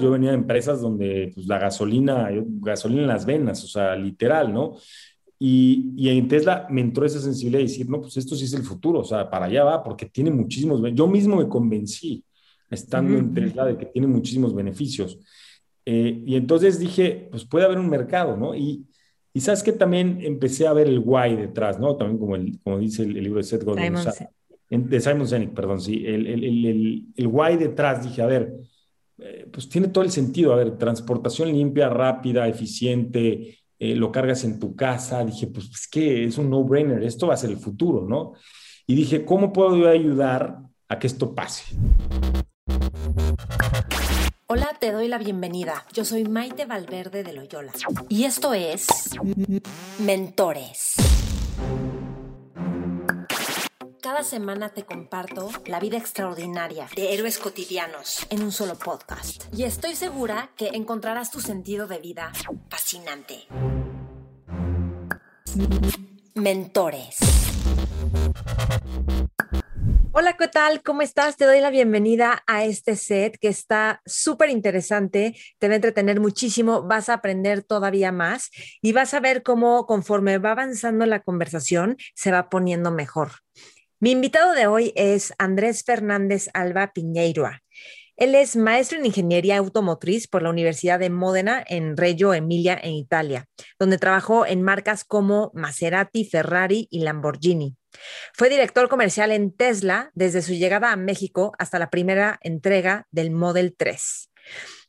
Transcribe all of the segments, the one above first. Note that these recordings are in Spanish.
Yo venía de empresas donde pues, la gasolina, gasolina en las venas, o sea, literal, ¿no? Y, y, en Tesla me entró esa sensibilidad de decir, no, pues esto sí es el futuro, o sea, para allá va, porque tiene muchísimos, yo mismo me convencí, estando en Tesla, de que tiene muchísimos beneficios. Eh, y entonces dije, pues puede haber un mercado, ¿no? Y, y sabes que también empecé a ver el why detrás, ¿no? También como, el, como dice el, libro de Seth Godin, de Simon Sinek, perdón, sí, el, el, el, el, why detrás, dije, a ver, eh, pues tiene todo el sentido, a ver, transportación limpia, rápida, eficiente, eh, lo cargas en tu casa, dije, pues es que es un no-brainer, esto va a ser el futuro, ¿no? Y dije, ¿cómo puedo ayudar a que esto pase? Hola, te doy la bienvenida. Yo soy Maite Valverde de Loyola y esto es Mentores. Cada semana te comparto la vida extraordinaria de héroes cotidianos en un solo podcast. Y estoy segura que encontrarás tu sentido de vida fascinante. Mentores. Hola, ¿qué tal? ¿Cómo estás? Te doy la bienvenida a este set que está súper interesante, te va a entretener muchísimo, vas a aprender todavía más y vas a ver cómo conforme va avanzando la conversación se va poniendo mejor. Mi invitado de hoy es Andrés Fernández Alba Piñeiro. Él es maestro en ingeniería automotriz por la Universidad de Módena en Reggio Emilia, en Italia, donde trabajó en marcas como Maserati, Ferrari y Lamborghini. Fue director comercial en Tesla desde su llegada a México hasta la primera entrega del Model 3.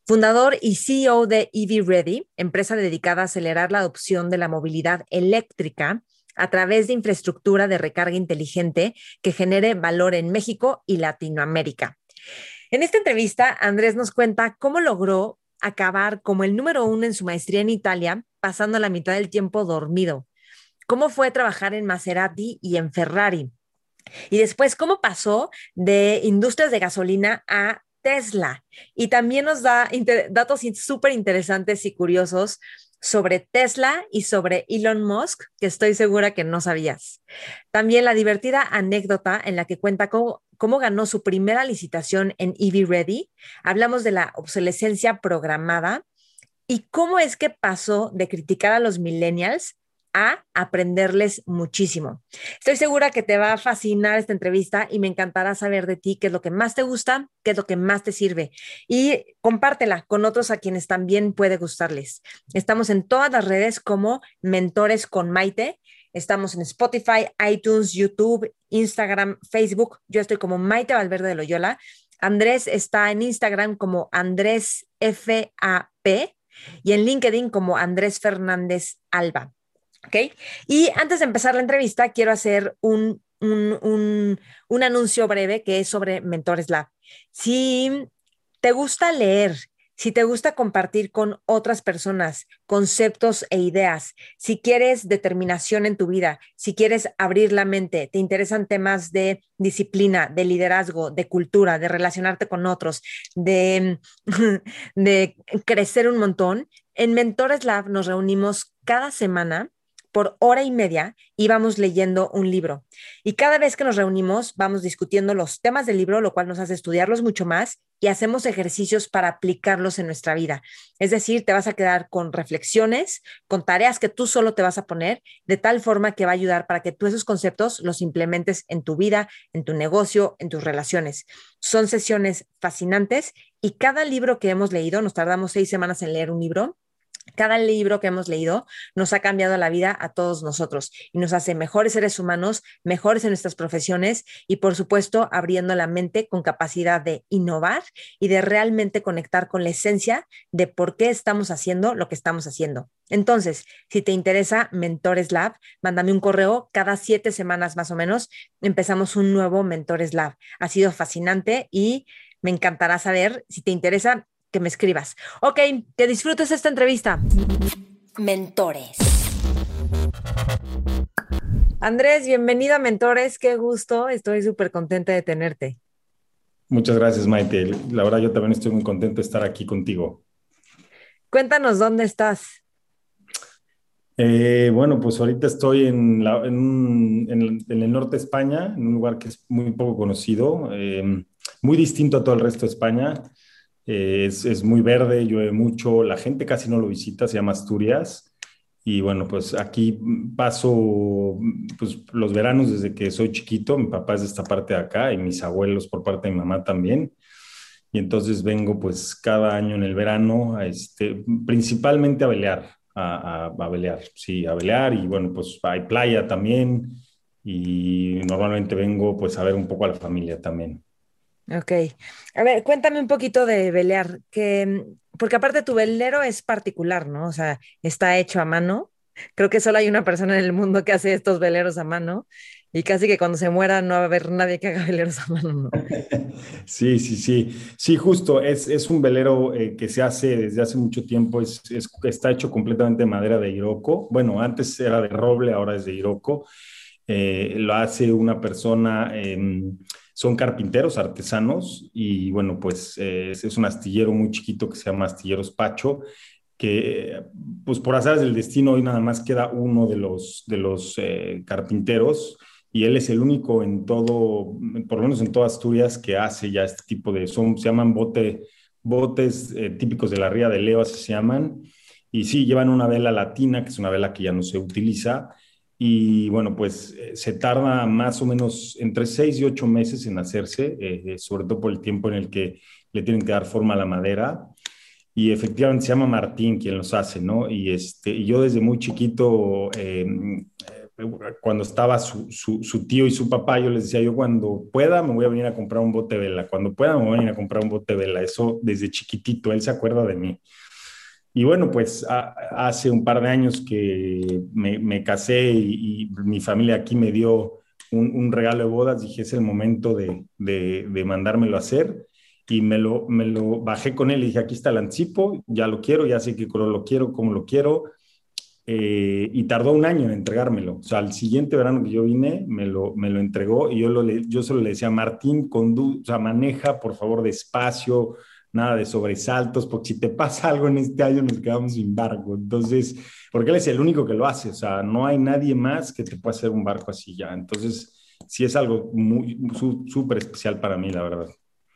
Fundador y CEO de EV Ready, empresa dedicada a acelerar la adopción de la movilidad eléctrica a través de infraestructura de recarga inteligente que genere valor en México y Latinoamérica. En esta entrevista, Andrés nos cuenta cómo logró acabar como el número uno en su maestría en Italia, pasando la mitad del tiempo dormido. Cómo fue trabajar en Maserati y en Ferrari. Y después, cómo pasó de industrias de gasolina a Tesla. Y también nos da datos súper interesantes y curiosos sobre Tesla y sobre Elon Musk, que estoy segura que no sabías. También la divertida anécdota en la que cuenta cómo, cómo ganó su primera licitación en EV Ready. Hablamos de la obsolescencia programada y cómo es que pasó de criticar a los millennials a aprenderles muchísimo. Estoy segura que te va a fascinar esta entrevista y me encantará saber de ti qué es lo que más te gusta, qué es lo que más te sirve y compártela con otros a quienes también puede gustarles. Estamos en todas las redes como Mentores con Maite. Estamos en Spotify, iTunes, YouTube, Instagram, Facebook. Yo estoy como Maite Valverde de Loyola. Andrés está en Instagram como Andrés FAP y en LinkedIn como Andrés Fernández Alba. ¿Ok? Y antes de empezar la entrevista, quiero hacer un, un, un, anuncio breve que es sobre Mentores Lab. Si te gusta leer, si te gusta compartir con otras personas conceptos e ideas, si quieres determinación en tu vida, si quieres abrir la mente, te interesan temas de disciplina, de liderazgo, de cultura, de relacionarte con otros, de, de crecer un montón, en Mentores Lab nos reunimos cada semana por hora y media íbamos leyendo un libro. Y cada vez que nos reunimos, vamos discutiendo los temas del libro, lo cual nos hace estudiarlos mucho más y hacemos ejercicios para aplicarlos en nuestra vida. Es decir, te vas a quedar con reflexiones, con tareas que tú solo te vas a poner, de tal forma que va a ayudar para que tú esos conceptos los implementes en tu vida, en tu negocio, en tus relaciones. Son sesiones fascinantes y cada libro que hemos leído, nos tardamos seis semanas en leer un libro, cada libro que hemos leído nos ha cambiado la vida a todos nosotros y nos hace mejores seres humanos, mejores en nuestras profesiones y por supuesto abriendo la mente con capacidad de innovar y de realmente conectar con la esencia de por qué estamos haciendo lo que estamos haciendo. Entonces, si te interesa Mentores Lab, mándame un correo cada siete semanas más o menos. Empezamos un nuevo Mentores Lab. Ha sido fascinante y me encantará saber si te interesa que me escribas. Ok, que disfrutes esta entrevista. Mentores. Andrés, bienvenido a Mentores, qué gusto, estoy súper contenta de tenerte. Muchas gracias, Maite. La verdad, yo también estoy muy contento de estar aquí contigo. Cuéntanos dónde estás. Eh, bueno, pues ahorita estoy en, el norte de España, en un lugar que es muy poco conocido, eh, muy distinto a todo el resto de España. Eh, es, es, muy verde, llueve mucho, la gente casi no lo visita, se llama Asturias. Y bueno, pues aquí paso pues, los veranos desde que soy chiquito, mi papá es de esta parte de acá y mis abuelos por parte de mi mamá también. Y entonces vengo pues cada año en el verano, a este, principalmente a velear, a, a, a sí, a velear y bueno, pues hay playa también y normalmente vengo pues a ver un poco a la familia también. Ok. A ver, cuéntame un poquito de velear, que, porque aparte tu velero es particular, ¿no? O sea, está hecho a mano. Creo que solo hay una persona en el mundo que hace estos veleros a mano y casi que cuando se muera no va a haber nadie que haga veleros a mano, ¿no? Sí, sí, sí. Sí, justo, es, es un velero eh, que se hace desde hace mucho tiempo, es, es, está hecho completamente de madera de Iroco. Bueno, antes era de roble, ahora es de Iroco. Eh, lo hace una persona... Eh, son carpinteros artesanos y bueno, pues eh, es un astillero muy chiquito que se llama Astilleros Pacho, que pues por azares del destino hoy nada más queda uno de los, de los eh, carpinteros y él es el único en todo, por lo menos en toda Asturias, que hace ya este tipo de, son, se llaman bote, botes eh, típicos de la ría de Leo, así se llaman, y sí, llevan una vela latina, que es una vela que ya no se utiliza, y bueno, pues eh, se tarda más o menos entre seis y ocho meses en hacerse, eh, eh, sobre todo por el tiempo en el que le tienen que dar forma a la madera. Y efectivamente se llama Martín quien los hace, ¿no? Y, este, yo desde muy chiquito, em, cuando estaba su, su, su, tío y su papá, yo les decía, yo cuando pueda me voy a venir a comprar un bote de vela, cuando pueda me voy a venir a comprar un bote de vela. Eso desde chiquitito, él se acuerda de mí. Y bueno, pues hace un par de años que me, casé y, mi familia aquí me dio un, un, regalo de bodas, dije, es el momento de, de, mandármelo a hacer. Y me lo, me lo bajé con él y dije, aquí está el anticipo, ya lo quiero, ya sé color lo quiero, cómo lo quiero. Eh, y tardó un año en entregármelo. O sea, al siguiente verano que yo vine, me lo, me lo entregó y yo, lo, yo solo le decía, Martín, condu o maneja por favor despacio, nada de sobresaltos, porque si te pasa algo en este año nos quedamos sin barco. Entonces, porque él es el único que lo hace, o sea, no hay nadie más que te pueda hacer un barco así ya. Entonces, sí es algo muy súper especial para mí, la verdad.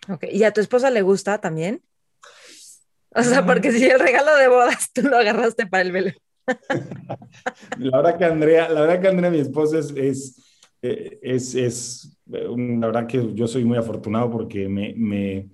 Ok, ¿y a tu esposa le gusta también? O sea, porque si el regalo de bodas tú lo agarraste para el velo. la verdad que Andrea, la verdad que Andrea, mi esposa, es, es, eh, es, es, la verdad que yo soy muy afortunado porque me, me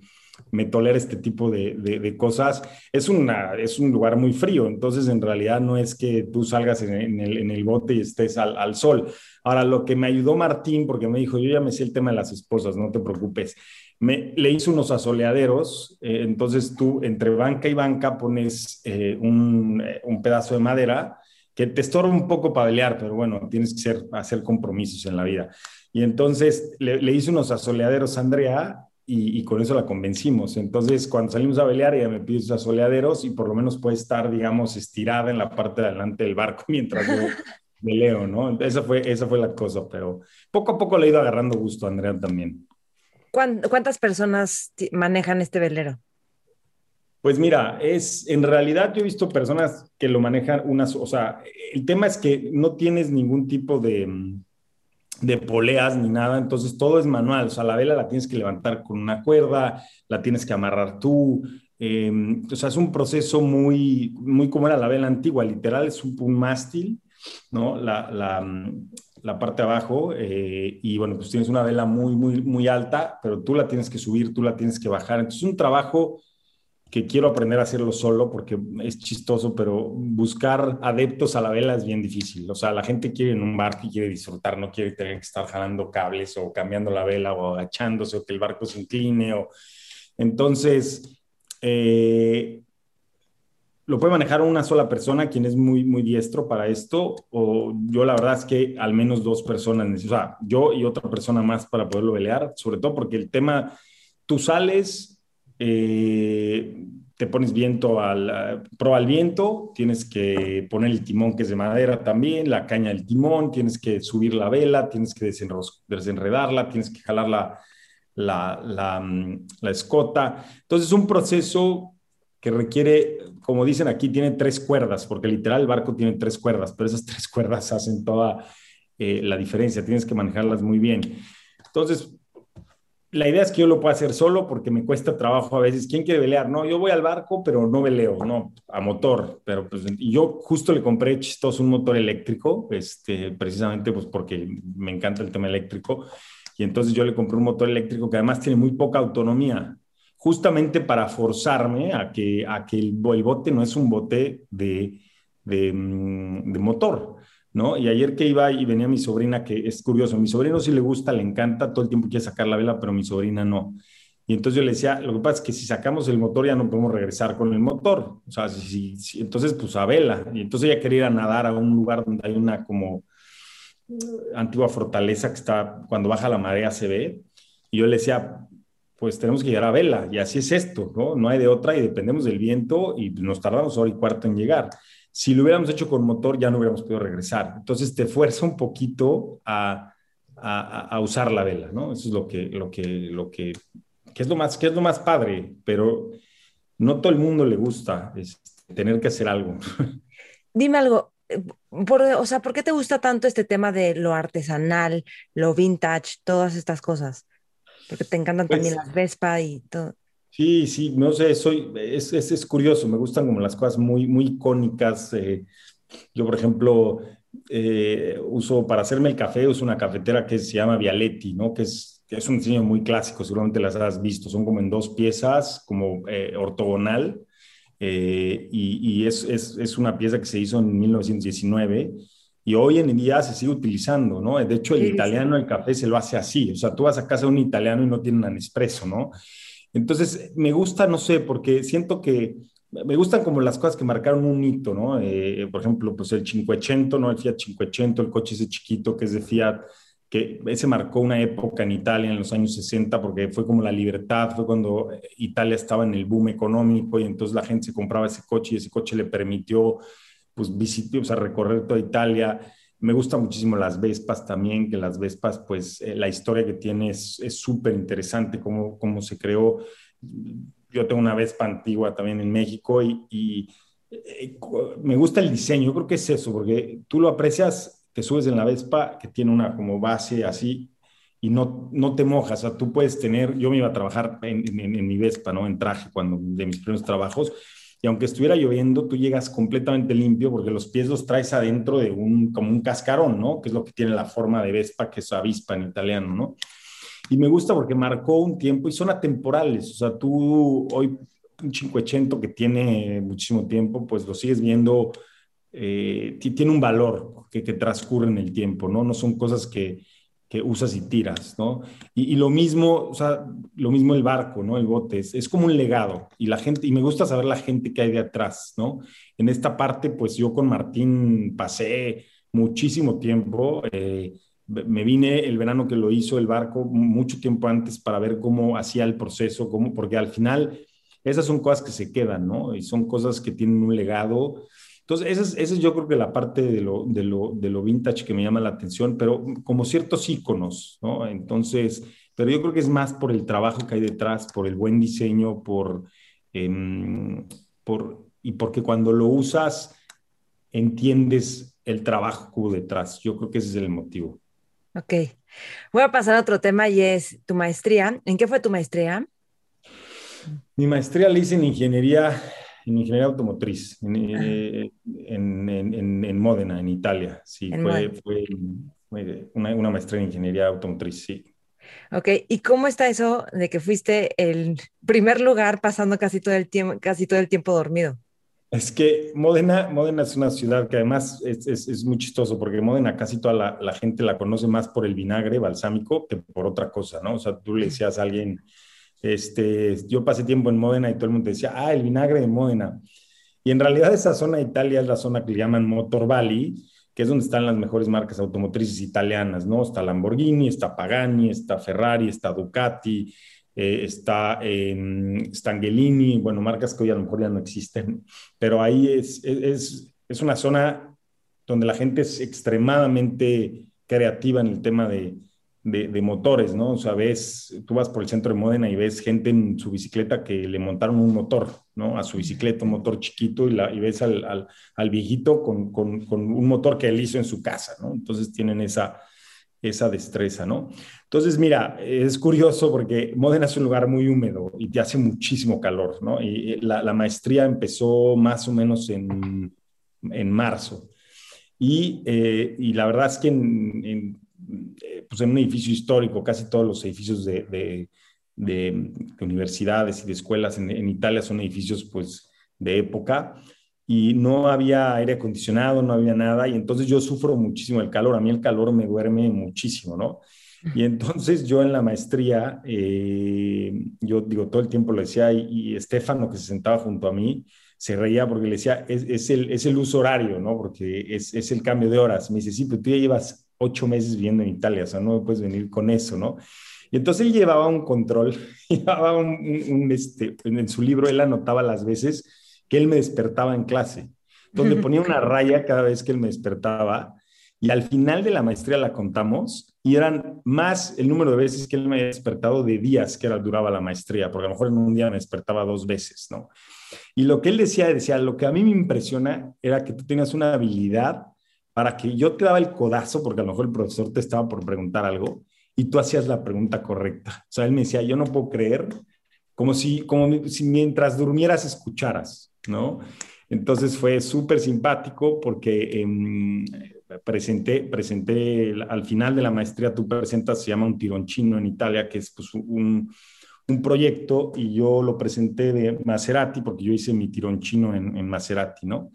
me tolera este tipo de, de, cosas. Es, una, es un lugar muy frío, entonces en realidad no es que tú salgas en, el, en el, bote y estés al, al, sol. Ahora, lo que me ayudó Martín, porque me dijo, yo ya me sé el tema de las esposas, no te preocupes, me, le hizo unos asoleaderos, eh, entonces tú entre banca y banca pones eh, un, eh, un, pedazo de madera que te estorba un poco para pelear, pero bueno, tienes que ser, hacer compromisos en la vida. Y entonces le, le hice unos asoleaderos a Andrea y, y, con eso la convencimos. Entonces, cuando salimos a velear, ella me pide sus asoleaderos y por lo menos puede estar, digamos, estirada en la parte de adelante del barco mientras yo veleo, ¿no? Esa fue, esa fue la cosa, pero poco a poco le he ido agarrando gusto a Andrea también. ¿Cuántas personas manejan este velero? Pues mira, es en realidad yo he visto personas que lo manejan unas, o sea, el tema es que no tienes ningún tipo de, de poleas ni nada, entonces todo es manual, o sea, la vela la tienes que levantar con una cuerda, la tienes que amarrar tú, eh, o sea, es un proceso muy, muy como era la vela antigua, literal es un, mástil, ¿no? La, la, la, parte abajo, eh, y bueno, pues tienes una vela muy, muy, muy alta, pero tú la tienes que subir, tú la tienes que bajar, entonces es un trabajo que quiero aprender a hacerlo solo porque es chistoso, pero buscar adeptos a la vela es bien difícil. O sea, la gente quiere en un barco y quiere disfrutar, no quiere tener que estar jalando cables o cambiando la vela o agachándose o que el barco se incline. O... Entonces, eh, lo puede manejar una sola persona, quien es muy, muy diestro para esto, o yo la verdad es que al menos dos personas, o sea, yo y otra persona más para poderlo velear, sobre todo porque el tema, tú sales eh, te pones viento al, pro al viento, tienes que poner el timón que es de madera también, la caña del timón, tienes que subir la vela, tienes que desenredarla, tienes que jalar la, la, la, mm, la escota. Entonces es un proceso que requiere, como dicen aquí, tiene tres cuerdas, porque literal el barco tiene tres cuerdas, pero esas tres cuerdas hacen toda eh, la diferencia, tienes que manejarlas muy bien. Entonces, la idea es que yo lo pueda hacer solo porque me cuesta trabajo a veces. ¿Quién quiere velear? No, yo voy al barco, pero no veleo, no, a motor. Pero pues, yo justo le compré chistoso un motor eléctrico, este, precisamente pues porque me encanta el tema eléctrico. Y entonces yo le compré un motor eléctrico que además tiene muy poca autonomía, justamente para forzarme a que, a que el, bote no es un bote de, de, mm, de motor, ¿no? Y ayer que iba y venía mi sobrina, que es curioso, mi sobrino sí le gusta, le encanta, todo el tiempo quiere sacar la vela, pero mi sobrina no. Y entonces yo le decía, lo que pasa es que si sacamos el motor ya no podemos regresar con el motor. O sea, entonces pues a vela. Y entonces ella quería ir a nadar a un lugar donde hay una como antigua fortaleza que está, cuando baja la marea se ve. Y yo le decía, pues tenemos que llegar a vela. Y así es esto, ¿no? No hay de otra y dependemos del viento y nos tardamos hora y cuarto en llegar. Si lo hubiéramos hecho con motor, ya no hubiéramos podido regresar. Entonces te fuerza un poquito a, a, usar la vela, ¿no? Eso es lo que, lo que, lo que, que es lo más, que es lo más padre, pero no todo el mundo le gusta tener que hacer algo. Dime algo, eh, por, o sea, ¿por qué te gusta tanto este tema de lo artesanal, lo vintage, todas estas cosas? Porque te encantan también pues las Vespa y todo. Sí, sí, no sé, soy, es, es, es, curioso, me gustan como las cosas muy, muy icónicas. Eh, yo, por ejemplo, eh, uso, para hacerme el café, uso una cafetera que se llama Vialetti, ¿no? Que es, que es un diseño muy clásico, seguramente las has visto, son como en dos piezas, como eh, ortogonal, y, y es, es, es, una pieza que se hizo en 1919 y hoy en día se sigue utilizando, ¿no? De hecho, el italiano, el café se lo hace así, o sea, tú vas a casa de un italiano y no tiene un espresso, ¿no? Entonces, me gusta, no sé, porque siento que me gustan como las cosas que marcaron un hito, ¿no? Eh, por ejemplo, pues el 500, ¿no? El Fiat 500, el coche ese chiquito que es de Fiat, que ese marcó una época en Italia en los años 60 porque fue como la libertad, fue cuando Italia estaba en el boom económico y entonces la gente se compraba ese coche y ese coche le permitió, pues, visitar, o sea, recorrer toda Italia. Me gustan muchísimo las Vespas también, que las Vespas, pues eh, la historia que tiene es súper interesante, cómo, cómo se creó. Yo tengo una Vespa antigua también en México y, y eh, me gusta el diseño, yo creo que es eso, porque tú lo aprecias, te subes en la Vespa que tiene una como base así y no, no te mojas, o sea, tú puedes tener, yo me iba a trabajar en, en, en mi Vespa, ¿no? En traje, cuando de mis primeros trabajos, y aunque estuviera lloviendo, tú llegas completamente limpio porque los pies los traes adentro de un, como un cascarón, ¿no? Que es lo que tiene la forma de Vespa, que es avispa en italiano, ¿no? Y me gusta porque marcó un tiempo y son atemporales, o sea, tú hoy un 580 que tiene muchísimo tiempo, pues lo sigues viendo, eh, tiene un valor que, que transcurre en el tiempo, ¿no? No son cosas que, que usas y tiras, ¿no? Y, lo mismo, o sea, lo mismo el barco, ¿no? El bote, es, como un legado y la gente, y me gusta saber la gente que hay de atrás, ¿no? En esta parte, pues yo con Martín pasé muchísimo tiempo, eh, me vine el verano que lo hizo el barco mucho tiempo antes para ver cómo hacía el proceso, cómo, porque al final esas son cosas que se quedan, ¿no? Y son cosas que tienen un legado entonces, esa es, esa es yo creo que la parte de lo, de, lo, de lo vintage que me llama la atención, pero como ciertos iconos, ¿no? Entonces, pero yo creo que es más por el trabajo que hay detrás, por el buen diseño, por, eh, por y porque cuando lo usas entiendes el trabajo que hubo detrás. Yo creo que ese es el motivo. Ok. Voy a pasar a otro tema y es tu maestría. ¿En qué fue tu maestría? Mi maestría la hice en ingeniería en ingeniería automotriz, en, en, en, Módena, en Italia. Sí, fue, fue, una, una, maestría en ingeniería automotriz, sí. Ok, ¿y cómo está eso de que fuiste el primer lugar pasando casi todo el tiempo, casi todo el tiempo dormido? Es que Módena, Módena es una ciudad que además es, es, es muy chistoso porque Módena casi toda la, la, gente la conoce más por el vinagre balsámico que por otra cosa, ¿no? O sea, tú le decías a alguien, este, yo pasé tiempo en Módena y todo el mundo decía, ah, el vinagre de Módena. Y en realidad esa zona de Italia es la zona que le llaman Motor Valley, que es donde están las mejores marcas automotrices italianas, ¿no? Está Lamborghini, está Pagani, está Ferrari, está Ducati, eh, está eh, Stangelini, bueno, marcas que hoy a lo mejor ya no existen, pero ahí es, es, es una zona donde la gente es extremadamente creativa en el tema de, de, motores, ¿no? O sea, ves, tú vas por el centro de Módena y ves gente en su bicicleta que le montaron un motor, ¿no? A su bicicleta, un motor chiquito, y, la, y ves al, al, viejito con, con, un motor que él hizo en su casa, ¿no? Entonces tienen esa, esa destreza, ¿no? Entonces, mira, es curioso porque Módena es un lugar muy húmedo y te hace muchísimo calor, ¿no? Y la, maestría empezó más o menos en, en marzo. Y, eh, y, la verdad es que en, pues en un edificio histórico, casi todos los edificios de, de, universidades y de escuelas en, en, Italia son edificios pues de época y no había aire acondicionado, no había nada, y entonces yo sufro muchísimo el calor, a mí el calor me duerme muchísimo, ¿no? Y entonces yo en la maestría, eh, yo digo, todo el tiempo lo decía, y, y Estefano que se sentaba junto a mí, se reía porque le decía, es, es, el, es el uso horario, ¿no? Porque es, es, el cambio de horas. Me dice, sí, pero tú ya llevas ocho meses viviendo en Italia, o sea, no puedes venir con eso, ¿no? Y entonces él llevaba un control, llevaba un, un, este, en su libro él anotaba las veces que él me despertaba en clase. donde ponía una raya cada vez que él me despertaba y al final de la maestría la contamos y eran más el número de veces que él me había despertado de días que era, duraba la maestría, porque a lo mejor en un día me despertaba dos veces, ¿no? Y lo que él decía, decía, lo que a mí me impresiona era que tú tenías una habilidad para que yo te daba el codazo, porque a lo mejor el profesor te estaba por preguntar algo, y tú hacías la pregunta correcta. O sea, él me decía, yo no puedo creer, como si, como si mientras durmieras escucharas, ¿no? Entonces fue súper simpático porque em, presenté, presenté al final de la maestría, tú presentas, se llama un tironcino en Italia, que es pues, un, un proyecto y yo lo presenté de Maserati, porque yo hice mi tironcino en, en Maserati, ¿no?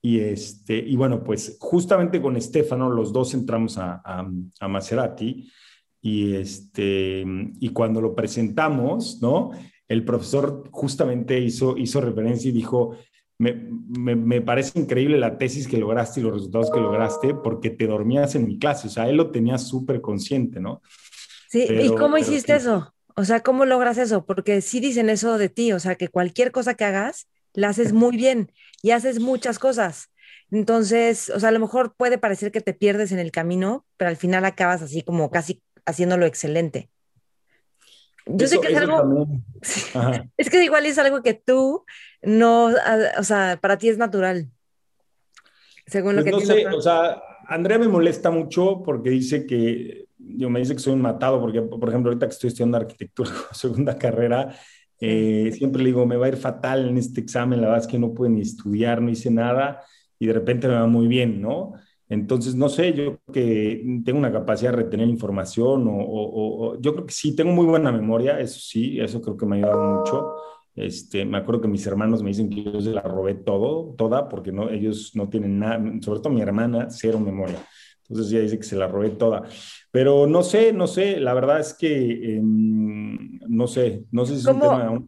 Y, este, y bueno, pues justamente con Estefano los dos entramos a, a, a Maserati y, este, y cuando lo presentamos, ¿no? El profesor justamente hizo, hizo referencia y dijo, me, me, me, parece increíble la tesis que lograste y los resultados que lograste porque te dormías en mi clase, o sea, él lo tenía súper consciente, ¿no? Sí, ¿y cómo hiciste eso? O sea, ¿cómo logras eso? Porque sí dicen eso de ti, o sea, que cualquier cosa que hagas, la haces muy bien y haces muchas cosas. Entonces, o sea, a lo mejor puede parecer que te pierdes en el camino, pero al final acabas así como casi haciéndolo excelente. Yo sé que es algo, es que igual es algo que tú no, o sea, para ti es natural. Según lo pues que no sé, o sea, Andrea me molesta mucho porque dice que yo me dice que soy un matado, porque, por ejemplo, ahorita que estoy estudiando arquitectura, segunda carrera, eh, siempre le digo, me va a ir fatal en este examen, la verdad es que no pude ni estudiar, no hice nada, y de repente me va muy bien, ¿no? Entonces, no sé, yo que tengo una capacidad de retener información, o, o, yo creo que sí, tengo muy buena memoria, eso sí, eso creo que me ha ayudado mucho. Este, me acuerdo que mis hermanos me dicen que yo se la robé todo, toda, porque no, ellos no tienen nada, sobre todo mi hermana, cero memoria. Entonces ya dice que se la robé toda. Pero no sé, no sé, la verdad es que eh, no sé, no sé si es un tema...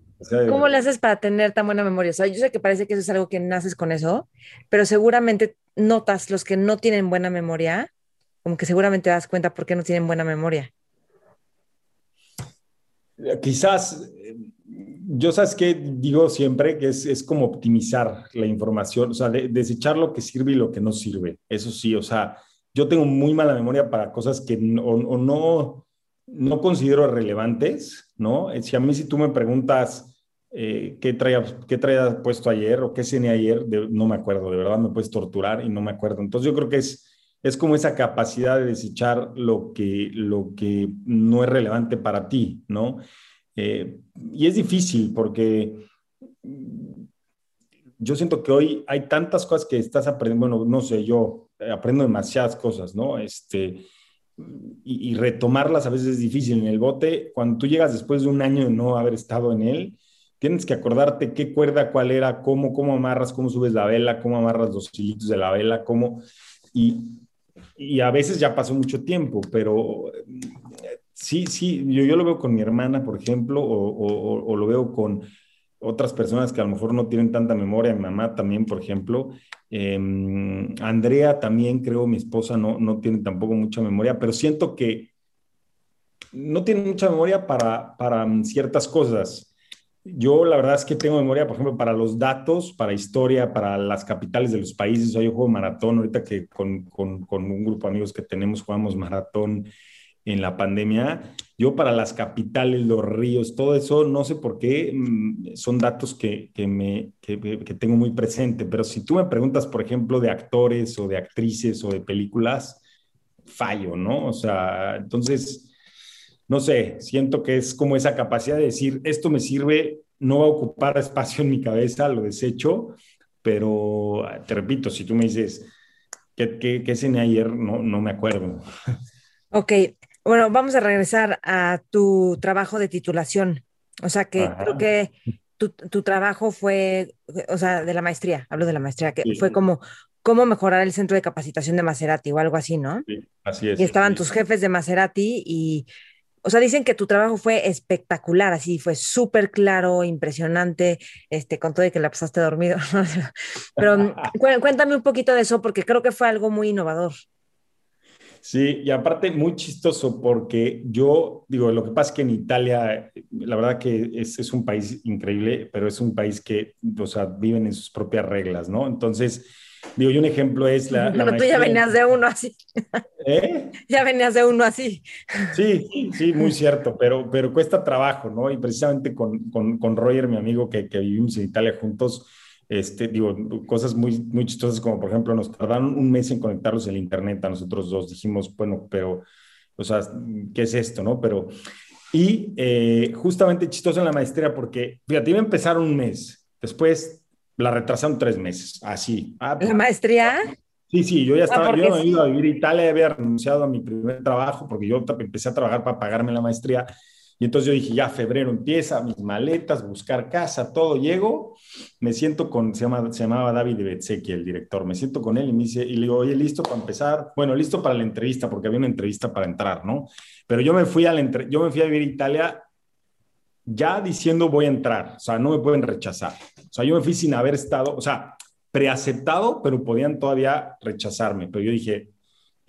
¿Cómo le haces para tener tan buena memoria? O sea, yo sé que parece que eso es algo que naces con eso, pero seguramente notas los que no tienen buena memoria, como que seguramente te das cuenta por qué no tienen buena memoria. Quizás, yo sabes que digo siempre que es, es, como optimizar la información, o sea, desechar lo que sirve y lo que no sirve. Eso sí, o sea, yo tengo muy mala memoria para cosas que no, o, no, no considero relevantes, ¿no? Si a mí si tú me preguntas eh, qué, traía, qué traía puesto ayer o qué cené ayer, no me acuerdo, de verdad me puedes torturar y no me acuerdo. Entonces yo creo que es, es como esa capacidad de desechar lo que, lo que no es relevante para ti, ¿no? Eh, y es difícil porque yo siento que hoy hay tantas cosas que estás aprendiendo, bueno, no sé, yo aprendo demasiadas cosas, ¿no? Este, y, retomarlas a veces es difícil. En el bote, cuando tú llegas después de un año de no haber estado en él, tienes que acordarte qué cuerda, cuál era, cómo, cómo amarras, cómo subes la vela, cómo amarras los hilitos de la vela, cómo... Y, y a veces ya pasó mucho tiempo, pero sí, sí, yo, yo lo veo con mi hermana, por ejemplo, o, o, o lo veo con otras personas que a lo mejor no tienen tanta memoria, mi mamá también, por ejemplo. Em, Andrea también, creo, mi esposa no, no tiene tampoco mucha memoria, pero siento que no tiene mucha memoria para, para ciertas cosas. Yo la verdad es que tengo memoria, por ejemplo, para los datos, para historia, para las capitales de los países. Sea, yo juego maratón, ahorita que con, con, con un grupo de amigos que tenemos jugamos maratón en la pandemia. Yo para las capitales, los ríos, todo eso, no sé por qué, mm, son datos que, que me, que, tengo muy presente, pero si tú me preguntas, por ejemplo, de actores o de actrices o de películas, fallo, ¿no? O sea, entonces, no sé, siento que es como esa capacidad de decir, esto me sirve, no va a ocupar espacio en mi cabeza, lo desecho, pero te repito, si tú me dices, ¿qué, qué, qué ayer? No, no me acuerdo. Ok, bueno, vamos a regresar a tu trabajo de titulación. O sea que creo que tu, tu, trabajo fue, o sea, de la maestría, hablo de la maestría, que fue como cómo mejorar el centro de capacitación de Maserati o algo así, ¿no? Sí, así es. Y estaban tus jefes de Maserati y, o sea, dicen que tu trabajo fue espectacular, así fue súper claro, impresionante, este, con todo y que la pasaste dormido. Pero cuéntame un poquito de eso porque creo que fue algo muy innovador. Sí, y aparte muy chistoso porque yo digo, lo que pasa es que en Italia, la verdad que es, es un país increíble, pero es un país que, o sea, viven en sus propias reglas, ¿no? Entonces, Digo, y un ejemplo es la... Pero tú ya venías de uno así. ¿Eh? Ya venías de uno así. Sí, sí, muy cierto, pero, pero cuesta trabajo, ¿no? Y precisamente con, con, con Roger, mi amigo, que, que, vivimos en Italia juntos, este, digo, cosas muy, muy chistosas como, por ejemplo, nos tardaron un mes en conectarlos el Internet a nosotros dos. Dijimos, bueno, pero, o sea, ¿qué es esto, no? Pero, y eh, justamente chistoso en la maestría porque, fíjate, iba a empezar un mes, después la retrasaron tres meses, así. Ah, ¿La maestría? Sí, sí, yo ya ah, estaba, yo me he ido a vivir a Italia, había renunciado a mi primer trabajo porque yo empecé a trabajar para pagarme la maestría. Y entonces yo dije, ya febrero empieza, mis maletas, buscar casa, todo. Llego, me siento con, se, llama, se llamaba David Betzeki, el director, me siento con él y me dice, y le digo, oye, listo para empezar. Bueno, listo para la entrevista, porque había una entrevista para entrar, ¿no? Pero yo me fui a, la yo me fui a vivir a Italia ya diciendo voy a entrar, o sea, no me pueden rechazar. O sea, yo me fui sin haber estado, o sea, preaceptado, pero podían todavía rechazarme. Pero yo dije,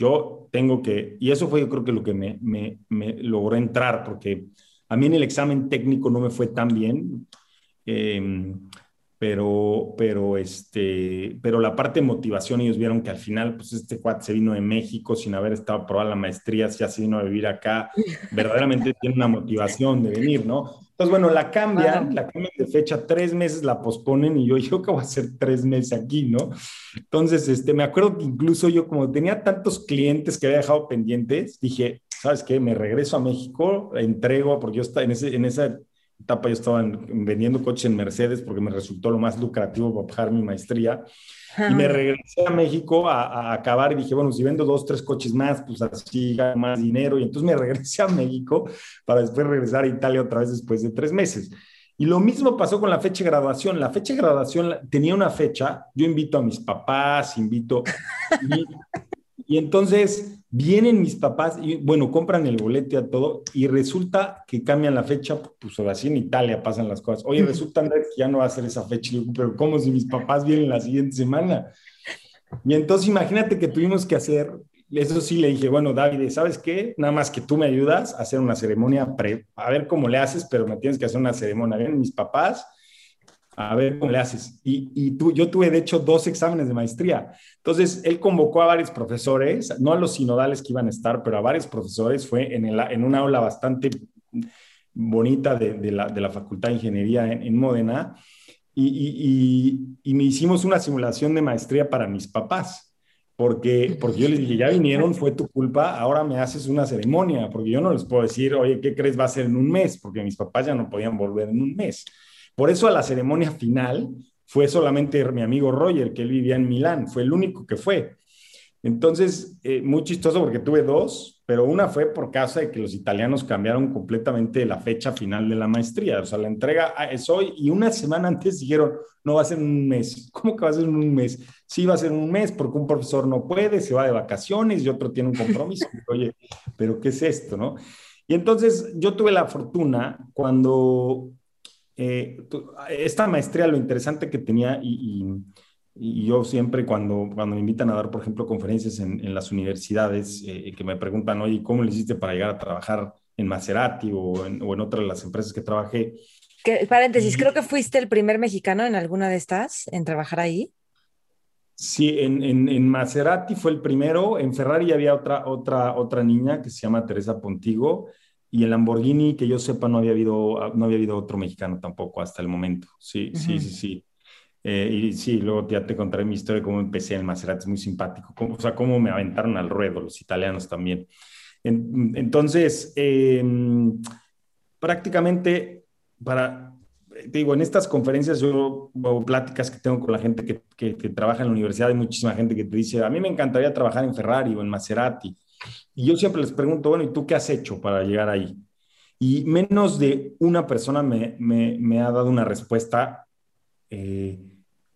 yo tengo que, y eso fue yo creo que lo que me, me, me logró entrar, porque a mí en el examen técnico no me fue tan bien. Eh, pero, pero, este, pero la parte de motivación, ellos vieron que al final, pues este cuate se vino de México sin haber estado probando la maestría, ya se vino a vivir acá, verdaderamente tiene una motivación de venir, ¿no? Entonces, bueno, la cambian, la cambian de fecha, tres meses la posponen y yo, yo qué voy a hacer tres meses aquí, ¿no? Entonces, este, me acuerdo que incluso yo como tenía tantos clientes que había dejado pendientes, dije, ¿sabes qué? Me regreso a México, entrego, porque yo estaba en, ese, en esa etapa yo estaba vendiendo coches en Mercedes porque me resultó lo más lucrativo para bajar mi maestría. Y me regresé a México a, a, acabar y dije, bueno, si vendo dos, tres coches más, pues así gano más dinero. Y entonces me regresé a México para después regresar a Italia otra vez después de tres meses. Y lo mismo pasó con la fecha de graduación. La fecha de graduación tenía una fecha, yo invito a mis papás, invito, y entonces vienen mis papás y, bueno, compran el boleto a todo y resulta que cambian la fecha, pues así en Italia pasan las cosas. Oye, resulta que ya no va a ser esa fecha, pero ¿cómo si mis papás vienen la siguiente semana? Y entonces imagínate que tuvimos que hacer, eso sí le dije, bueno, David, ¿sabes qué? Nada más que tú me ayudas a hacer una ceremonia, pre, a ver cómo le haces, pero me tienes que hacer una ceremonia. Vienen mis papás a ver cómo le haces. Y, y tú, yo tuve, de hecho, dos exámenes de maestría. Entonces, él convocó a varios profesores, no a los sinodales que iban a estar, pero a varios profesores. Fue en, el, en una aula bastante bonita de, de, la, de la, Facultad de Ingeniería en, en Módena. Y, y, y, me hicimos una simulación de maestría para mis papás. Porque, porque yo les dije, ya vinieron, fue tu culpa, ahora me haces una ceremonia, porque yo no les puedo decir, oye, ¿qué crees va a ser en un mes? Porque mis papás ya no podían volver en un mes. Por eso a la ceremonia final fue solamente mi amigo Roger, que él vivía en Milán, fue el único que fue. Entonces, eh, muy chistoso porque tuve dos, pero una fue por causa de que los italianos cambiaron completamente la fecha final de la maestría. O sea, la entrega es hoy y una semana antes dijeron, no va a ser un mes. ¿Cómo que va a ser un mes? Sí, va a ser un mes porque un profesor no puede, se va de vacaciones y otro tiene un compromiso. Oye, pero ¿qué es esto, no? Y entonces yo tuve la fortuna cuando eh, esta maestría, lo interesante que tenía, y, y, yo siempre cuando, cuando me invitan a dar, por ejemplo, conferencias en, en las universidades, eh, que me preguntan, oye, ¿cómo le hiciste para llegar a trabajar en Maserati o en, o en otras de las empresas que trabajé? Que, paréntesis, creo que fuiste el primer mexicano en alguna de estas en trabajar ahí. Sí, en, en, en, Maserati fue el primero, en Ferrari había otra, otra, otra niña que se llama Teresa Pontigo, y el Lamborghini, que yo sepa, no había habido, no había habido otro mexicano tampoco hasta el momento. Sí, sí, sí, sí. Eh, y sí, luego ya te contaré mi historia de cómo empecé en Maserati, es muy simpático, cómo, o sea, cómo me aventaron al ruedo los italianos también. entonces, em, prácticamente para, te digo, en estas conferencias yo o pláticas que tengo con la gente que, que, que, trabaja en la universidad, hay muchísima gente que te dice, a mí me encantaría trabajar en Ferrari o en Maserati. Y yo siempre les pregunto, bueno, ¿y tú qué has hecho para llegar ahí? Y menos de una persona me, me, ha dado una respuesta eh,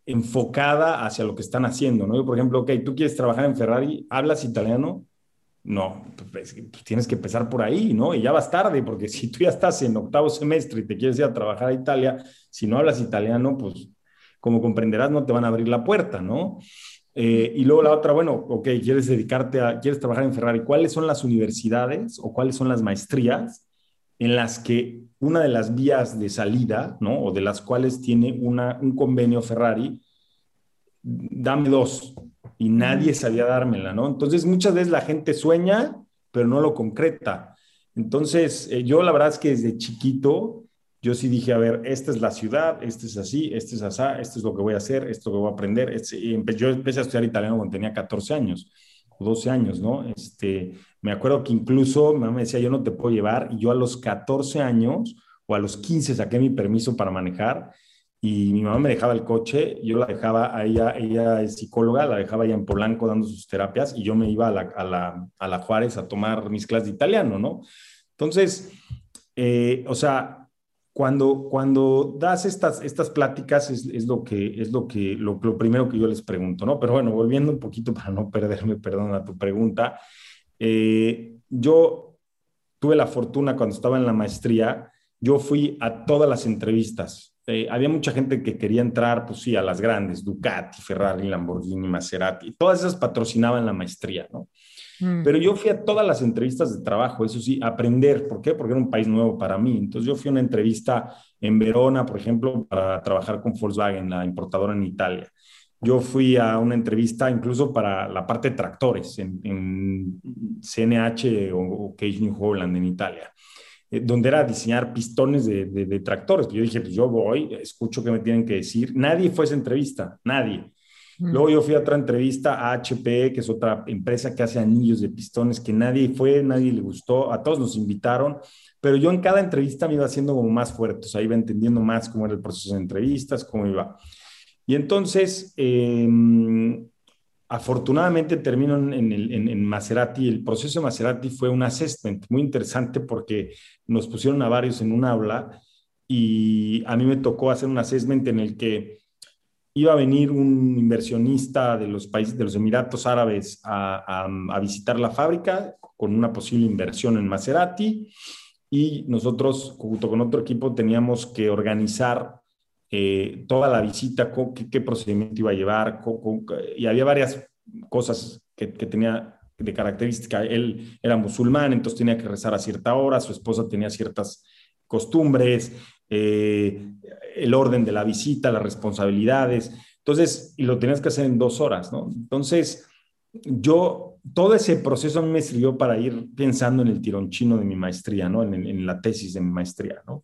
enfocada hacia lo que están haciendo, ¿no? Yo, por ejemplo, ok, tú quieres trabajar en Ferrari, ¿hablas italiano? No, pues, pues, tienes que empezar por ahí, ¿no? Y ya vas tarde, porque si tú ya estás en octavo semestre y te quieres ir a trabajar a Italia, si no hablas italiano, pues como comprenderás, no te van a abrir la puerta, ¿no? Eh, y luego la otra, bueno, ok, quieres dedicarte a, quieres trabajar en Ferrari, ¿cuáles son las universidades o cuáles son las maestrías en las que una de las vías de salida, ¿no? O de las cuales tiene una, un convenio Ferrari, dame dos. Y nadie sabía dármela, ¿no? Entonces, muchas veces la gente sueña, pero no lo concreta. Entonces, eh, yo la verdad es que desde chiquito, yo sí dije, a ver, esta es la ciudad, este es así, este es así, esto es lo que voy a hacer, esto es lo que voy a aprender. Este, y yo empecé a estudiar italiano cuando tenía 14 años o 12 años, ¿no? Este, me acuerdo que incluso mi mamá me decía, yo no te puedo llevar, y yo a los 14 años o a los 15 saqué mi permiso para manejar y mi mamá me dejaba el coche, yo la dejaba a ella, ella es psicóloga, la dejaba allá en Polanco dando sus terapias y yo me iba a la, a la, a la Juárez a tomar mis clases de italiano, ¿no? Entonces, eh, o sea, cuando, cuando das estas, estas pláticas es, es lo que es lo que lo, primero que yo les pregunto, ¿no? Pero bueno, volviendo un poquito para no perderme, perdón, a tu pregunta, eh, yo tuve la fortuna cuando estaba en la maestría, yo fui a todas las entrevistas. Eh, había mucha gente que quería entrar, pues sí, a las grandes, Ducati, Ferrari, Lamborghini, Maserati, todas esas patrocinaban la maestría, ¿no? Mm. Pero yo fui a todas las entrevistas de trabajo, eso sí, aprender. ¿Por qué? Porque era un país nuevo para mí. Entonces yo fui a una entrevista en Verona, por ejemplo, para trabajar con Volkswagen, la importadora en Italia. Yo fui a una entrevista incluso para la parte de tractores en, CNH o, o Cage New Holland en Italia donde era diseñar pistones de, de, tractores. Yo dije, pues yo voy, escucho qué me tienen que decir. Nadie fue a esa entrevista, nadie. Luego yo fui a otra entrevista a HP, que es otra empresa que hace anillos de pistones, que nadie fue, nadie le gustó, a todos nos invitaron, pero yo en cada entrevista me iba haciendo como más fuerte, o sea, iba entendiendo más cómo era el proceso de entrevistas, cómo iba. Y entonces, em, afortunadamente termino en, en, en, Maserati, el proceso de Maserati fue un assessment muy interesante porque nos pusieron a varios en un aula y a mí me tocó hacer un assessment en el que iba a venir un inversionista de los países, de los Emiratos Árabes a, visitar la fábrica con una posible inversión en Maserati. Y nosotros junto con otro equipo teníamos que organizar eh, toda la visita, qué, procedimiento iba a llevar y había varias cosas que, tenía de característica. Él era musulmán, entonces tenía que rezar a cierta hora, su esposa tenía ciertas costumbres, eh, el orden de la visita, las responsabilidades. Entonces, y lo tenías que hacer en dos horas, ¿no? Entonces, yo, todo ese proceso me sirvió para ir pensando en el tirón chino de mi maestría, ¿no? En, en, la tesis de mi maestría, ¿no?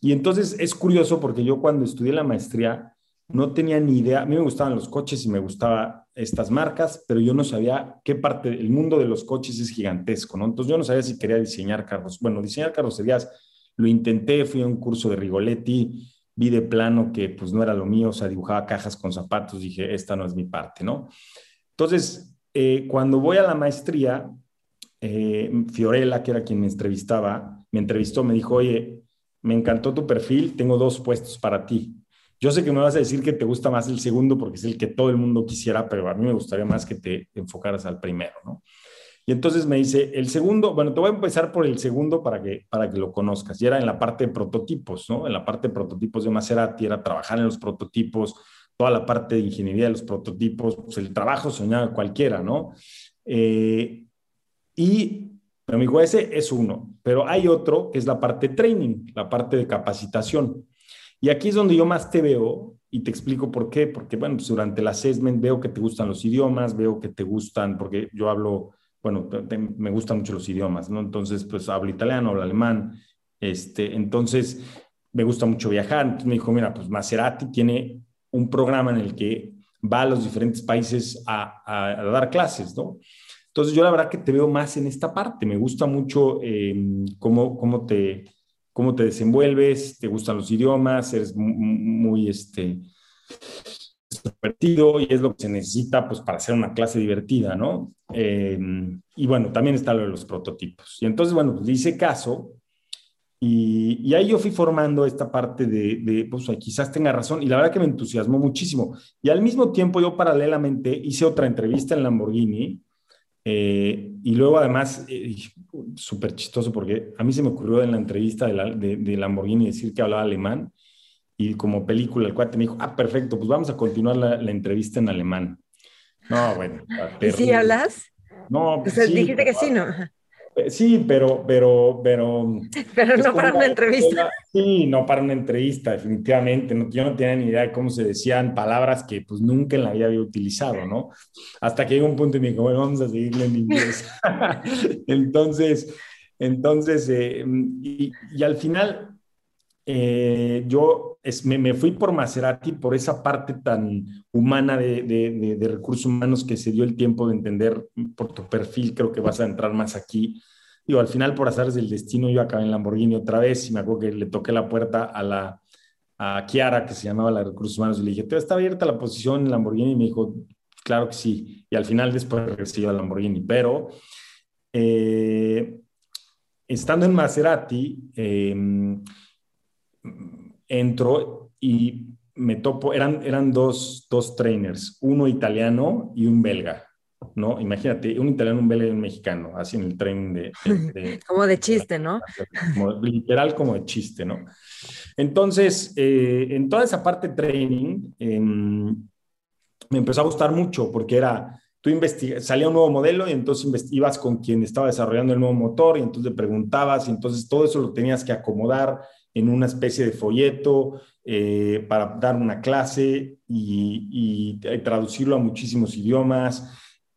Y entonces es curioso porque yo cuando estudié la maestría no tenía ni idea, a mí me gustaban los coches y me gustaban estas marcas, pero yo no sabía qué parte, el mundo de los coches es gigantesco, ¿no? Entonces yo no sabía si quería diseñar carros. Bueno, diseñar carrocerías lo intenté, fui a un curso de Rigoletti, vi de plano que pues no era lo mío, o sea, dibujaba cajas con zapatos, dije, esta no es mi parte, ¿no? Entonces, eh, cuando voy a la maestría, eh, Fiorella, que era quien me entrevistaba, me entrevistó, me dijo, oye, me encantó tu perfil, tengo dos puestos para ti. Yo sé que me vas a decir que te gusta más el segundo porque es el que todo el mundo quisiera, pero a mí me gustaría más que te enfocaras al primero, ¿no? Y entonces me dice, el segundo, bueno, te voy a empezar por el segundo para que, para que lo conozcas. Y era en la parte de prototipos, ¿no? En la parte de prototipos de Maserati, era trabajar en los prototipos, toda la parte de ingeniería de los prototipos, pues el trabajo soñaba cualquiera, ¿no? Eh, y, me dijo, ese es uno, pero hay otro que es la parte de training, la parte de capacitación. Y aquí es donde yo más te veo y te explico por qué, porque, bueno, pues durante el assessment veo que te gustan los idiomas, veo que te gustan, porque yo hablo bueno, me gustan mucho los idiomas, ¿no? Entonces, pues hablo italiano, hablo alemán, este, entonces me gusta mucho viajar. Entonces me dijo, mira, pues Maserati tiene un programa en el que va a los diferentes países a, dar clases, ¿no? Entonces yo la verdad que te veo más en esta parte, me gusta mucho eh, cómo, cómo, te, cómo te desenvuelves, te gustan los idiomas, eres muy, este, divertido y es lo que se necesita pues para hacer una clase divertida, ¿no? Eh, y bueno, también está lo de los prototipos. Y entonces, bueno, pues hice caso y, y, ahí yo fui formando esta parte de, de, pues quizás tenga razón y la verdad que me entusiasmó muchísimo. Y al mismo tiempo yo paralelamente hice otra entrevista en Lamborghini eh, y luego además, eh, súper chistoso porque a mí se me ocurrió en la entrevista de, la, de, de Lamborghini decir que hablaba alemán y como película el cuate me dijo, ah, perfecto, pues vamos a continuar la, la entrevista en alemán. No, bueno. ¿Y si hablas? No, pues o sea, sí, dijiste que sí, ¿no? Eh, sí, pero, pero, pero. Pero no para una entrevista. Sí, no para una entrevista, definitivamente. No, yo no tenía ni idea de cómo se decían palabras que pues nunca en la vida había utilizado, ¿no? Hasta que llegó un punto y me dijo, bueno, vamos a seguirle en inglés. entonces, entonces, eh, y, y, al final, eh, yo es, me, me, fui por Maserati, por esa parte tan humana de, de, de, recursos humanos que se dio el tiempo de entender por tu perfil, creo que vas a entrar más aquí. Digo, al final, por azares del destino, yo acabé en Lamborghini otra vez y me acuerdo que le toqué la puerta a la a Kiara, que se llamaba la de recursos humanos, y le dije, ¿está abierta la posición en Lamborghini? Y me dijo, claro que sí. Y al final después regresé a Lamborghini, pero eh, estando en Maserati, eh, entro y me topo, eran, eran dos, dos trainers, uno italiano y un belga, ¿no? Imagínate, un italiano, un belga y un mexicano, así en el tren de... de, de como de chiste, ¿no? Como, literal como de chiste, ¿no? Entonces, eh, en toda esa parte de training, eh, me empezó a gustar mucho porque era, tú salía un nuevo modelo y entonces ibas con quien estaba desarrollando el nuevo motor y entonces le preguntabas y entonces todo eso lo tenías que acomodar en una especie de folleto eh, para dar una clase y, y, traducirlo a muchísimos idiomas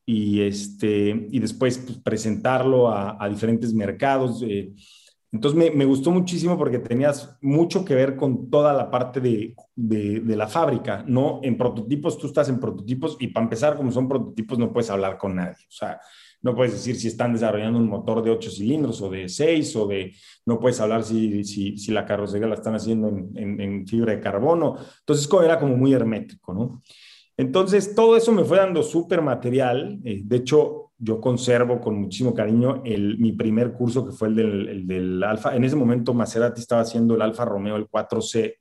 y, este, y después pues, presentarlo a, a, diferentes mercados. Eh. Entonces me, me, gustó muchísimo porque tenías mucho que ver con toda la parte de, de, de, la fábrica, ¿no? En prototipos, tú estás en prototipos y para empezar, como son prototipos, no puedes hablar con nadie. O sea, no puedes decir si están desarrollando un motor de 8 cilindros o de 6 o de, no puedes hablar si, si, la carrocería la están haciendo en, en, fibra de carbono. Entonces era como muy hermético, ¿no? Entonces todo eso me fue dando súper material. Eh, de hecho, yo conservo con muchísimo cariño el, mi primer curso que fue el del, el del Alfa. En ese momento Maserati estaba haciendo el Alfa Romeo, el 4C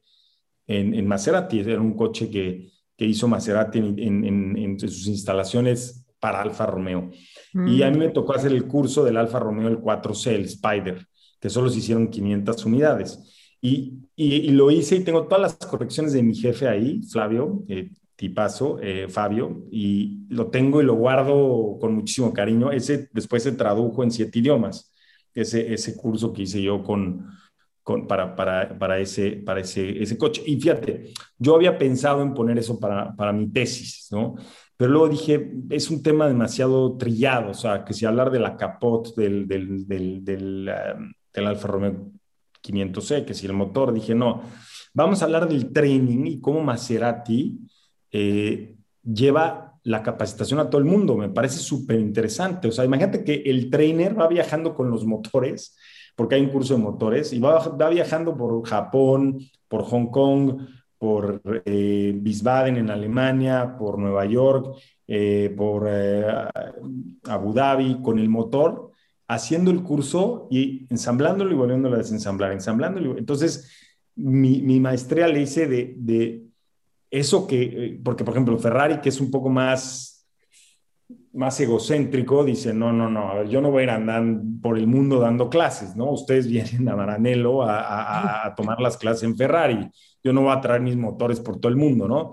en, en Maserati. Era un coche que, que hizo Maserati en, en, en, sus instalaciones para Alfa Romeo. Mm. Y a mí me tocó hacer el curso del Alfa Romeo, el 4C, el Spider, que solo se hicieron 500 unidades. Y, y, y, lo hice y tengo todas las correcciones de mi jefe ahí, Flavio, eh, tipazo, eh, Fabio, y lo tengo y lo guardo con muchísimo cariño. Ese después se tradujo en siete idiomas, ese, ese curso que hice yo con, con, para, para, para, ese, para ese, ese coche. Y fíjate, yo había pensado en poner eso para, para mi tesis, ¿no? Pero luego dije, es un tema demasiado trillado, o sea, que si hablar de la capot del, del, del, del Alfa Romeo 500C, que si el motor, dije, no, vamos a hablar del training y cómo Maserati eh, lleva la capacitación a todo el mundo. Me parece súper interesante. O sea, imagínate que el trainer va viajando con los motores, porque hay un curso de motores, y va, va viajando por Japón, por Hong Kong, por eh, Wiesbaden en Alemania, por Nueva York, eh, por eh, Abu Dhabi, con el motor, haciendo el curso y ensamblándolo y volviéndolo a desensamblar, ensamblándolo. Entonces, mi, mi maestría le hice de, de, eso que, porque por ejemplo, Ferrari, que es un poco más más egocéntrico, dice, no, no, no, a ver, yo no voy a ir andando por el mundo dando clases, ¿no? Ustedes vienen a Maranello a, a, a tomar las clases en Ferrari yo no voy a traer mis motores por todo el mundo, ¿no?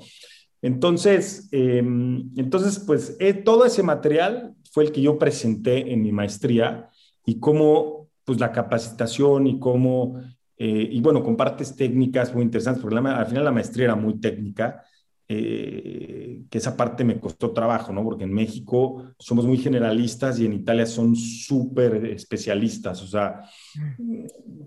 Entonces, eh, entonces pues eh, todo ese material fue el que yo presenté en mi maestría y cómo, pues la capacitación y cómo, eh, y bueno, con partes técnicas muy interesantes, porque la, al final la maestría era muy técnica, eh, que esa parte me costó trabajo, ¿no? Porque en México somos muy generalistas y en Italia son súper especialistas, o sea,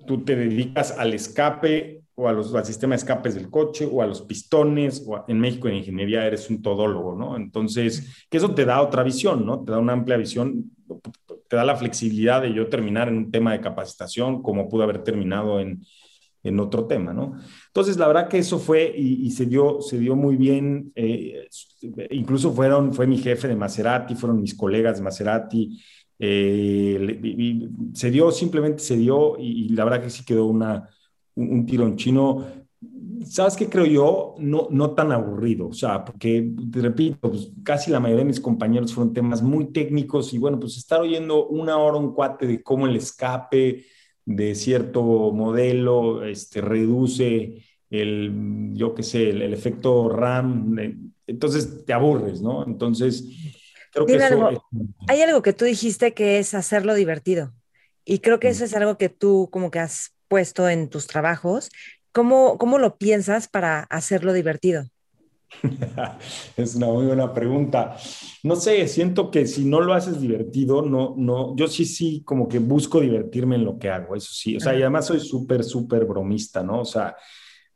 tú te dedicas al escape o a los, al sistema de escapes del coche, o a los pistones, o en México en ingeniería eres un todólogo, ¿no? Entonces, que eso te da otra visión, ¿no? Te da una amplia visión, te da la flexibilidad de yo terminar en un tema de capacitación como pude haber terminado en, en otro tema, ¿no? Entonces, la verdad que eso fue y, se, dio, se dio muy bien, eh, incluso fueron, fue mi jefe de Maserati, fueron mis colegas de Maserati, eh, se dio, simplemente se dio y, la verdad que sí quedó una, un, tirón chino. ¿Sabes qué creo yo? No, no tan aburrido, o sea, porque, te repito, pues, casi la mayoría de mis compañeros fueron temas muy técnicos y bueno, pues estar oyendo una hora un cuate de cómo el escape de cierto modelo este, reduce el, yo qué sé, el, efecto RAM, entonces te aburres, ¿no? Entonces, hay algo que tú dijiste que es hacerlo divertido. Y creo que eso es algo que tú como que has puesto en tus trabajos. ¿Cómo, cómo lo piensas para hacerlo divertido? es una muy buena pregunta. No sé, siento que si no lo haces divertido, no, no, yo sí, sí, como que busco divertirme en lo que hago, eso sí. O sea, y además soy súper, súper bromista, ¿no? O sea,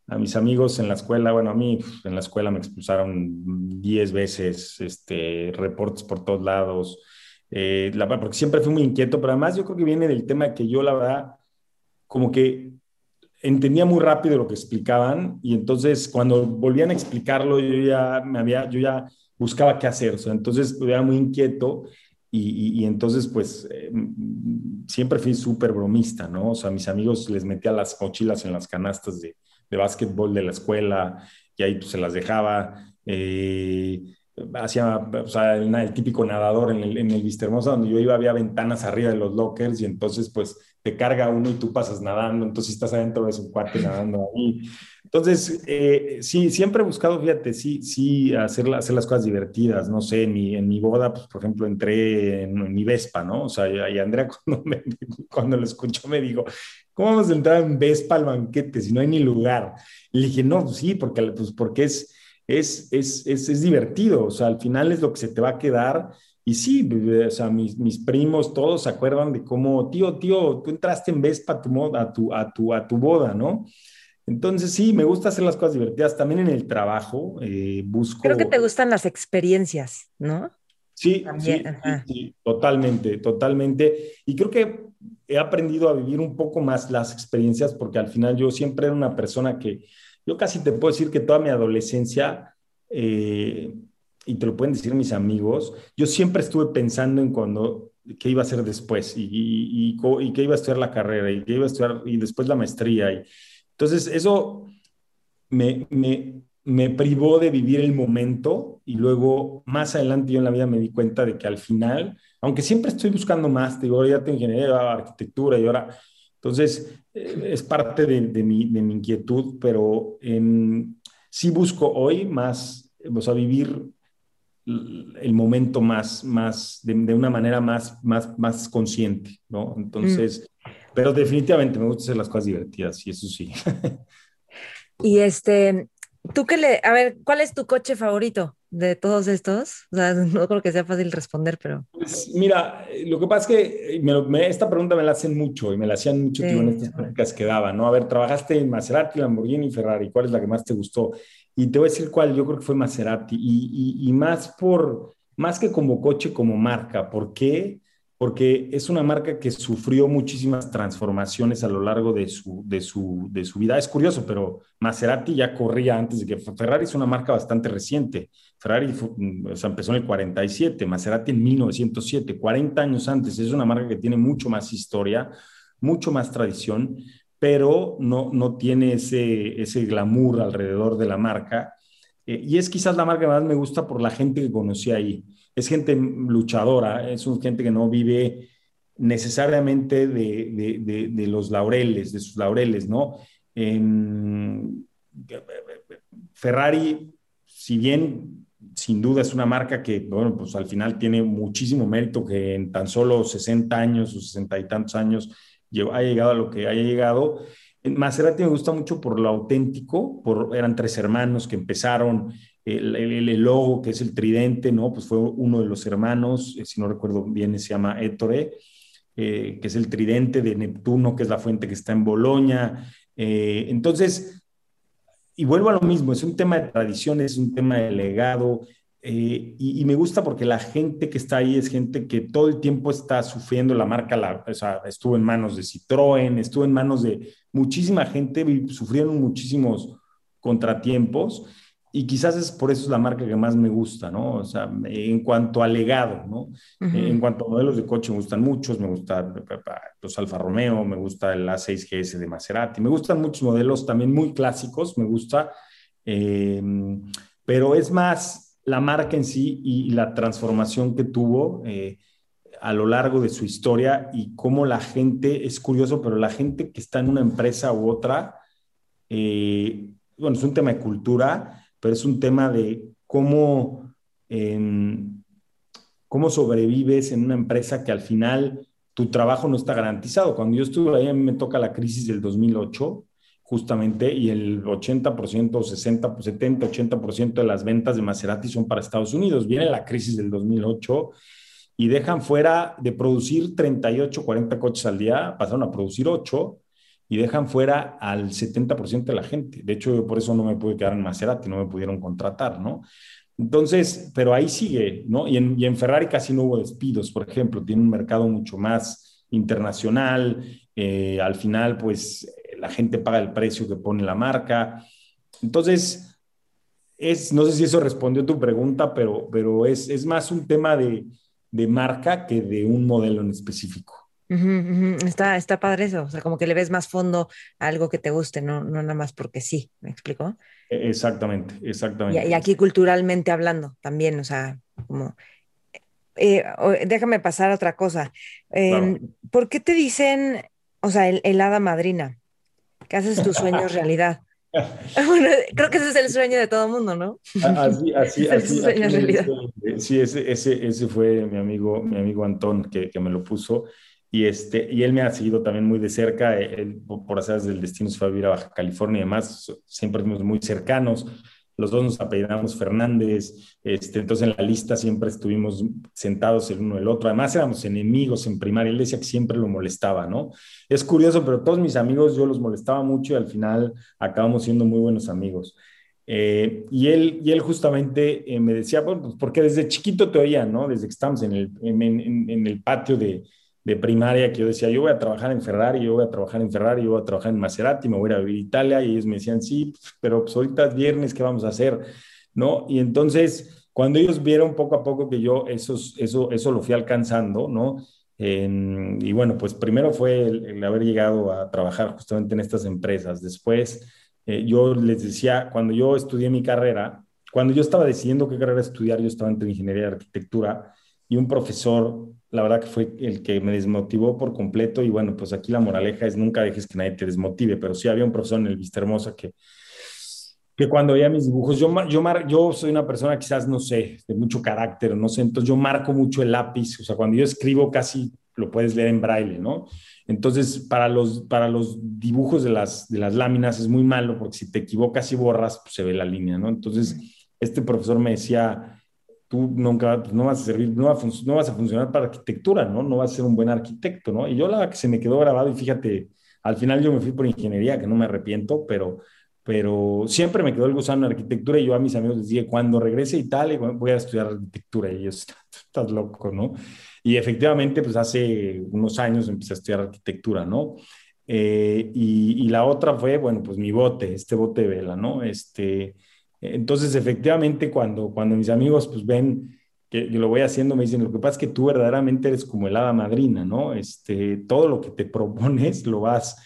a mis amigos en la escuela, bueno, a mí en la escuela me expulsaron 10 veces, este, reportes por todos lados, eh, la, porque siempre fui muy inquieto, pero además yo creo que viene del tema que yo la verdad, como que entendía muy rápido lo que explicaban y entonces cuando volvían a explicarlo yo ya me había, yo ya buscaba qué hacer, entonces era muy inquieto y, y, entonces pues eh, siempre fui súper bromista, ¿no? O sea, mis amigos les metía las mochilas en las canastas de, de básquetbol de la escuela y ahí pues, se las dejaba. Eh, hacía, o sea, el, típico nadador en el, en el Hermosa, donde yo iba, había ventanas arriba de los lockers y entonces pues te carga uno y tú pasas nadando, entonces estás adentro de su cuarto nadando ahí. Entonces, eh, sí, siempre he buscado, fíjate, sí, sí, hacer, hacer las cosas divertidas, no sé, en mi, en mi boda, pues, por ejemplo, entré en, mi Vespa, ¿no? O sea, y Andrea cuando, me, cuando lo escuchó me dijo, ¿cómo vamos a entrar en Vespa al banquete si no hay ni lugar? Y le dije, no, pues sí, porque, pues porque es, es, es, es, es divertido, o sea, al final es lo que se te va a quedar. Y sí, o sea, mis, mis, primos todos se acuerdan de cómo, tío, tío, tú entraste en Vespa a tu, a tu, a tu, a tu boda, ¿no? Entonces sí, me gusta hacer las cosas divertidas. También en el trabajo eh, busco... Creo que te gustan las experiencias, ¿no? Sí, sí, sí, totalmente, totalmente. Y creo que he aprendido a vivir un poco más las experiencias porque al final yo siempre era una persona que, yo casi te puedo decir que toda mi adolescencia, eh, y te lo pueden decir mis amigos, yo siempre estuve pensando en cuando, qué iba a hacer después y, y, y, qué iba a estudiar la carrera y qué iba a estudiar y después la maestría. Y, entonces, eso me, me, me privó de vivir el momento y luego más adelante yo en la vida me di cuenta de que al final, aunque siempre estoy buscando más, digo, ya tengo ingeniería, arquitectura y ahora, entonces eh, es parte de, de, mi, de, mi, inquietud, pero en, sí busco hoy más, o sea, vivir el momento más, más de, de, una manera más, más, más consciente, ¿no? Entonces, mm. pero definitivamente me gusta hacer las cosas divertidas y eso sí. Y este, ¿Tú qué le, a ver, cuál es tu coche favorito de todos estos? O sea, no creo que sea fácil responder, pero. Pues mira, lo que pasa es que me, esta pregunta me la hacen mucho y me la hacían mucho en estas prácticas que daba, ¿no? A ver, trabajaste en Maserati, Lamborghini y Ferrari, ¿cuál es la que más te gustó? Y te voy a decir cuál, yo creo que fue Maserati y, más por, más que como coche, como marca. ¿Por qué? porque es una marca que sufrió muchísimas transformaciones a lo largo de su, de su, de su vida. Es curioso, pero Maserati ya corría antes de que Ferrari es una marca bastante reciente. Ferrari o sea, empezó en el 47, Maserati en 1907, 40 años antes. Es una marca que tiene mucho más historia, mucho más tradición, pero no, no tiene ese, ese glamour alrededor de la marca. Eh, y es quizás la marca que más me gusta por la gente que conocí ahí es gente luchadora, es gente que no vive necesariamente de, los laureles, de sus laureles, ¿no? Ferrari, si bien sin duda es una marca que, bueno, pues al final tiene muchísimo mérito que en tan solo 60 años o 60 y tantos años haya llegado a lo que haya llegado. Maserati me gusta mucho por lo auténtico, por, eran tres hermanos que empezaron el, el, logo, que es el tridente, ¿no? Pues fue uno de los hermanos, eh, si no recuerdo bien, se llama Ettore, eh, que es el tridente de Neptuno, que es la fuente que está en Boloña. Eh, entonces, y vuelvo a lo mismo, es un tema de tradición, es un tema de legado, eh, y, me gusta porque la gente que está ahí es gente que todo el tiempo está sufriendo la marca, la, o sea, estuvo en manos de Citroën, estuvo en manos de muchísima gente, sufrieron muchísimos contratiempos y quizás es por eso es la marca que más me gusta, ¿no? O sea, en cuanto a legado, ¿no? En cuanto a modelos de coche me gustan muchos, me gustan los Alfa Romeo, me gusta el A6 GS de Maserati, me gustan muchos modelos también muy clásicos, me gusta, eh, pero es más la marca en sí y la transformación que tuvo eh, a lo largo de su historia y cómo la gente, es curioso, pero la gente que está en una empresa u otra, eh, bueno, es un tema de cultura, pero es un tema de cómo, cómo sobrevives en una empresa que al final tu trabajo no está garantizado. Cuando yo estuve ahí, a mí me toca la crisis del 2008, justamente, y el 80%, 60, 70, 80% de las ventas de Maserati son para Estados Unidos. Viene la crisis del 2008 y dejan fuera de producir 38, 40 coches al día, pasaron a producir 8 y dejan fuera al 70% de la gente. De hecho, yo por eso no me pude quedar en Maserati, no me pudieron contratar, ¿no? Entonces, pero ahí sigue, ¿no? Y en, y en Ferrari casi no hubo despidos, por ejemplo, tiene un mercado mucho más internacional, eh, al final, pues la gente paga el precio que pone la marca. Entonces, es, no sé si eso respondió a tu pregunta, pero, pero es, es más un tema de, de marca que de un modelo en específico. Está, está padre eso, o sea, como que le ves más fondo a algo que te guste, no, no nada más porque sí, ¿me explico? E, exactamente, exactamente. Y, aquí culturalmente hablando también, o sea, como... Eh, déjame pasar a otra cosa. Em, ¿Por qué te dicen, o sea, el, el hada madrina? Que haces tus sueños realidad. Bueno, creo que ese es el sueño de todo mundo, ¿no? Así, así, así. Sí, ese, ese, ese, fue mi amigo, mi amigo Antón que, que me lo puso. Y, este, y él me ha seguido también muy de cerca, él, por hacer del destino se fue a vivir a Baja California y demás, siempre fuimos muy cercanos, los dos nos apellidamos Fernández, este, entonces en la lista siempre estuvimos sentados el uno el otro, además éramos enemigos en primaria, él decía que siempre lo molestaba, ¿no? Es curioso, pero todos mis amigos yo los molestaba mucho y al final acabamos siendo muy buenos amigos. Eh, y, él, y él justamente eh, me decía, bueno, pues porque desde chiquito te oía, ¿no? Desde que estamos en el, en el patio de, de primaria que yo decía, yo voy a trabajar en Ferrari, yo voy a trabajar en Ferrari, yo voy a trabajar en Maserati, me voy a ir a vivir a Italia, y ellos me decían, sí, pero pues ahorita es viernes, ¿qué vamos a hacer? ¿No? Y entonces, cuando ellos vieron poco a poco que yo eso, eso, eso lo fui alcanzando, ¿no? y bueno, pues primero fue el, haber llegado a trabajar justamente en estas empresas. Después, eh, yo les decía, cuando yo estudié mi carrera, cuando yo estaba decidiendo qué carrera estudiar, yo estaba entre ingeniería y arquitectura, y un profesor, la verdad que fue el que me desmotivó por completo y bueno, pues aquí la moraleja es nunca dejes que nadie te desmotive, pero sí había un profesor en el Vista Hermosa que, que cuando veía mis dibujos, yo, yo, yo soy una persona quizás, no sé, de mucho carácter, no sé, entonces yo marco mucho el lápiz, o sea, cuando yo escribo casi lo puedes leer en braille, ¿no? Entonces, para los, para los dibujos de las, de las láminas es muy malo porque si te equivocas y borras, pues se ve la línea, ¿no? Entonces, este profesor me decía, tú nunca, pues, no vas a servir, no, no, vas a funcionar para arquitectura, ¿no? No vas a ser un buen arquitecto, ¿no? Y yo la que se me quedó grabado y fíjate, al final yo me fui por ingeniería, que no me arrepiento, pero, pero siempre me quedó el gusano en arquitectura y yo a mis amigos les dije, cuando regrese a Italia voy a estudiar arquitectura y ellos, estás loco, ¿no? Y efectivamente, pues hace unos años empecé a estudiar arquitectura, ¿no? Eh, y, y, la otra fue, bueno, pues mi bote, este bote de vela, ¿no? Este, entonces, efectivamente, cuando, cuando mis amigos pues ven que yo lo voy haciendo, me dicen, lo que pasa es que tú verdaderamente eres como el hada madrina, ¿no? Este, todo lo que te propones lo vas,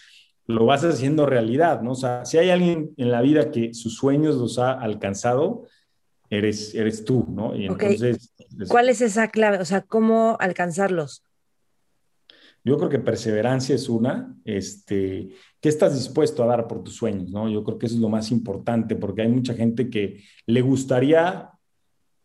lo vas haciendo realidad, ¿no? O sea, si hay alguien en la vida que sus sueños los ha alcanzado, eres, eres tú, ¿no? Y entonces... ¿Cuál es esa clave? O sea, ¿cómo alcanzarlos? Yo creo que perseverancia es una, este, ¿qué estás dispuesto a dar por tus sueños? ¿no? Yo creo que eso es lo más importante, porque hay mucha gente que le gustaría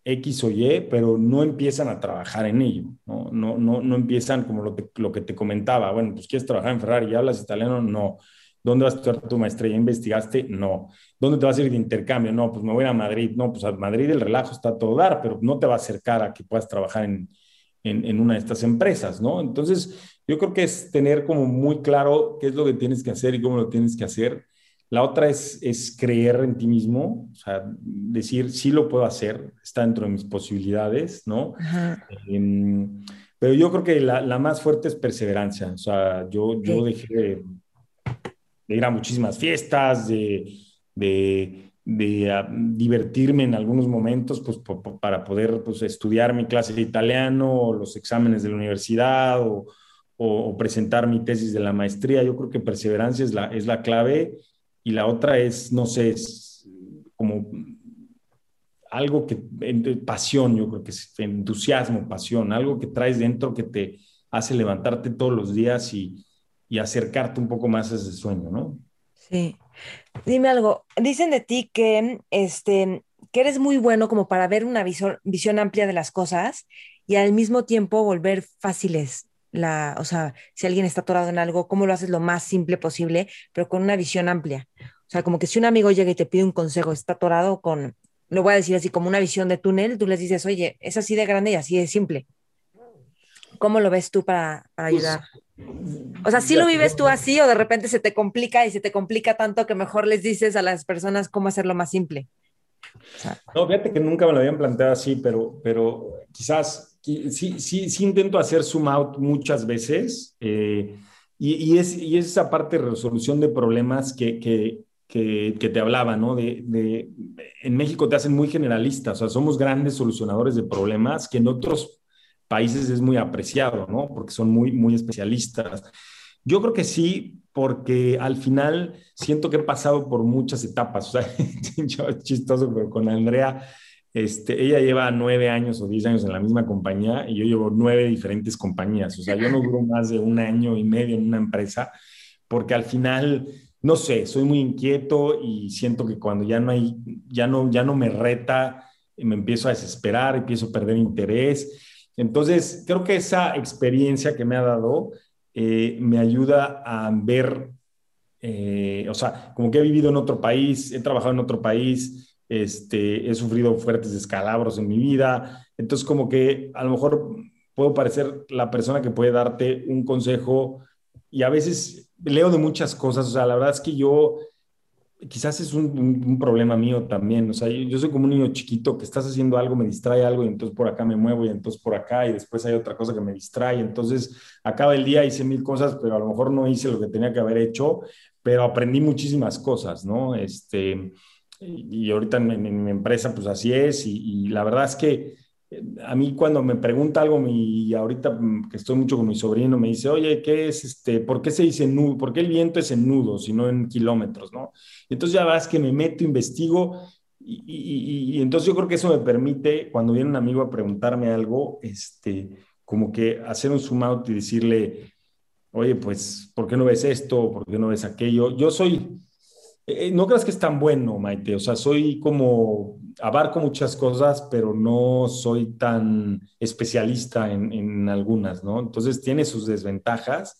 X o Y, pero no empiezan a trabajar en ello, ¿no? No, no, no empiezan como lo, lo que te comentaba, bueno, pues quieres trabajar en Ferrari y hablas italiano, no. ¿Dónde vas a estudiar tu maestría? investigaste? No. ¿Dónde te vas a ir de intercambio? No, pues me voy a Madrid. No, pues a Madrid el relajo está a todo dar, pero no te va a acercar a que puedas trabajar en, en, en una de estas empresas, ¿no? Entonces, yo creo que es tener como muy claro qué es lo que tienes que hacer y cómo lo tienes que hacer. La otra es, es creer en ti mismo, o sea, decir, sí lo puedo hacer, está dentro de mis posibilidades, ¿no? Em, pero yo creo que la, la, más fuerte es perseverancia, o sea, yo, yo dejé de, de ir a muchísimas fiestas, de, de, de ah, divertirme en algunos momentos, pues para poder pues, estudiar mi clase de italiano, o los exámenes de la universidad, o, o, presentar mi tesis de la maestría. Yo creo que perseverancia es la, es la clave y la otra es, no sé, es como algo que, pasión, yo creo que es entusiasmo, pasión, algo que traes dentro que te hace levantarte todos los días y, y acercarte un poco más a ese sueño, ¿no? Sí. Dime algo, dicen de ti que, este, que eres muy bueno como para ver una visión amplia de las cosas y al mismo tiempo volver fáciles la, o sea, si alguien está atorado en algo, cómo lo haces lo más simple posible, pero con una visión amplia. O sea, como que si un amigo llega y te pide un consejo, está atorado con, lo voy a decir así, como una visión de túnel, tú les dices, oye, es así de grande y así de simple. ¿Cómo lo ves tú para, para pues, ayudar? O sea, ¿sí lo vives tú así o de repente se te complica y se te complica tanto que mejor les dices a las personas cómo hacerlo más simple? no, fíjate que nunca me lo habían planteado así, pero, pero quizás sí, sí, sí intento hacer zoom out muchas veces eh, y, y, es, y es esa parte de resolución de problemas que, que, que, que te hablaba, ¿no? De, de, en México te hacen muy generalistas, o sea, somos grandes solucionadores de problemas que en otros países es muy apreciado, ¿no? Porque son muy, muy especialistas. Yo creo que sí, porque al final siento que he pasado por muchas etapas. O sea, chistoso, pero con Andrea, este, ella lleva nueve años o diez años en la misma compañía y yo llevo nueve diferentes compañías. O sea, yo no duro más de un año y medio en una empresa porque al final, no sé, soy muy inquieto y siento que cuando ya no hay, ya no, ya no me reta, me empiezo a desesperar, empiezo a perder interés. Entonces, creo que esa experiencia que me ha dado eh, me ayuda a ver, eh, o sea, como que he vivido en otro país, he trabajado en otro país, este, he sufrido fuertes descalabros en mi vida, entonces como que a lo mejor puedo parecer la persona que puede darte un consejo y a veces leo de muchas cosas, o sea, la verdad es que yo quizás es un, problema mío también. O sea, yo, soy como un niño chiquito que estás haciendo algo, me distrae algo y entonces por acá me muevo y entonces por acá y después hay otra cosa que me distrae. Entonces acaba el día, hice mil cosas, pero a lo mejor no hice lo que tenía que haber hecho, pero aprendí muchísimas cosas, ¿no? Este, y, ahorita en, mi empresa pues así es y la verdad es que a mí cuando me pregunta algo, y ahorita mm, que estoy mucho con mi sobrino, me dice, oye, ¿qué es este? ¿Por qué se dice nudo? ¿Por qué el viento es en nudos y no en kilómetros? ¿no? Entonces ya vas que me meto, investigo y, y, entonces yo creo que eso me permite, cuando viene un amigo a preguntarme algo, este, como que hacer un zoom out y decirle, oye, pues, ¿por qué no ves esto? ¿Por qué no ves aquello? Yo soy, eh, no creas que es tan bueno, Maite, o sea, soy como abarco muchas cosas, pero no soy tan especialista en, en, algunas, ¿no? Entonces tiene sus desventajas.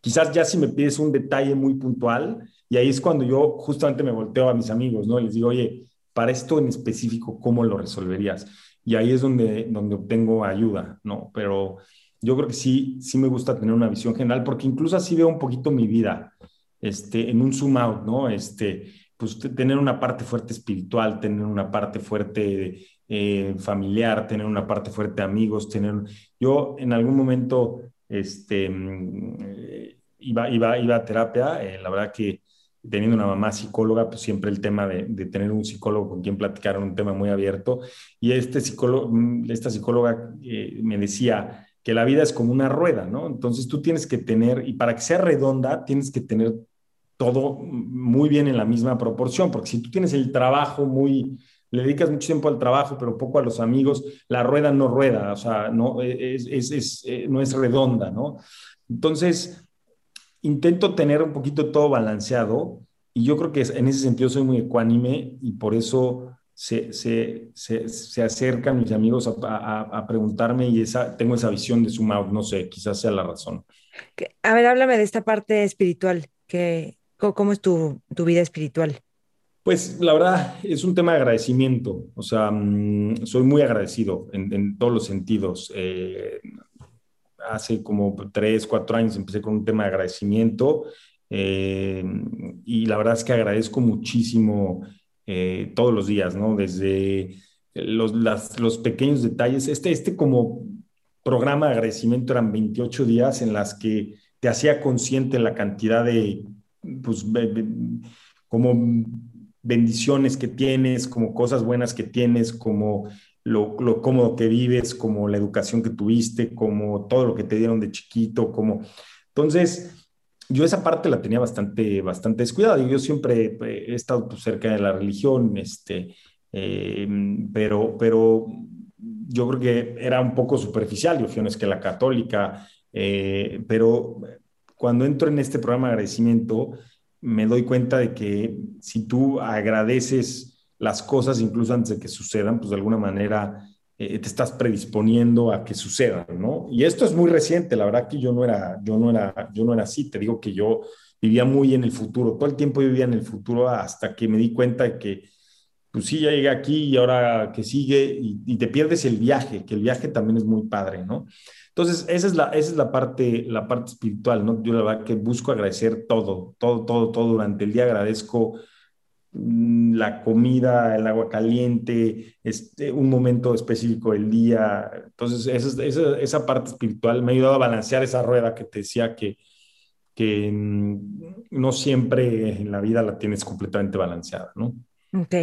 Quizás ya si me pides un detalle muy puntual, y ahí es cuando yo justamente me volteo a mis amigos, ¿no? Les digo, oye, para esto en específico, ¿cómo lo resolverías? Y ahí es donde, donde obtengo ayuda, ¿no? Pero yo creo que sí, sí me gusta tener una visión general, porque incluso así veo un poquito mi vida, este, en un zoom out, ¿no? Este, pues tener una parte fuerte espiritual, tener una parte fuerte eh, familiar, tener una parte fuerte de amigos, tener... Yo en algún momento este, mm, iba, iba, iba a terapia, eh, la verdad que teniendo una mamá psicóloga, pues siempre el tema de, de, tener un psicólogo con quien platicar era un tema muy abierto. Y este psicólogo, mm, esta psicóloga eh, me decía que la vida es como una rueda, ¿no? Entonces tú tienes que tener, y para que sea redonda, tienes que tener todo muy bien en la misma proporción, porque si tú tienes el trabajo muy, le dedicas mucho tiempo al trabajo, pero poco a los amigos, la rueda no rueda, o sea, no es, es, es, eh, no es redonda, ¿no? Entonces, intento tener un poquito todo balanceado y yo creo que en ese sentido soy muy ecuánime y por eso se, se, se, se acercan mis amigos a, a, a, preguntarme y esa, tengo esa visión de suma, no sé, quizás sea la razón. A ver, háblame de esta parte espiritual que, ¿Cómo es tu, tu vida espiritual? Pues la verdad es un tema de agradecimiento, o sea, mm, soy muy agradecido en, todos los sentidos. Eh, hace como tres, cuatro años empecé con un tema de agradecimiento eh, y la verdad es que agradezco muchísimo eh, todos los días, ¿no? Desde los, los pequeños detalles. Este, este como programa de agradecimiento eran 28 días en las que te hacía consciente la cantidad de, pues, como bendiciones que tienes, como cosas buenas que tienes, como lo, lo, cómodo que vives, como la educación que tuviste, como todo lo que te dieron de chiquito, como... Entonces, yo esa parte la tenía bastante, bastante descuidada. Yo siempre he estado pues, cerca de la religión, este, eh, pero, pero yo creo que era un poco superficial, yo fui que la católica, eh, pero cuando entro en este programa de agradecimiento, me doy cuenta de que si tú agradeces las cosas incluso antes de que sucedan, pues de alguna manera eh, te estás predisponiendo a que sucedan, ¿no? Y esto es muy reciente, la verdad que yo no era, yo no era, yo no era así, te digo que yo vivía muy en el futuro, todo el tiempo vivía en el futuro hasta que me di cuenta de que, pues sí, ya llegué aquí y ahora que sigue y, y te pierdes el viaje, que el viaje también es muy padre, ¿no? Entonces, esa es la, esa es la, parte, la parte espiritual, ¿no? Yo la verdad que busco agradecer todo, todo, todo, todo durante el día. Agradezco mm, la comida, el agua caliente, este, un momento específico del día. Entonces, esa, esa, esa, parte espiritual me ha ayudado a balancear esa rueda que te decía que, que mm, no siempre en la vida la tienes completamente balanceada, ¿no? Ok.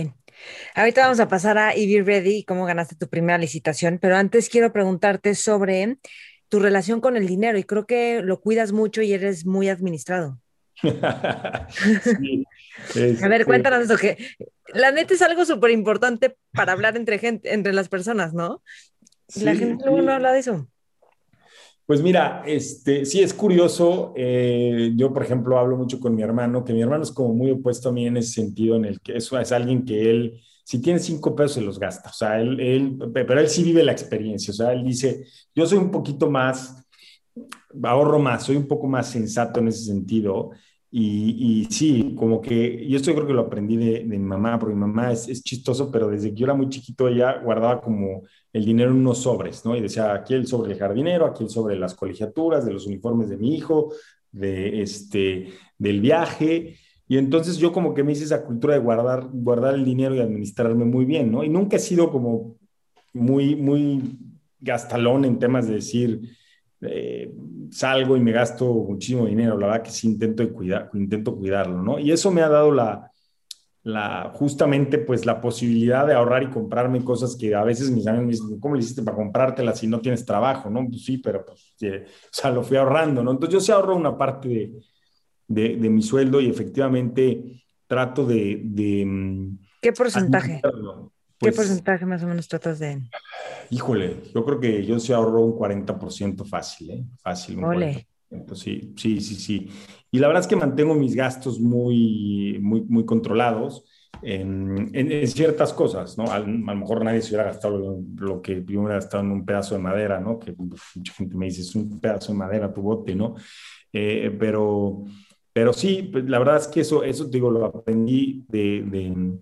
Ahorita vamos a pasar a Be Ready y cómo ganaste tu primera licitación, pero antes quiero preguntarte sobre tu relación con el dinero y creo que lo cuidas mucho y eres muy administrado. a ver, cuéntanos eso, que la neta es algo súper importante para hablar entre gente, entre las personas, ¿no? la gente luego no habla de eso. Pues mira, este, sí es curioso. Eh, yo, por ejemplo, hablo mucho con mi hermano, que mi hermano es como muy opuesto a mí en ese sentido, en el que eso es alguien que él, si tiene cinco pesos, se los gasta. O sea, él, él, pero él sí vive la experiencia. O sea, él dice, yo soy un poquito más, ahorro más, soy un poco más sensato en ese sentido. Y, y, sí, como que, y esto yo creo que lo aprendí de, de mi mamá, porque mi mamá es, es, chistoso, pero desde que yo era muy chiquito ella guardaba como el dinero en unos sobres, ¿no? Y decía, aquí el sobre el jardinero, aquí el sobre las colegiaturas, de los uniformes de mi hijo, de este, del viaje. Y entonces yo como que me hice esa cultura de guardar, guardar el dinero y administrarme muy bien, ¿no? Y nunca he sido como muy, muy gastalón en temas de decir, eh, salgo y me gasto muchísimo dinero, la verdad que sí intento, cuidar, intento cuidarlo, ¿no? Y eso me ha dado la, la, justamente pues la posibilidad de ahorrar y comprarme cosas que a veces mis amigos me dicen, ¿cómo le hiciste para comprártelas si no tienes trabajo? ¿no? Pues sí, pero pues, o sea, lo fui ahorrando, ¿no? Entonces yo sí ahorro una parte de, de, de mi sueldo y efectivamente trato de... de mm, ¿Qué porcentaje? ¿Qué pues porcentaje más o menos tratas de...? Híjole, yo creo que yo sí ahorro un 40% fácil, ¿eh? Fácil. Un Ole. Sí, sí, sí, sí. Y la verdad es que mantengo mis gastos muy, muy, muy controlados en, en, ciertas cosas, ¿no? A, lo mejor nadie se hubiera gastado lo, que yo hubiera gastado en un pedazo de madera, ¿no? Que mucha gente me dice, es un pedazo de madera tu bote, ¿no? Eh, pero, pero sí, pues, la verdad es que eso, eso digo, lo aprendí de, de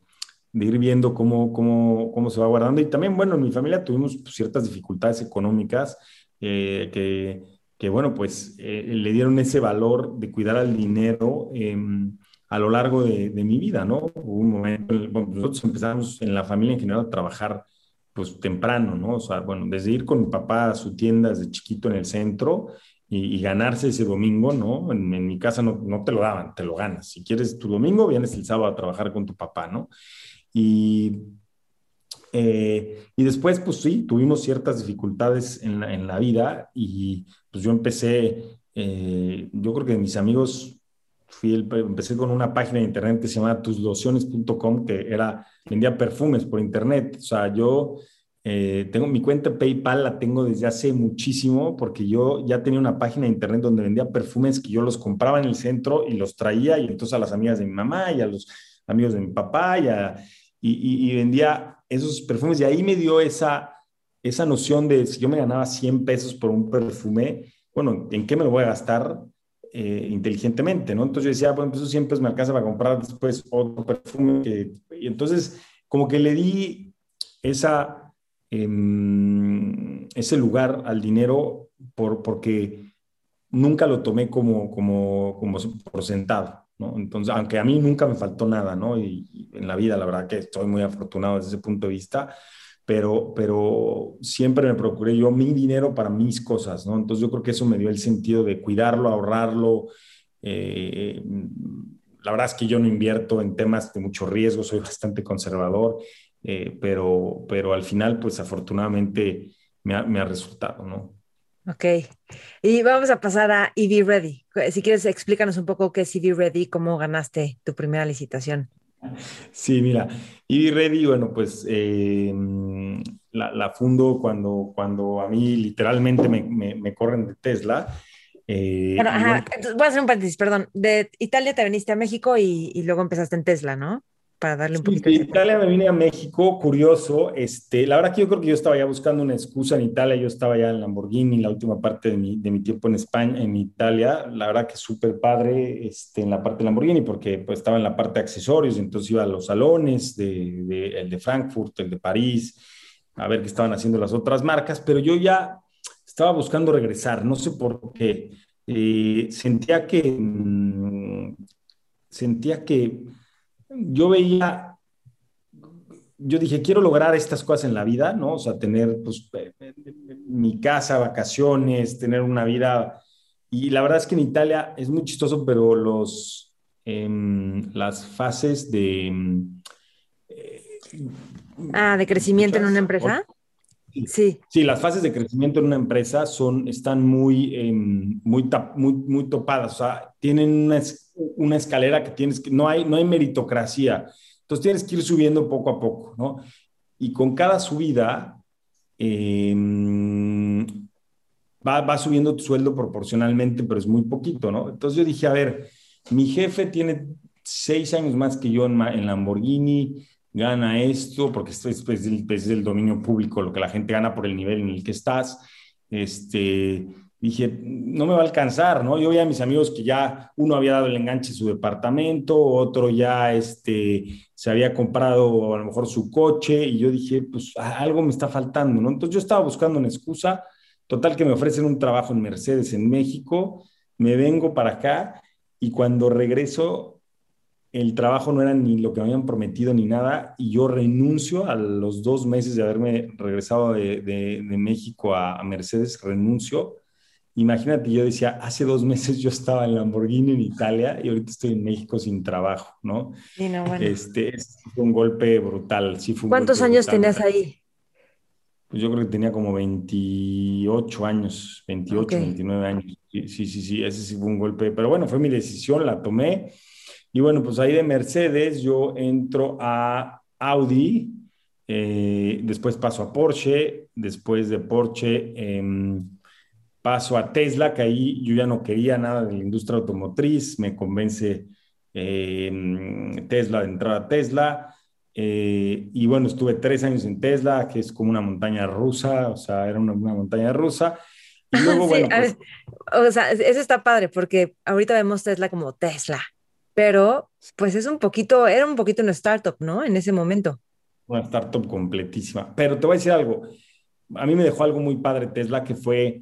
de ir viendo cómo, cómo, cómo se va guardando. Y también, bueno, en mi familia tuvimos ciertas dificultades económicas eh, que, bueno, pues eh, le dieron ese valor de cuidar al dinero em, a lo largo de, mi vida, ¿no? Hubo un momento, bueno, nosotros empezamos en la familia en a trabajar pues temprano, ¿no? O sea, bueno, desde ir con mi papá a su tienda desde chiquito en el centro y, ganarse ese domingo, ¿no? En, en mi casa no, no, te lo daban, te lo ganas. Si quieres tu domingo, vienes el sábado a trabajar con tu papá, ¿no? Y, eh, y después, pues sí, tuvimos ciertas dificultades en la, en la vida y pues yo empecé, eh, yo creo que mis amigos, fui el, empecé con una página de internet que se llama tuslociones.com, que era, vendía perfumes por internet. O sea, yo eh, tengo mi cuenta PayPal, la tengo desde hace muchísimo, porque yo ya tenía una página de internet donde vendía perfumes que yo los compraba en el centro y los traía, y entonces a las amigas de mi mamá y a los amigos de mi papá y a, y, vendía esos perfumes y ahí me dio esa, esa noción de si yo me ganaba 100 pesos por un perfume, bueno, ¿en qué me lo voy a gastar eh, inteligentemente? ¿no? Entonces yo decía, bueno, pues esos 100 pesos me alcanza para comprar después otro perfume. y entonces como que le di esa, em, ese lugar al dinero por, porque nunca lo tomé como, como, como por sentado. ¿no? Entonces, aunque a mí nunca me faltó nada, ¿no? Y, en la vida, la verdad que estoy muy afortunado desde ese punto de vista, pero, pero siempre me procuré yo mi dinero para mis cosas, ¿no? Entonces yo creo que eso me dio el sentido de cuidarlo, ahorrarlo. Eh, la verdad es que yo no invierto en temas de mucho riesgo, soy bastante conservador, eh, pero, pero al final, pues afortunadamente me ha, me ha resultado, ¿no? Ok. Y vamos a pasar a EV Ready. Si quieres, explícanos un poco qué es EV Ready, cómo ganaste tu primera licitación. Sí, mira, EV Ready, bueno, pues em, la, fundo cuando, cuando a mí literalmente me, me, corren de Tesla. Eh, bueno, ajá, voy a hacer un paréntesis, perdón. De Italia te viniste a México y, y luego empezaste en Tesla, ¿no? Para darle un poquito de... Italia me vine a México, curioso. Este, la verdad que yo creo que yo estaba ya buscando una excusa en Italia. Yo estaba ya en Lamborghini, la última parte de mi, de mi tiempo en España, en Italia. La verdad que súper padre este, en la parte de Lamborghini, porque pues, estaba en la parte de accesorios. Entonces iba a los salones, de, de, el de Frankfurt, el de París, a ver qué estaban haciendo las otras marcas. Pero yo ya estaba buscando regresar. No sé por qué. Eh, sentía que. Mm, sentía que yo veía, yo dije, quiero lograr estas cosas en la vida, ¿no? O sea, tener pues, eh, eh, mi casa, vacaciones, tener una vida. Y la verdad es que en Italia es muy chistoso, pero los, em, las fases de... Em, eh, ah, de crecimiento en una empresa. Sí. sí. las fases de crecimiento en una empresa son, están muy, em, muy, muy, muy topadas, o sea, tienen una, una escalera que tienes que, no hay, no hay meritocracia, entonces tienes que ir subiendo poco a poco, ¿no? Y con cada subida em, va, va subiendo tu sueldo proporcionalmente, pero es muy poquito, ¿no? Entonces yo dije, a ver, mi jefe tiene seis años más que yo en, en Lamborghini, gana esto, porque esto es, pues, es, el, dominio público, lo que la gente gana por el nivel en el que estás. Este, dije, no me va a alcanzar, ¿no? Yo veía a mis amigos que ya uno había dado el enganche a su departamento, otro ya este, se había comprado a lo mejor su coche, y yo dije, pues algo me está faltando, ¿no? Entonces yo estaba buscando una excusa, total que me ofrecen un trabajo en Mercedes en México, me vengo para acá, y cuando regreso el trabajo no era ni lo que me habían prometido ni nada y yo renuncio a los dos meses de haberme regresado de, México a, Mercedes, renuncio. Imagínate, yo decía, hace dos meses yo estaba en Lamborghini en Italia y ahorita estoy en México sin trabajo, ¿no? Bueno. Este, fue un golpe brutal. Sí fue ¿Cuántos años tenías ahí? Pues yo creo que tenía como 28 años, 28, 29 años. Sí, sí, sí, sí, ese sí fue un golpe, pero bueno, fue mi decisión, la tomé y bueno, pues ahí de Mercedes yo entro a Audi, eh, después paso a Porsche, después de Porsche em, paso a Tesla, que ahí yo ya no quería nada de la industria automotriz, me convence em, Tesla de entrar a Tesla. Eh, y bueno, estuve tres años en Tesla, que es como una montaña rusa, o sea, era una, montaña rusa. Y luego, bueno, pues o sea, eso está padre, porque ahorita vemos Tesla como Tesla, pero pues es un poquito, era un poquito una startup, ¿no? En ese momento. Una startup completísima. Pero te voy a decir algo, a mí me dejó algo muy padre Tesla, que fue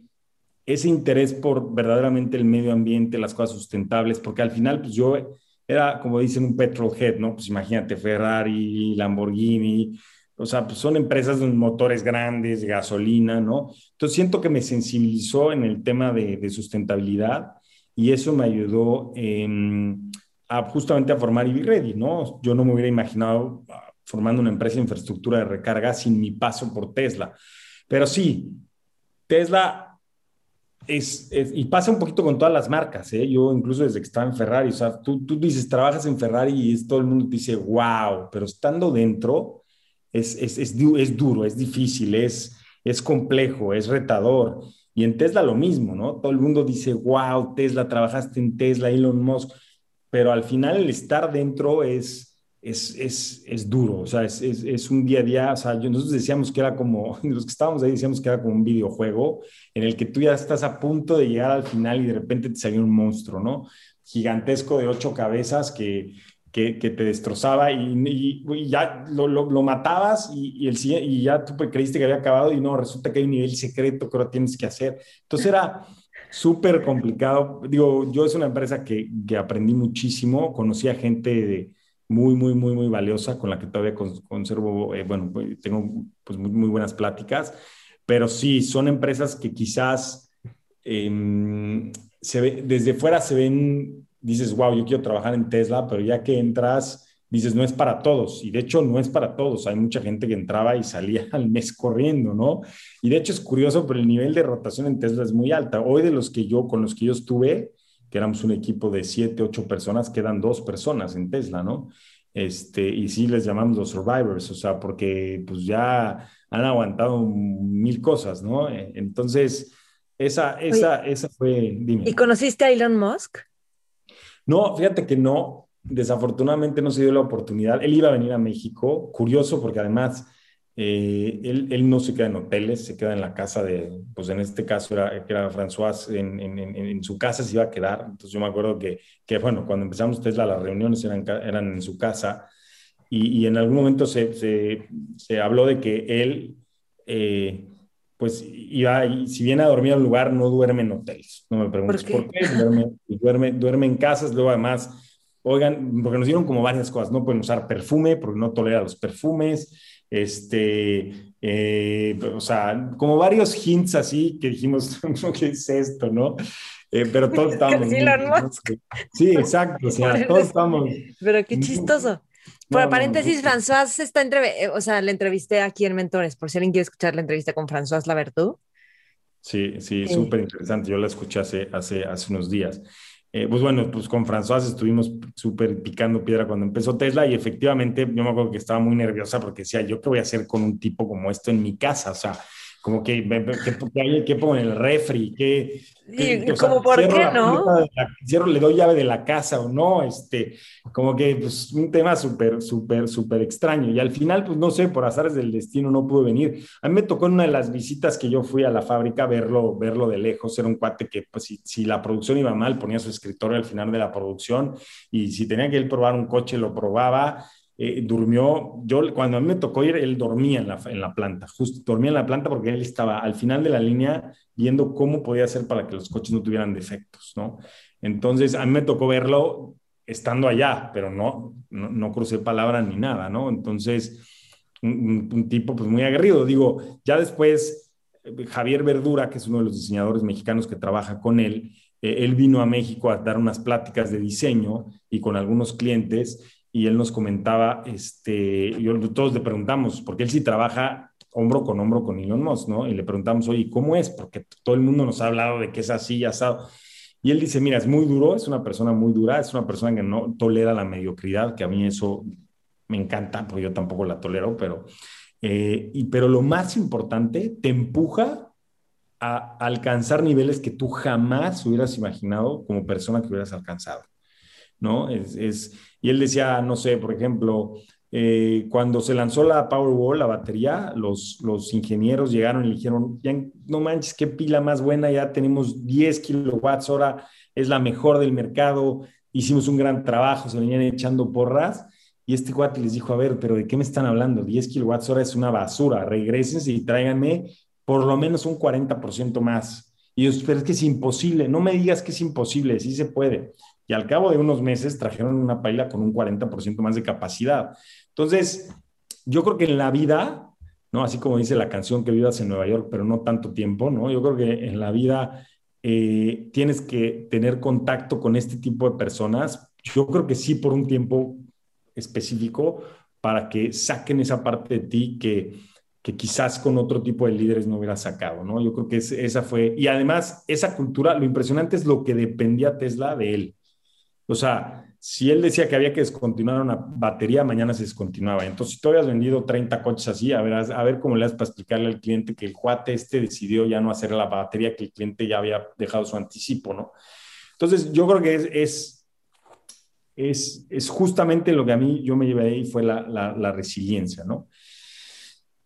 ese interés por verdaderamente el medio ambiente, las cosas sustentables, porque al final, pues yo era, como dicen, un petrolhead, ¿no? Pues imagínate, Ferrari, Lamborghini, o sea, pues son empresas de motores grandes, gasolina, ¿no? Entonces siento que me sensibilizó en el tema de, sustentabilidad y eso me ayudó en justamente a formar EV ¿no? Yo no me hubiera imaginado ah, formando una empresa de infraestructura de recarga sin mi paso por Tesla. Pero sí, Tesla es, y pasa un poquito con todas las marcas, ¿eh? Yo incluso desde que estaba en Ferrari, o sea, tú, tú dices, trabajas en Ferrari y es, todo el mundo te dice, wow, pero estando dentro es, es, es, es duro, es difícil, es, es complejo, es retador. Y en Tesla lo mismo, ¿no? Todo el mundo dice, wow, Tesla, trabajaste en Tesla, Elon Musk pero al final el estar dentro es, es, es, es duro, o sea, es, es, un día a día, o sea, nosotros decíamos que era como, los que estábamos ahí decíamos que era como un videojuego en el que tú ya estás a punto de llegar al final y de repente te salió un monstruo, ¿no? Gigantesco de ocho cabezas que, que, que te destrozaba y, y, ya lo, lo, lo matabas y, el, y ya tú creíste que había acabado y no, resulta que hay un nivel secreto que ahora tienes que hacer. Entonces era súper complicado. Digo, yo es una empresa que, que aprendí muchísimo, conocí a gente de, muy, muy, muy, muy valiosa con la que todavía conservo, eh, bueno, pues, tengo pues muy, muy, buenas pláticas, pero sí, son empresas que quizás eh, se ve, desde fuera se ven, dices, wow, yo quiero trabajar en Tesla, pero ya que entras, dices, no es para todos. Y de hecho, no es para todos. Hay mucha gente que entraba y salía al mes corriendo, ¿no? Y de hecho es curioso, pero el nivel de rotación en Tesla es muy alta. Hoy de los que yo, con los que yo estuve, que éramos un equipo de siete, ocho personas, quedan dos personas en Tesla, ¿no? Este, y sí les llamamos los survivors, o sea, porque pues ya han aguantado mil cosas, ¿no? Entonces, esa, esa, esa fue, dime. ¿Y conociste a Elon Musk? No, fíjate que no, desafortunadamente no se dio la oportunidad. Él iba a venir a México, curioso porque además eh, él, él, no se queda en hoteles, se queda en la casa de, pues en este caso era, era François, en, en, en, su casa se iba a quedar. Entonces yo me acuerdo que, que bueno, cuando empezamos Tesla, las reuniones eran, eran en su casa y, y en algún momento se, se, se, habló de que él, eh, pues iba, y si viene a dormir a un lugar, no duerme en hoteles. No me preguntes por qué, por qué duerme, duerme, duerme en casas, luego además oigan, porque nos dieron como varias cosas, no pueden usar perfume porque no tolera los perfumes, este, eh, o sea, como varios hints así que dijimos, ¿qué es esto, no? Eh, pero todos estamos. Sí, exacto, o sea, todos estamos. Pero qué chistoso. Por paréntesis, François está entre, eh, o sea, le entrevisté aquí en Mentores, por si alguien quiere escuchar la entrevista con François Lavertu. Sí, sí, súper interesante. Yo la escuché hace, hace, hace unos días. Eh, pues bueno, pues con François estuvimos súper picando piedra cuando empezó Tesla y efectivamente yo me acuerdo que estaba muy nerviosa porque decía, ¿yo qué voy a hacer con un tipo como esto en mi casa? O sea, como que, que, que pongo en el refri, que, y, como por qué no. cierro, le doy llave de la casa o no, este, como que pues un tema súper, súper, súper extraño. Y al final, pues no sé, por azares del destino no pude venir. A mí me tocó en una de las visitas que yo fui a la fábrica verlo, verlo de lejos. Era un cuate que, pues si, si la producción iba mal, ponía su escritorio al final de la producción y si tenía que él probar un coche, lo probaba eh, durmió, yo cuando a mí me tocó ir, él dormía en la, en la planta, justo dormía en la planta porque él estaba al final de la línea viendo cómo podía hacer para que los coches no tuvieran defectos, ¿no? Entonces, a mí me tocó verlo estando allá, pero no, no, no crucé palabra ni nada, ¿no? Entonces, un, tipo pues muy aguerrido. Digo, ya después, Javier Verdura, que es uno de los diseñadores mexicanos que trabaja con él, eh, él vino a México a dar unas pláticas de diseño y con algunos clientes y él nos comentaba, este, yo, todos le preguntamos, porque él sí trabaja hombro con hombro con Elon Musk, ¿no? Y le preguntamos, oye, ¿cómo es? Porque todo el mundo nos ha hablado de que es así y asado. Y él dice, mira, es muy duro, es una persona muy dura, es una persona que no tolera la mediocridad, que a mí eso me encanta, porque yo tampoco la tolero, pero, eh, y, pero lo más importante, te empuja a alcanzar niveles que tú jamás hubieras imaginado como persona que hubieras alcanzado. ¿no? Es, es, y él decía, no sé, por ejemplo, eh, cuando se lanzó la Powerwall, la batería, los, los ingenieros llegaron y dijeron, no manches, qué pila más buena, ya tenemos 10 kilowatts hora, es la mejor del mercado, hicimos un gran trabajo, se venían echando porras. Y este cuate les dijo, a ver, pero ¿de qué me están hablando? 10 kilowatts hora es una basura, regresense y tráiganme por lo menos un 40% más. Y yo, pero es que es imposible, no me digas que es imposible, sí se puede al cabo de unos meses trajeron una paila con un 40% más de capacidad. Entonces, yo creo que en la vida, ¿no? Así como dice la canción que vivas en Nueva York, pero no tanto tiempo, ¿no? Yo creo que en la vida eh, tienes que tener contacto con este tipo de personas. Yo creo que sí por un tiempo específico para que saquen esa parte de ti que, que quizás con otro tipo de líderes no hubiera sacado, ¿no? Yo creo que esa fue, y además esa cultura, lo impresionante es lo que dependía Tesla de él. O sea, si él decía que había que descontinuar una batería, mañana se descontinuaba. Entonces, si tú habías vendido 30 coches así, a ver, a ver cómo le das para explicarle al cliente que el cuate este decidió ya no hacer la batería, que el cliente ya había dejado su anticipo, ¿no? Entonces, yo creo que es, es, es, justamente lo que a mí yo me llevé ahí fue la, la, la resiliencia, ¿no?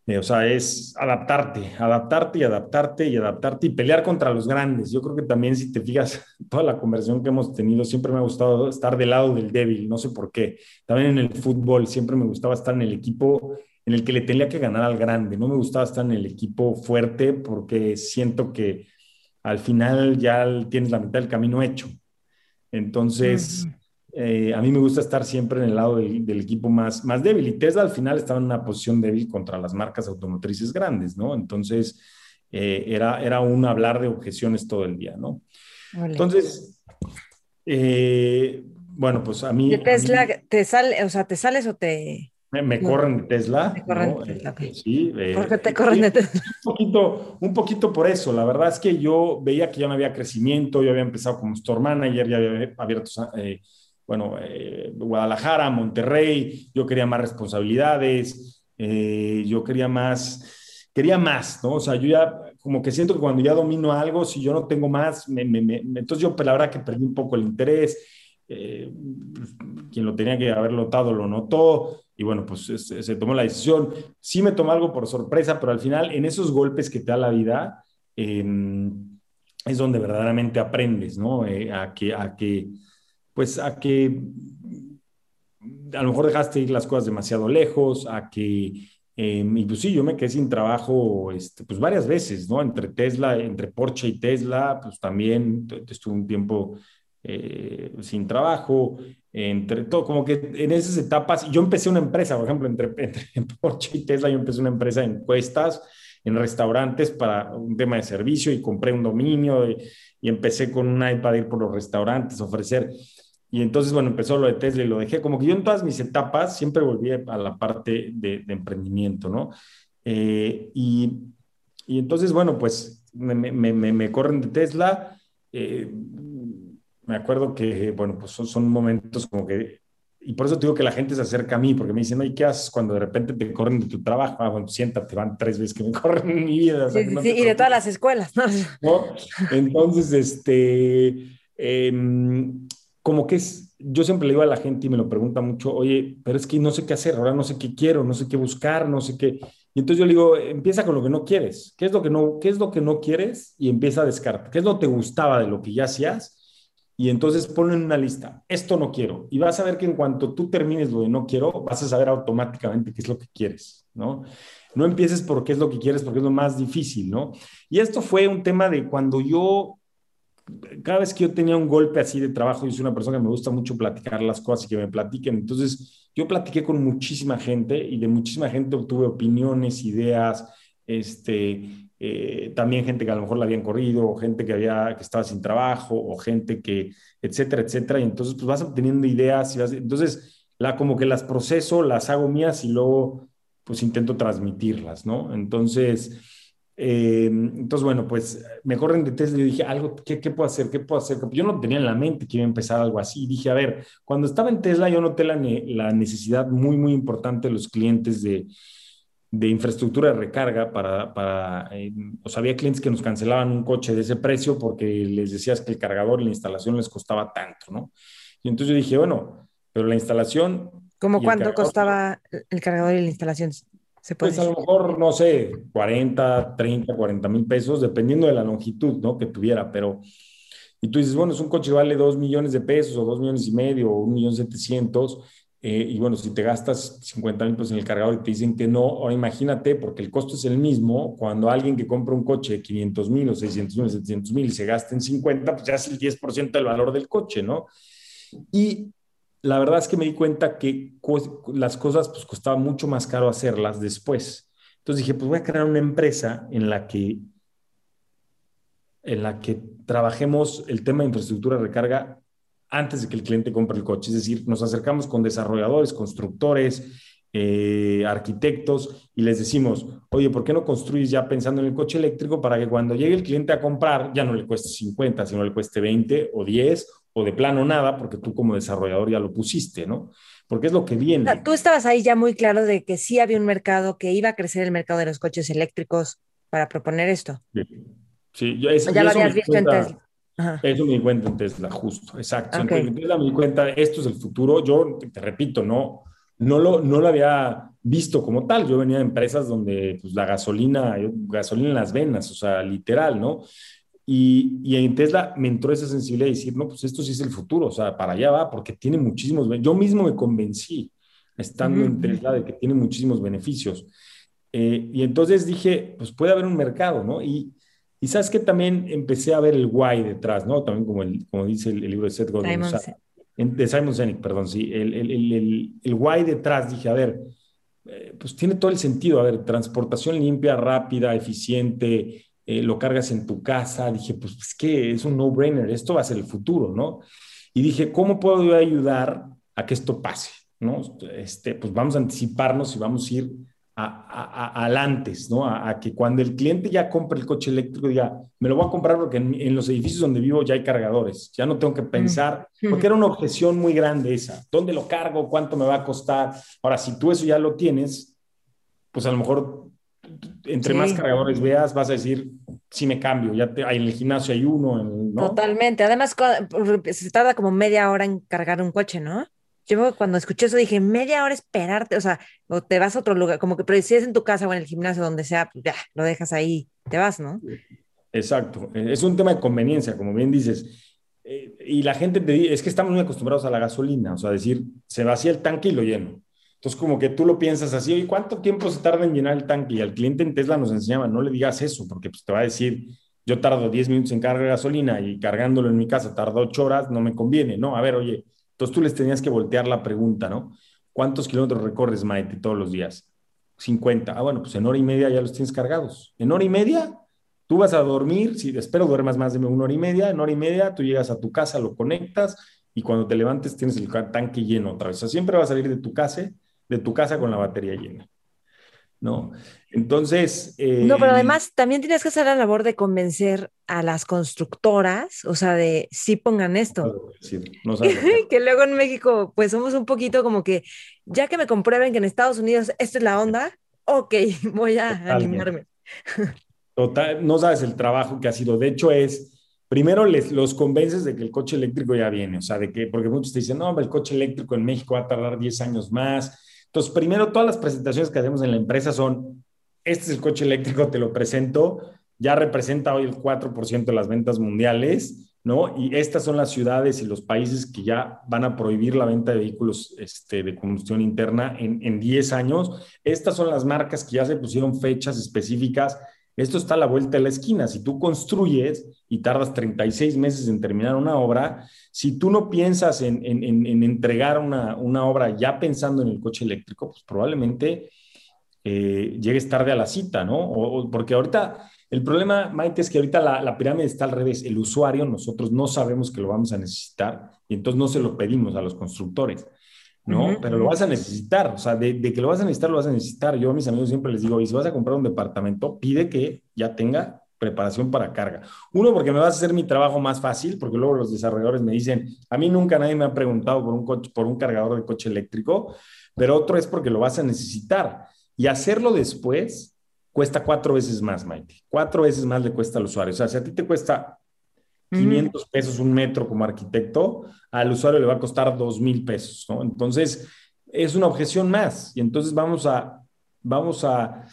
Eh, o sea, es adaptarte, adaptarte y adaptarte y adaptarte y pelear contra los grandes. Yo creo que también si te fijas, toda la conversación que hemos tenido, siempre me ha gustado estar del lado del débil, no sé por qué. También en el fútbol siempre me gustaba estar en el equipo en el que le tenía que ganar al grande. No me gustaba estar en el equipo fuerte porque siento que al final ya tienes la mitad del camino hecho. Entonces, eh, a mí me gusta estar siempre en el lado del, equipo más, más débil. Y Tesla al final estaba en una posición débil contra las marcas automotrices grandes, ¿no? Entonces, eh, era, era un hablar de objeciones todo el día, ¿no? Entonces, eh, bueno, pues a mí... Tesla te sale, o sea, te sales o te... Me, corren de Tesla. Me corren de Tesla, Sí. ¿Por qué te corren de Tesla? Un poquito, un poquito por eso. La verdad es que yo veía que ya no había crecimiento. Yo había empezado como store manager, ya había abierto bueno, eh, Guadalajara, Monterrey, yo quería más responsabilidades, eh, yo quería más, quería más, ¿no? O sea, yo ya como que siento que cuando ya domino algo, si yo no tengo más, me, entonces yo pues, la verdad que perdí un poco el interés, eh, quien lo tenía que haber notado lo notó, y bueno, pues se, tomó la decisión. Sí me tomó algo por sorpresa, pero al final en esos golpes que te da la vida, em, es donde verdaderamente aprendes, ¿no? a que... A que pues a que a lo mejor dejaste ir las cosas demasiado lejos, a que, eh, pues sí, yo me quedé sin trabajo este, pues varias veces, ¿no? Entre Tesla, entre Porsche y Tesla, pues también estuve un tiempo eh, sin trabajo, entre todo, como que en esas etapas, yo empecé una empresa, por ejemplo, entre, entre Porsche y Tesla, yo empecé una empresa de encuestas en restaurantes para un tema de servicio y compré un dominio y, empecé con un iPad ir por los restaurantes, ofrecer y entonces, bueno, empezó lo de Tesla y lo dejé. Como que yo en todas mis etapas siempre volví a la parte de, emprendimiento, ¿no? Eh, y, y, entonces, bueno, pues me, me, me, corren de Tesla. Eh, me acuerdo que, bueno, pues son, son, momentos como que... Y por eso digo que la gente se acerca a mí, porque me dicen, ¿y ¿qué haces cuando de repente te corren de tu trabajo? Ah, bueno, siéntate, van tres veces que me corren en mi vida. sí, sí, y de todas las escuelas, ¿no? ¿No? Entonces, este... Eh, como que es, yo siempre le digo a la gente y me lo pregunta mucho, oye, pero es que no sé qué hacer, ahora no sé qué quiero, no sé qué buscar, no sé qué. Y entonces yo le digo, empieza con lo que no quieres. ¿Qué es lo que no, qué es lo que no quieres? Y empieza a descartar. ¿Qué es lo que te gustaba de lo que ya hacías? Y entonces ponlo en una lista. Esto no quiero. Y vas a ver que en cuanto tú termines lo de no quiero, vas a saber automáticamente qué es lo que quieres, ¿no? No empieces por qué es lo que quieres, porque es lo más difícil, ¿no? Y esto fue un tema de cuando yo cada vez que yo tenía un golpe así de trabajo, yo soy una persona que me gusta mucho platicar las cosas y que me platiquen. Entonces, yo platiqué con muchísima gente y de muchísima gente obtuve opiniones, ideas, este, eh, también gente que a lo mejor la habían corrido, o gente que, había, que estaba sin trabajo, o gente que, etcétera, etcétera. Y entonces, pues vas obteniendo ideas. Y vas, entonces, la, como que las proceso, las hago mías y luego, pues intento transmitirlas, ¿no? Entonces, eh, entonces, bueno, pues me corren de Tesla y dije, algo, ¿qué, ¿qué, puedo hacer? ¿Qué puedo hacer? Yo no tenía en la mente que iba a empezar algo así. dije, a ver, cuando estaba en Tesla yo noté la, la necesidad muy, muy importante de los clientes de, de infraestructura de recarga para, para eh, o sea, había clientes que nos cancelaban un coche de ese precio porque les decías que el cargador y la instalación les costaba tanto, ¿no? Y entonces yo dije, bueno, pero la instalación... ¿Cómo cuánto costaba el cargador y la instalación? Pues a lo mejor, no sé, 40, 30, 40 mil pesos, dependiendo de la longitud, ¿no? Que tuviera, pero... Y tú dices, bueno, es un coche que vale 2 millones de pesos o 2 millones y medio o 1 millón 700. Eh, y bueno, si te gastas 50 mil pesos en el cargador y te dicen que no, ahora imagínate, porque el costo es el mismo, cuando alguien que compra un coche de 500 mil o 600 mil, 700 mil y se gasta en 50, pues ya es el 10% del valor del coche, ¿no? Y la verdad es que me di cuenta que las cosas pues costaba mucho más caro hacerlas después. Entonces dije, pues voy a crear una empresa en la que en la que trabajemos el tema de infraestructura de recarga antes de que el cliente compre el coche. Es decir, nos acercamos con desarrolladores, constructores, eh, arquitectos y les decimos, oye, ¿por qué no construyes ya pensando en el coche eléctrico para que cuando llegue el cliente a comprar ya no le cueste 50, sino le cueste 20 o 10 o de plano nada, porque tú como desarrollador ya lo pusiste, ¿no? Porque es lo que viene. tú estabas ahí ya muy claro de que sí había un mercado, que iba a crecer el mercado de los coches eléctricos para proponer esto. Sí, yo eso, ya lo habías visto en Tesla. Eso me di cuenta en Tesla, justo, exacto. En Tesla me di cuenta, esto es el futuro. Yo te repito, no, no lo, no lo había visto como tal. Yo venía de empresas donde pues, la gasolina, gasolina en las venas, o sea, literal, ¿no? Y, y, en Tesla me entró esa sensibilidad de decir, no, pues esto sí es el futuro, o sea, para allá va, porque tiene muchísimos, yo mismo me convencí, estando en Tesla, de que tiene muchísimos beneficios. Eh, y entonces dije, pues puede haber un mercado, ¿no? Y, y sabes que también empecé a ver el why detrás, ¿no? También como, el, como dice el, libro de Seth Godin. de Simon Sinek, perdón, sí. El, el, el, el, why detrás, dije, a ver, eh, pues tiene todo el sentido. A ver, transportación limpia, rápida, eficiente, eh, lo cargas en tu casa. Dije, pues es que es un no-brainer, esto va a ser el futuro, ¿no? Y dije, ¿cómo puedo yo ayudar a que esto pase? ¿no? Este, pues vamos a anticiparnos y vamos a ir al antes, ¿no? A, que cuando el cliente ya compre el coche eléctrico diga, me lo voy a comprar porque en, los edificios donde vivo ya hay cargadores, ya no tengo que pensar, porque era una objeción muy grande esa, ¿dónde lo cargo? ¿Cuánto me va a costar? Ahora, si tú eso ya lo tienes, pues a lo mejor entre más cargadores veas, vas a decir, sí me cambio, ya te, en el gimnasio hay uno. ¿no? Totalmente, además se tarda como media hora en cargar un coche, ¿no? Yo cuando escuché eso dije, media hora esperarte, o sea, o te vas a otro lugar, como que, pero si es en tu casa o en el gimnasio, donde sea, pues ya, lo dejas ahí, te vas, ¿no? Exacto, e, es un tema de conveniencia, como bien dices. Eh, y la gente te dice, es que estamos muy acostumbrados a la gasolina, o sea, decir, se vacía el tanque y lo lleno. Entonces, como que tú lo piensas así, ¿y cuánto tiempo se tarda en llenar el tanque? Y al cliente en Tesla nos enseñaba, no le digas eso, porque pues, te va a decir, yo tardo 10 minutos en cargar gasolina y cargándolo en mi casa tarda 8 horas, no me conviene, ¿no? A ver, oye, entonces tú les tenías que voltear la pregunta, ¿no? ¿Cuántos kilómetros recorres, Maite, todos los días? 50. Ah, bueno, pues en hora y media ya los tienes cargados. En hora y media, tú vas a dormir, si espero duermas más de una hora y media, en hora y media tú llegas a tu casa, lo conectas y cuando te levantes tienes el tanque lleno otra vez. O sea, siempre vas a salir de tu casa, de tu casa con la batería llena. ¿no? Entonces... no, pero eh, además también tienes que hacer la labor de convencer a las constructoras, o sea, de sí pongan esto. que luego en México, pues somos un poquito como que, ya que me comprueben que en Estados Unidos esto es la onda, ok, voy a animarme. Total, no sabes el trabajo que ha sido. De hecho, es primero les, los convences de que el coche eléctrico ya viene, o sea, de que, porque muchos te dicen, no, el coche eléctrico en México va a tardar 10 años más, entonces, primero, todas las presentaciones que hacemos en la empresa son, este es el coche eléctrico, te lo presento, ya representa hoy el 4% de las ventas mundiales, ¿no? Y estas son las ciudades y los países que ya van a prohibir la venta de vehículos este, de combustión interna en, en 10 años. Estas son las marcas que ya se pusieron fechas específicas. Esto está a la vuelta de la esquina. Si tú construyes y tardas 36 meses en terminar una obra, si tú no piensas en, entregar una, obra ya pensando en el coche eléctrico, pues probablemente eh, llegues tarde a la cita, ¿no? porque ahorita el problema, Maite, es que ahorita la, pirámide está al revés. El usuario, nosotros no sabemos que lo vamos a necesitar y entonces no se lo pedimos a los constructores. ¿No? Pero lo vas a necesitar, o sea, de, que lo vas a necesitar, lo vas a necesitar. Yo a mis amigos siempre les digo, y si vas a comprar un departamento, pide que ya tenga preparación para carga. Uno, porque me vas a hacer mi trabajo más fácil, porque luego los desarrolladores me dicen, a mí nunca nadie me ha preguntado por un, coche, por un cargador de coche eléctrico, pero otro es porque lo vas a necesitar. Y hacerlo después cuesta cuatro veces más, Maite. Cuatro veces más le cuesta al usuario. O sea, si a ti te cuesta 500 pesos un metro como arquitecto, al usuario le va a costar 2 mil pesos, ¿no? Entonces, es una objeción más. Y entonces vamos a, vamos a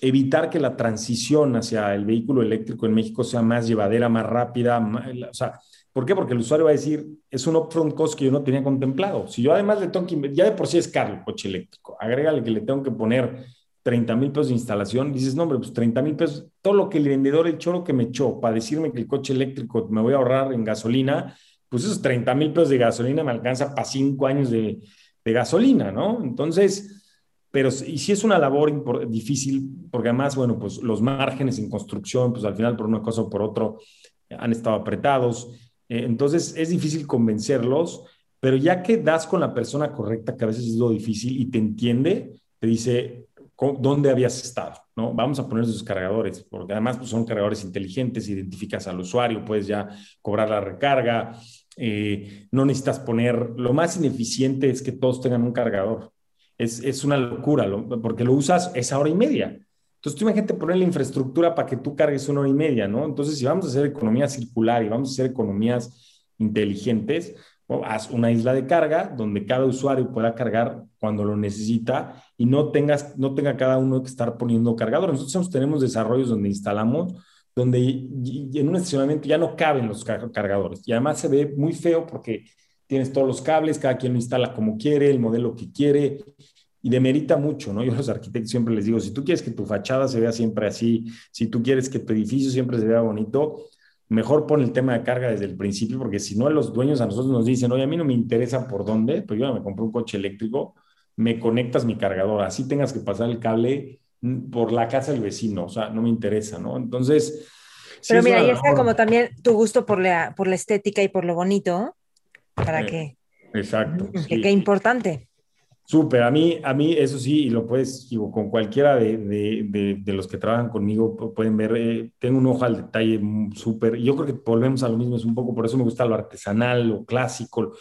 evitar que la transición hacia el vehículo eléctrico en México sea más llevadera, más rápida. o sea, ¿por qué? Porque el usuario va a decir, es un upfront cost que yo no tenía contemplado. Si yo además le tengo que, ya de por sí es caro el coche eléctrico, agrégale que le tengo que poner 30 mil pesos de instalación, dices, no, hombre, pues 30 mil pesos, todo lo que el vendedor, el choro que me echó para decirme que el coche eléctrico me voy a ahorrar en gasolina, pues esos 30 mil pesos de gasolina me alcanza para cinco años de, de gasolina, ¿no? Entonces, pero y si es una labor difícil, porque además, bueno, pues los márgenes en construcción, pues al final por una cosa o por otro han estado apretados, eh, entonces es difícil convencerlos, pero ya que das con la persona correcta, que a veces es lo difícil, y te entiende, te dice dónde habías estado, ¿no? Vamos a poner esos cargadores, porque además pues, son cargadores inteligentes, identificas al usuario, puedes ya cobrar la recarga, eh, no necesitas poner, lo más ineficiente es que todos tengan un cargador, es, es una locura, porque lo usas esa hora y media. Entonces, tú imagínate poner la infraestructura para que tú cargues una hora y media, ¿no? Entonces, si vamos a hacer economía circular y vamos a hacer economías inteligentes, haz una isla de carga donde cada usuario pueda cargar cuando lo necesita y no, tengas, no tenga cada uno que estar poniendo cargador. Nosotros tenemos desarrollos donde instalamos, donde en un estacionamiento ya no caben los cargadores y además se ve muy feo porque tienes todos los cables, cada quien lo instala como quiere, el modelo que quiere y demerita mucho, ¿no? Yo a los arquitectos siempre les digo, si tú quieres que tu fachada se vea siempre así, si tú quieres que tu edificio siempre se vea bonito, mejor pon el tema de carga desde el principio, porque si no, los dueños a nosotros nos dicen, oye, a mí no me interesa por dónde, pues yo me compré un coche eléctrico, me conectas mi cargador, así tengas que pasar el cable por la casa del vecino, o sea, no me interesa, ¿no? Entonces... Pero mira, ahí está como también tu gusto por la, por la estética y por lo bonito, para eh, que... Exacto. Que, Qué importante. Súper, a mí, a mí eso sí, y lo puedes, digo, con cualquiera de, de, de, los que trabajan conmigo pueden ver, eh, tengo un ojo al detalle súper, y yo creo que volvemos a lo mismo, es un poco, por eso me gusta lo artesanal, lo clásico.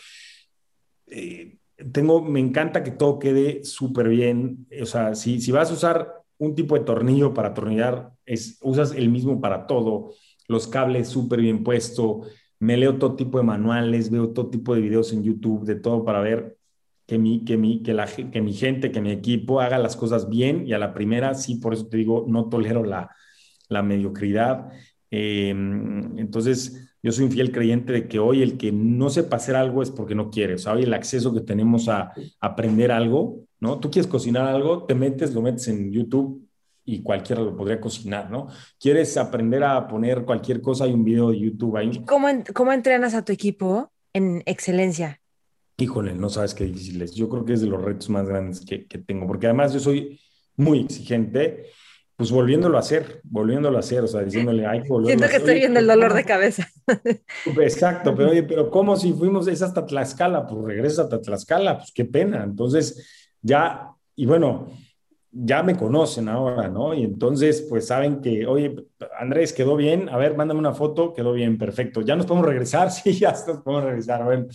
Eh, tengo, me encanta que todo quede súper bien, o sea, si, si vas a usar un tipo de tornillo para atornillar, es, usas el mismo para todo, los cables súper bien puesto, me leo todo tipo de manuales, veo todo tipo de videos en YouTube, de todo para ver que mi, que, mi, que, la, que mi gente, que mi equipo haga las cosas bien. Y a la primera, sí, por eso te digo, no tolero la, la mediocridad. Em, entonces, yo soy un fiel creyente de que hoy el que no sepa hacer algo es porque no quiere. O sea, hoy el acceso que tenemos a, aprender algo, ¿no? Tú quieres cocinar algo, te metes, lo metes en YouTube y cualquiera lo podría cocinar, ¿no? Quieres aprender a poner cualquier cosa, hay un video de YouTube ahí. ¿Cómo, cómo entrenas a tu equipo en excelencia? Híjole, no sabes qué difícil es. Yo creo que es de los retos más grandes que, que tengo, porque además yo soy muy exigente, pues volviéndolo a hacer, volviéndolo a hacer, o sea, diciéndole, ay, Siento que estoy viendo el dolor de cabeza. Exacto, pero oye, pero ¿cómo si fuimos, es hasta Tlaxcala? Pues regresa hasta Tlaxcala, pues qué pena. Entonces, ya, y bueno, ya me conocen ahora, ¿no? Y entonces, pues saben que, oye, Andrés, quedó bien, a ver, mándame una foto, quedó bien, perfecto. ¿Ya nos podemos regresar? Sí, ya nos podemos regresar. Bueno,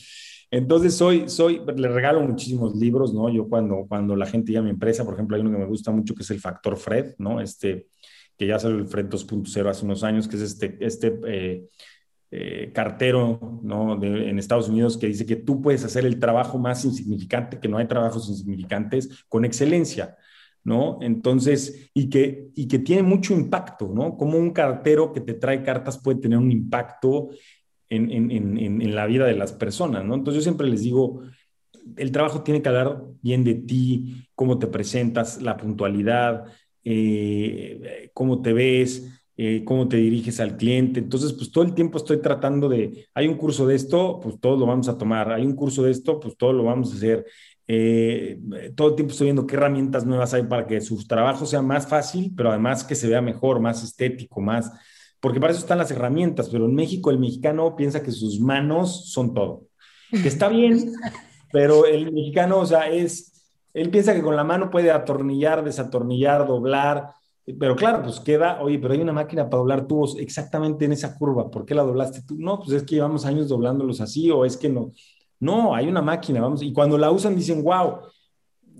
entonces, soy, soy, le regalo muchísimos libros, ¿no? Yo cuando, cuando la gente llama a mi empresa, por ejemplo, hay uno que me gusta mucho que es el Factor Fred, ¿no? Este, que ya salió el Fred 2.0 hace unos años, que es este, este eh, eh, cartero, ¿no? En Estados Unidos que dice que tú puedes hacer el trabajo más insignificante, que no hay trabajos insignificantes, con excelencia. ¿no? Entonces, y que, y que tiene mucho impacto, ¿no? Como un cartero que te trae cartas puede tener un impacto en, la vida de las personas, ¿no? Entonces yo siempre les digo, el trabajo tiene que hablar bien de ti, cómo te presentas, la puntualidad, eh, cómo te ves, eh, cómo te diriges al cliente. Entonces, pues todo el tiempo estoy tratando de, hay un curso de esto, pues todo lo vamos a tomar, hay un curso de esto, pues todo lo vamos a hacer. Eh, todo el tiempo estoy viendo qué herramientas nuevas hay para que su trabajo sea más fácil, pero además que se vea mejor, más estético, más, porque para eso están las herramientas, pero en México el mexicano piensa que sus manos son todo, que está bien, pero el mexicano, o sea, es, él piensa que con la mano puede atornillar, desatornillar, doblar, pero claro, pues queda, oye, pero hay una máquina para doblar tubos exactamente en esa curva, ¿por qué la doblaste tú? No, pues es que llevamos años doblándolos así, o es que no, no, hay una máquina, vamos, y cuando la usan dicen, wow,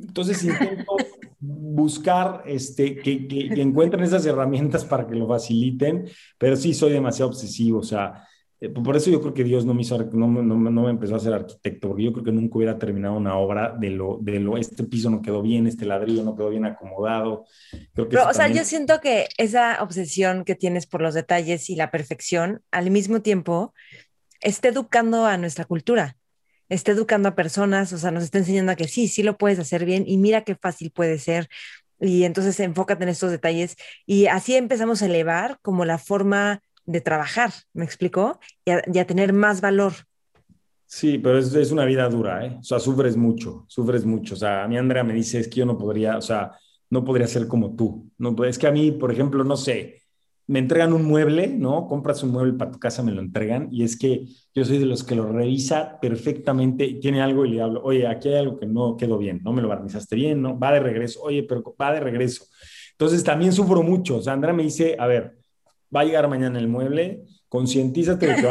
entonces intento buscar este, que, que, encuentren esas herramientas para que lo faciliten, pero sí soy demasiado obsesivo, o sea, eh, por eso yo creo que Dios no me, hizo, no, no, no, me empezó a ser arquitecto, porque yo creo que nunca hubiera terminado una obra de lo, de lo, este piso no quedó bien, este ladrillo no quedó bien acomodado. Creo que pero, o sea, yo siento que esa obsesión que tienes por los detalles y la perfección, al mismo tiempo, está educando a nuestra cultura está educando a personas, o sea, nos está enseñando a que sí, sí lo puedes hacer bien y mira qué fácil puede ser. Y entonces enfócate en estos detalles y así empezamos a elevar como la forma de trabajar, ¿me explicó? Y a, tener más valor. Sí, pero es, una vida dura, ¿eh? O sea, sufres mucho, sufres mucho. O sea, a mí Andrea me dice, es que yo no podría, o sea, no podría ser como tú. No, es que a mí, por ejemplo, no sé, me entregan un mueble, ¿no? Compras un mueble para tu casa, me lo entregan, y es que yo soy de los que lo revisa perfectamente, tiene algo y le hablo, oye, aquí hay algo que no quedó bien, no me lo barnizaste bien, ¿no? Va de regreso, oye, pero va de regreso. Entonces también sufro mucho. O sea, Andrea me dice, a ver, va a llegar mañana el mueble, concientízate de que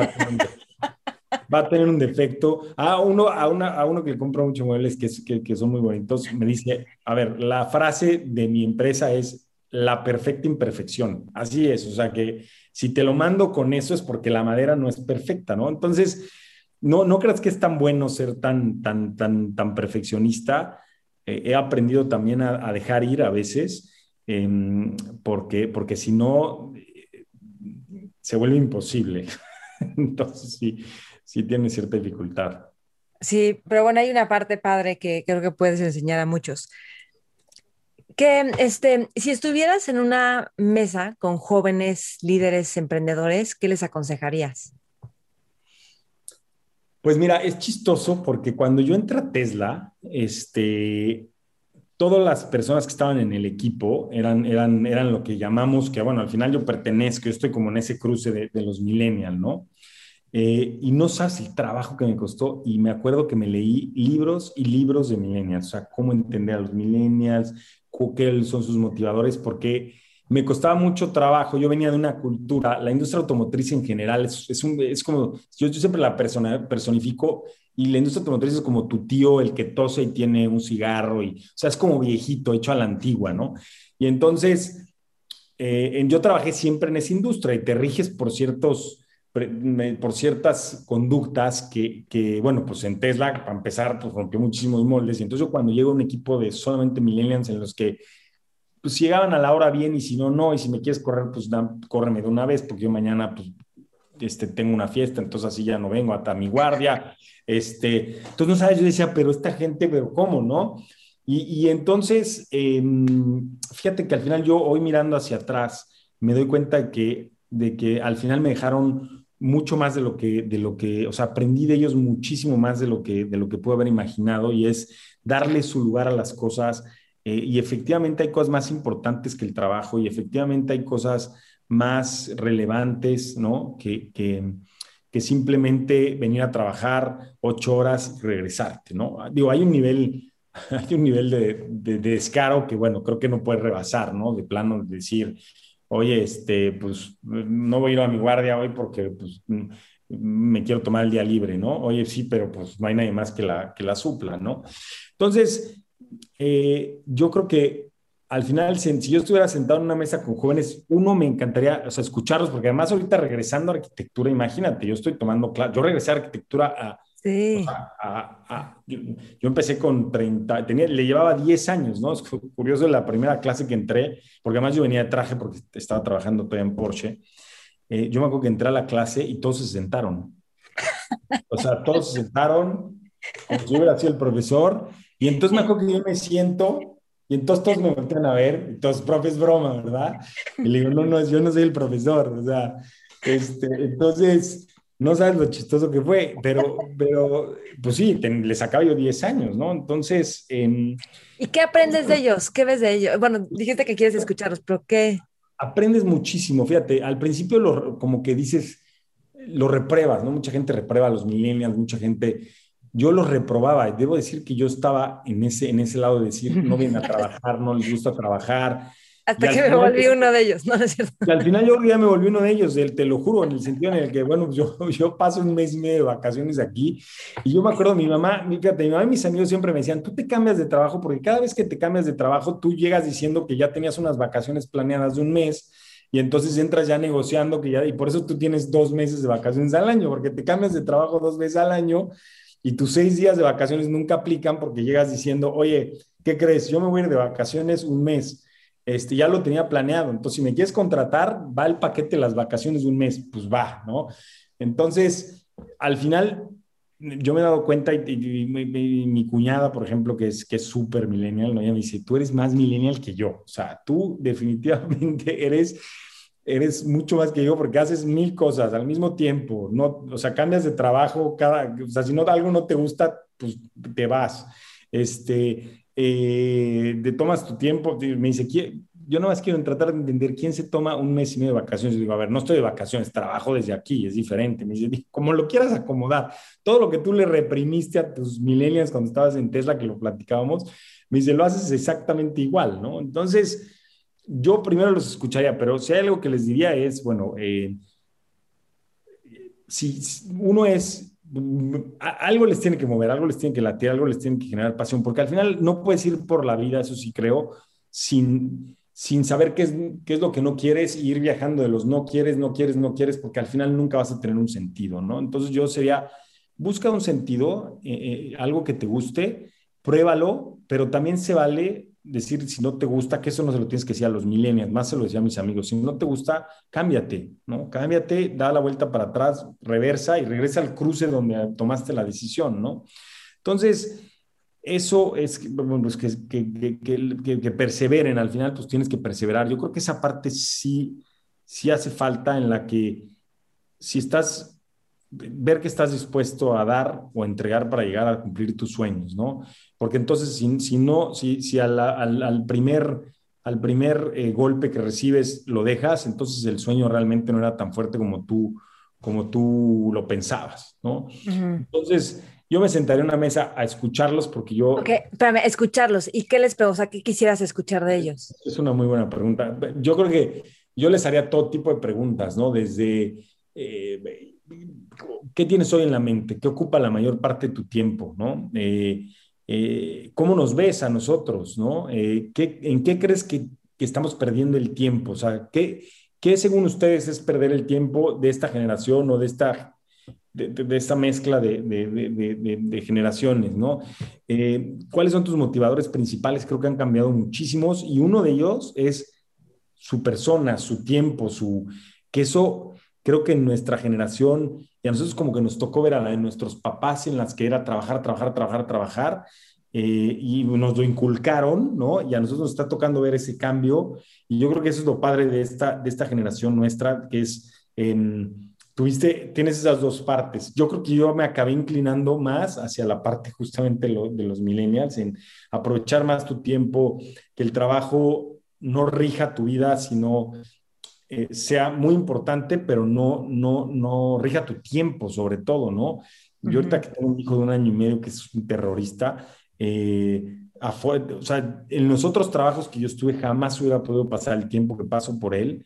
va a tener un defecto. A uno, a una, a uno que compra muchos muebles que, que, que son muy bonitos, me dice, a ver, la frase de mi empresa es, la perfecta imperfección. Así es, o sea que si te lo mando con eso es porque la madera no es perfecta, ¿no? Entonces, no, no creas que es tan bueno ser tan, tan, tan, tan perfeccionista. Eh, he aprendido también a, dejar ir a veces, em, porque, porque si no, se vuelve imposible. Entonces sí, sí tiene cierta dificultad. Sí, pero bueno, hay una parte padre que creo que puedes enseñar a muchos. Que este, si estuvieras en una mesa con jóvenes líderes emprendedores, ¿qué les aconsejarías? Pues mira, es chistoso porque cuando yo entré a Tesla, este, todas las personas que estaban en el equipo eran, eran, eran lo que llamamos, que bueno, al final yo pertenezco, yo estoy como en ese cruce de, los millennials, ¿no? Eh, y no sabes el trabajo que me costó. Y me acuerdo que me leí libros y libros de millennials, o sea, cómo entender a los millennials, qué son sus motivadores, porque me costaba mucho trabajo. Yo venía de una cultura, la industria automotriz en general es, es, un, es como, yo, yo, siempre la persona, personifico y la industria automotriz es como tu tío, el que tose y tiene un cigarro, y, o sea, es como viejito, hecho a la antigua, ¿no? Y entonces, eh, yo trabajé siempre en esa industria y te riges por ciertos por ciertas conductas que, que, bueno, pues en Tesla, para empezar, pues rompió muchísimos moldes. Y entonces yo cuando llega un equipo de solamente millennials en los que pues llegaban a la hora bien y si no, no, y si me quieres correr, pues da, córreme de una vez, porque yo mañana pues este, tengo una fiesta, entonces así ya no vengo hasta mi guardia. Este, entonces, no sabes, yo decía, pero esta gente, pero ¿cómo, no? Y, y entonces, eh, fíjate que al final yo hoy mirando hacia atrás, me doy cuenta que, de que al final me dejaron mucho más de lo que, de lo que, o sea, aprendí de ellos muchísimo más de lo que, de lo que puedo haber imaginado y es darle su lugar a las cosas. Eh, y efectivamente hay cosas más importantes que el trabajo y efectivamente hay cosas más relevantes, ¿no? Que, que, que simplemente venir a trabajar ocho horas y regresarte, ¿no? Digo, hay un nivel, hay un nivel de, de, de descaro que, bueno, creo que no puedes rebasar, ¿no? De plano, de decir, oye, este, pues no voy a ir a mi guardia hoy porque pues, me quiero tomar el día libre, ¿no? Oye, sí, pero pues no hay nadie más que la, que la supla, ¿no? Entonces, eh, yo creo que al final, si yo estuviera sentado en una mesa con jóvenes, uno me encantaría, o sea, escucharlos, porque además ahorita regresando a arquitectura, imagínate, yo estoy tomando clase, yo regresé a arquitectura a Sí. yo, empecé con 30, tenía, le llevaba 10 años, ¿no? Es curioso la primera clase que entré, porque además yo venía de traje porque estaba trabajando todavía en Porsche. Eh, yo me acuerdo que entré a la clase y todos se sentaron. O sea, todos se sentaron, como si hubiera sido el profesor. Y entonces me acuerdo que yo me siento y entonces todos me voltean a ver, todos, profe, es broma, ¿verdad? Y le digo, no, no, yo no soy el profesor, o sea, este, entonces, no sabes lo chistoso que fue, pero, pero pues sí, le sacaba yo 10 años, ¿no? Entonces... ¿Y qué aprendes de ellos? ¿Qué ves de ellos? Bueno, dijiste que quieres escucharlos, pero ¿qué? Aprendes muchísimo, fíjate, al principio lo, como que dices, lo repruebas, ¿no? Mucha gente reprueba a los millennials, mucha gente... Yo los reprobaba, debo decir que yo estaba en ese, en ese lado de decir, no vienen a trabajar, no les gusta trabajar, hasta que me volví uno de ellos, ¿no? es cierto? Y al final yo ya me volví uno de ellos, te lo juro, en el sentido en el que, bueno, yo, yo paso un mes y medio de vacaciones aquí y yo me acuerdo, mi mamá, fíjate, mi mamá y mis amigos siempre me decían, tú te cambias de trabajo porque cada vez que te cambias de trabajo, tú llegas diciendo que ya tenías unas vacaciones planeadas de un mes y entonces entras ya negociando que ya, y por eso tú tienes dos meses de vacaciones al año, porque te cambias de trabajo dos veces al año y tus seis días de vacaciones nunca aplican porque llegas diciendo, oye, ¿qué crees? Yo me voy a ir de vacaciones un mes este, ya lo tenía planeado. Entonces, si me quieres contratar, va el paquete de las vacaciones de un mes, pues va, ¿no? Entonces, al final, yo me he dado cuenta, y, mi, cuñada, por ejemplo, que es que súper millennial, ¿no? ella me dice, tú eres más millennial que yo. O sea, tú definitivamente eres, eres mucho más que yo porque haces mil cosas al mismo tiempo. No, o sea, cambias de trabajo cada, o sea, si no algo no te gusta, pues te vas. Este, eh, te tomas tu tiempo, me dice, yo no más quiero tratar de entender quién se toma un mes y medio de vacaciones. Yo digo, a ver, no estoy de vacaciones, trabajo desde aquí, es diferente. Me dice, como lo quieras acomodar, todo lo que tú le reprimiste a tus millennials cuando estabas en Tesla, que lo platicábamos, me dice, lo haces exactamente igual, ¿no? Entonces, yo primero los escucharía, pero si hay algo que les diría es, bueno, eh, si uno es algo les tiene que mover, algo les tiene que latir, algo les tiene que generar pasión, porque al final no puedes ir por la vida, eso sí creo, sin, sin saber qué es, qué es lo que no quieres y ir viajando de los no quieres, no quieres, no quieres, porque al final nunca vas a tener un sentido, ¿no? Entonces yo sería, busca un sentido, eh, eh, algo que te guste, pruébalo, pero también se vale decir si no te gusta, que eso no se lo tienes que decir a los millennials, más se lo decía a mis amigos, si no te gusta, cámbiate, ¿no? Cámbiate, da la vuelta para atrás, reversa y regresa al cruce donde tomaste la decisión, ¿no? Entonces, eso es bueno, pues que, que, que, que, perseveren, al final pues tienes que perseverar. Yo creo que esa parte sí, sí hace falta en la que si estás, ver que estás dispuesto a dar o entregar para llegar a cumplir tus sueños, ¿no? Porque entonces si, si no, si, si al, al, al primer, al primer eh, golpe que recibes lo dejas, entonces el sueño realmente no era tan fuerte como tú, como tú lo pensabas, ¿no? Entonces yo me sentaré en una mesa a escucharlos porque yo... Ok, espérame, escucharlos. ¿Y qué les pregunto? O sea, ¿qué quisieras escuchar de ellos? Es una muy buena pregunta. Yo creo que yo les haría todo tipo de preguntas, ¿no? Desde... Eh, ¿Qué tienes hoy en la mente? ¿Qué ocupa la mayor parte de tu tiempo? Eh, eh, ¿Cómo nos ves a nosotros? ¿no? ¿qué, ¿En qué crees que, estamos perdiendo el tiempo? O sea, ¿qué, ¿qué según ustedes es perder el tiempo de esta generación o de esta de, esta mezcla de, generaciones. Eh, ¿Cuáles son tus motivadores principales? Creo que han cambiado muchísimos y uno de ellos es su persona, su tiempo, su... que eso creo que en nuestra generación, y a nosotros como que nos tocó ver a la de nuestros papás en las que era trabajar, trabajar, trabajar, trabajar, eh, y nos lo inculcaron, ¿no? Y a nosotros nos está tocando ver ese cambio, y yo creo que eso es lo padre de esta, de esta generación nuestra, que es... en tuviste, tienes esas dos partes. Yo creo que yo me acabé inclinando más hacia la parte justamente de los millennials, en aprovechar más tu tiempo, que el trabajo no rija tu vida, sino eh, sea muy importante, pero no, no, no rija tu tiempo sobre todo, ¿no? Yo ahorita que tengo un hijo de un año y medio que es un terrorista, eh, o sea, en los otros trabajos que yo estuve jamás hubiera podido pasar el tiempo que paso por él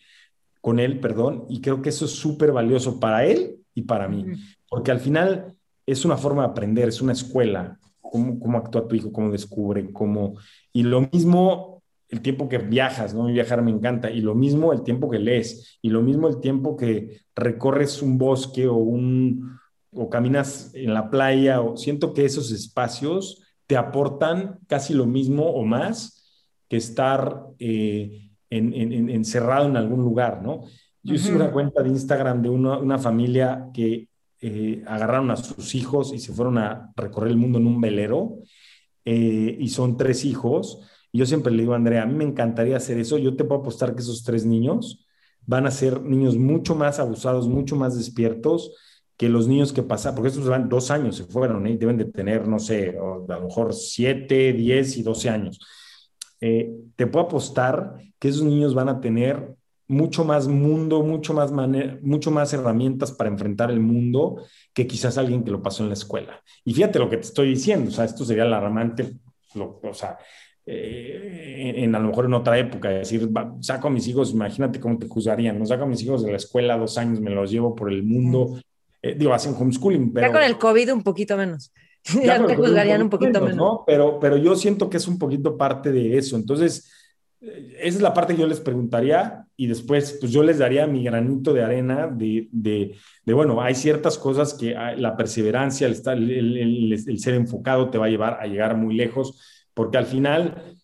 con él, perdón, y creo que eso es súper valioso para él y para mí, porque al final es una forma de aprender, es una escuela, cómo, cómo actúa tu hijo, cómo descubre, cómo... Y lo mismo el tiempo que viajas, ¿no? Viajar me encanta, y lo mismo el tiempo que lees, y lo mismo el tiempo que recorres un bosque o un o caminas en la playa, o siento que esos espacios te aportan casi lo mismo o más que estar eh, encerrado en algún lugar, ¿no? Yo hice una cuenta de Instagram de una, familia que eh, agarraron a sus hijos y se fueron a recorrer el mundo en un velero eh, y son tres hijos. Yo siempre le digo a Andrea, a mí me encantaría hacer eso. Yo te puedo apostar que esos tres niños van a ser niños mucho más abusados, mucho más despiertos que los niños que pasan, porque estos van dos años, se fueron, ¿eh? deben de tener, no sé, a lo mejor siete, diez y doce años. Eh, te puedo apostar que esos niños van a tener mucho más mundo, mucho más, mucho más herramientas para enfrentar el mundo que quizás alguien que lo pasó en la escuela. Y fíjate lo que te estoy diciendo, o sea, esto sería alarmante, o sea, eh, en, a lo mejor en otra época, decir, saco a mis hijos, imagínate cómo te juzgarían, no saco a mis hijos de la escuela dos años, me los llevo por el mundo, eh, digo, hacen homeschooling, pero... Ya con el COVID un poquito menos. Ya, te juzgarían un poquito menos. ¿no? Pero, pero yo siento que es un poquito parte de eso. Entonces, eh, esa es la parte que yo les preguntaría y después, pues yo les daría mi granito de arena de, de, de bueno, hay ciertas cosas que la perseverancia, el, estar, el, el, ser enfocado te va a llevar a llegar muy lejos, porque al final,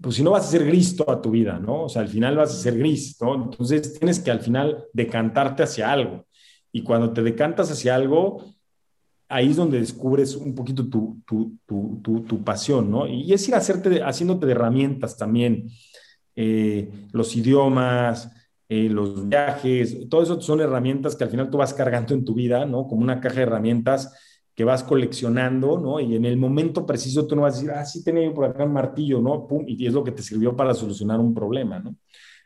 pues si no vas a ser gris toda tu vida, ¿no? O sea, al final vas a ser gris, ¿no? Entonces tienes que al final decantarte hacia algo. Y cuando te decantas hacia algo, ahí es donde descubres un poquito tu, tu, tu, tu pasión, ¿no? Y es ir haciéndote de herramientas también, eh, los idiomas, eh, los viajes, todo eso son herramientas que al final tú vas cargando en tu vida, ¿no? Como una caja de herramientas que vas coleccionando, ¿no? Y en el momento preciso tú no vas a decir, ah, sí tenía yo por acá un martillo, ¿no? Pum, y es lo que te sirvió para solucionar un problema, ¿no?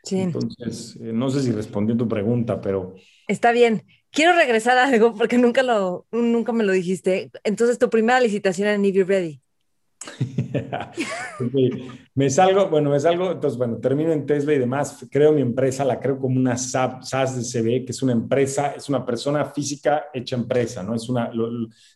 Sí. Entonces, eh, no sé si respondí a tu pregunta, pero... Está bien quiero regresar a algo porque nunca, lo, nunca me lo dijiste. Entonces, tu primera licitación era Navy Ready. me salgo, bueno, me salgo, entonces, bueno, termino en Tesla y demás, creo mi empresa, la creo como una SaaS de CB, que es una empresa, es una persona física hecha empresa, ¿no? Es una,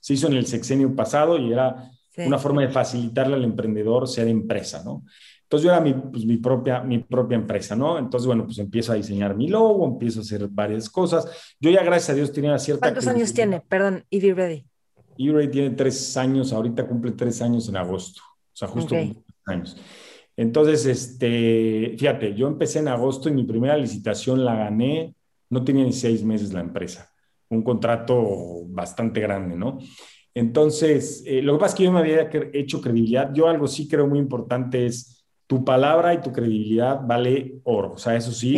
se hizo en el sexenio pasado y era una forma de facilitarle al emprendedor ser empresa, ¿no? Entonces yo era mi, pues, mi, propia, mi propia empresa, ¿no? Entonces, bueno, pues empiezo a diseñar mi logo, empiezo a hacer varias cosas. Yo ya, gracias a Dios, tenía cierta... ¿Cuántos años tiene? Perdón, Easy Ready. eBay tiene tres años, ahorita cumple tres años en agosto, o sea, justo tres años. Entonces, este, fíjate, yo empecé en agosto y mi primera licitación la gané, no tenía ni seis meses la empresa, un contrato bastante grande, ¿no? Entonces, eh, lo que pasa es que yo me había hecho credibilidad, yo algo sí creo muy importante es tu palabra y tu credibilidad vale oro, o sea, eso sí,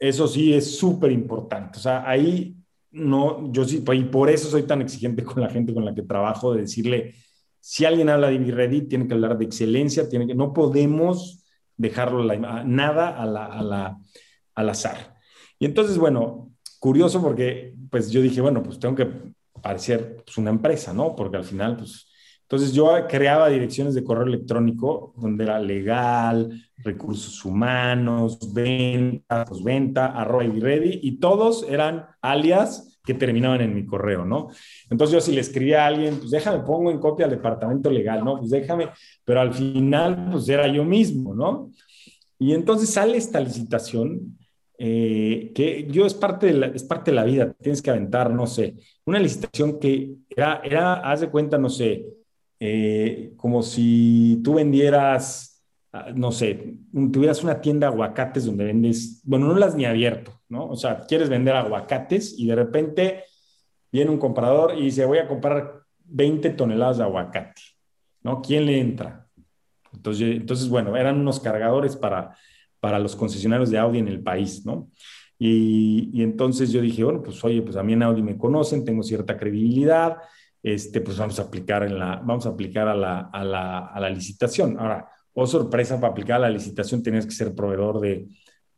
eso sí es súper importante, o sea, ahí no, yo sí, y por eso soy tan exigente con la gente con la que trabajo, de decirle, si alguien habla de Virredit, tiene que hablar de excelencia, tiene que, no podemos dejarlo nada al azar. Y entonces, bueno, curioso porque pues yo dije, bueno, pues tengo que parecer pues, una empresa, ¿no? Porque al final, pues, entonces yo creaba direcciones de correo electrónico donde era legal, recursos humanos, venta, arroba y ready, y todos eran alias que terminaban en mi correo, ¿no? Entonces yo si le escribía a alguien, pues déjame, pongo en copia al departamento legal, ¿no? Pues déjame, pero al final, pues era yo mismo, ¿no? Y entonces sale esta licitación, eh, que yo es parte, de la, es parte de la vida, tienes que aventar, no sé, una licitación que era, era haz de cuenta, no sé, eh, como si tú vendieras, ah, no sé, tuvieras una tienda de aguacates donde vendes, bueno, no las ni abierto, ¿no? O sea, quieres vender aguacates y de repente viene un comprador y dice, voy a comprar 20 toneladas de aguacate, ¿no? ¿Quién le entra? Entonces, entonces bueno, eran unos cargadores para, para los concesionarios de Audi en el país, ¿no? Y, y, entonces yo dije, bueno, pues oye, pues a mí en Audi me conocen, tengo cierta credibilidad, este, pues vamos a aplicar, en la, vamos a, aplicar a, la, a, la, a la licitación. Ahora, oh sorpresa, para aplicar a la licitación tenías que ser proveedor de,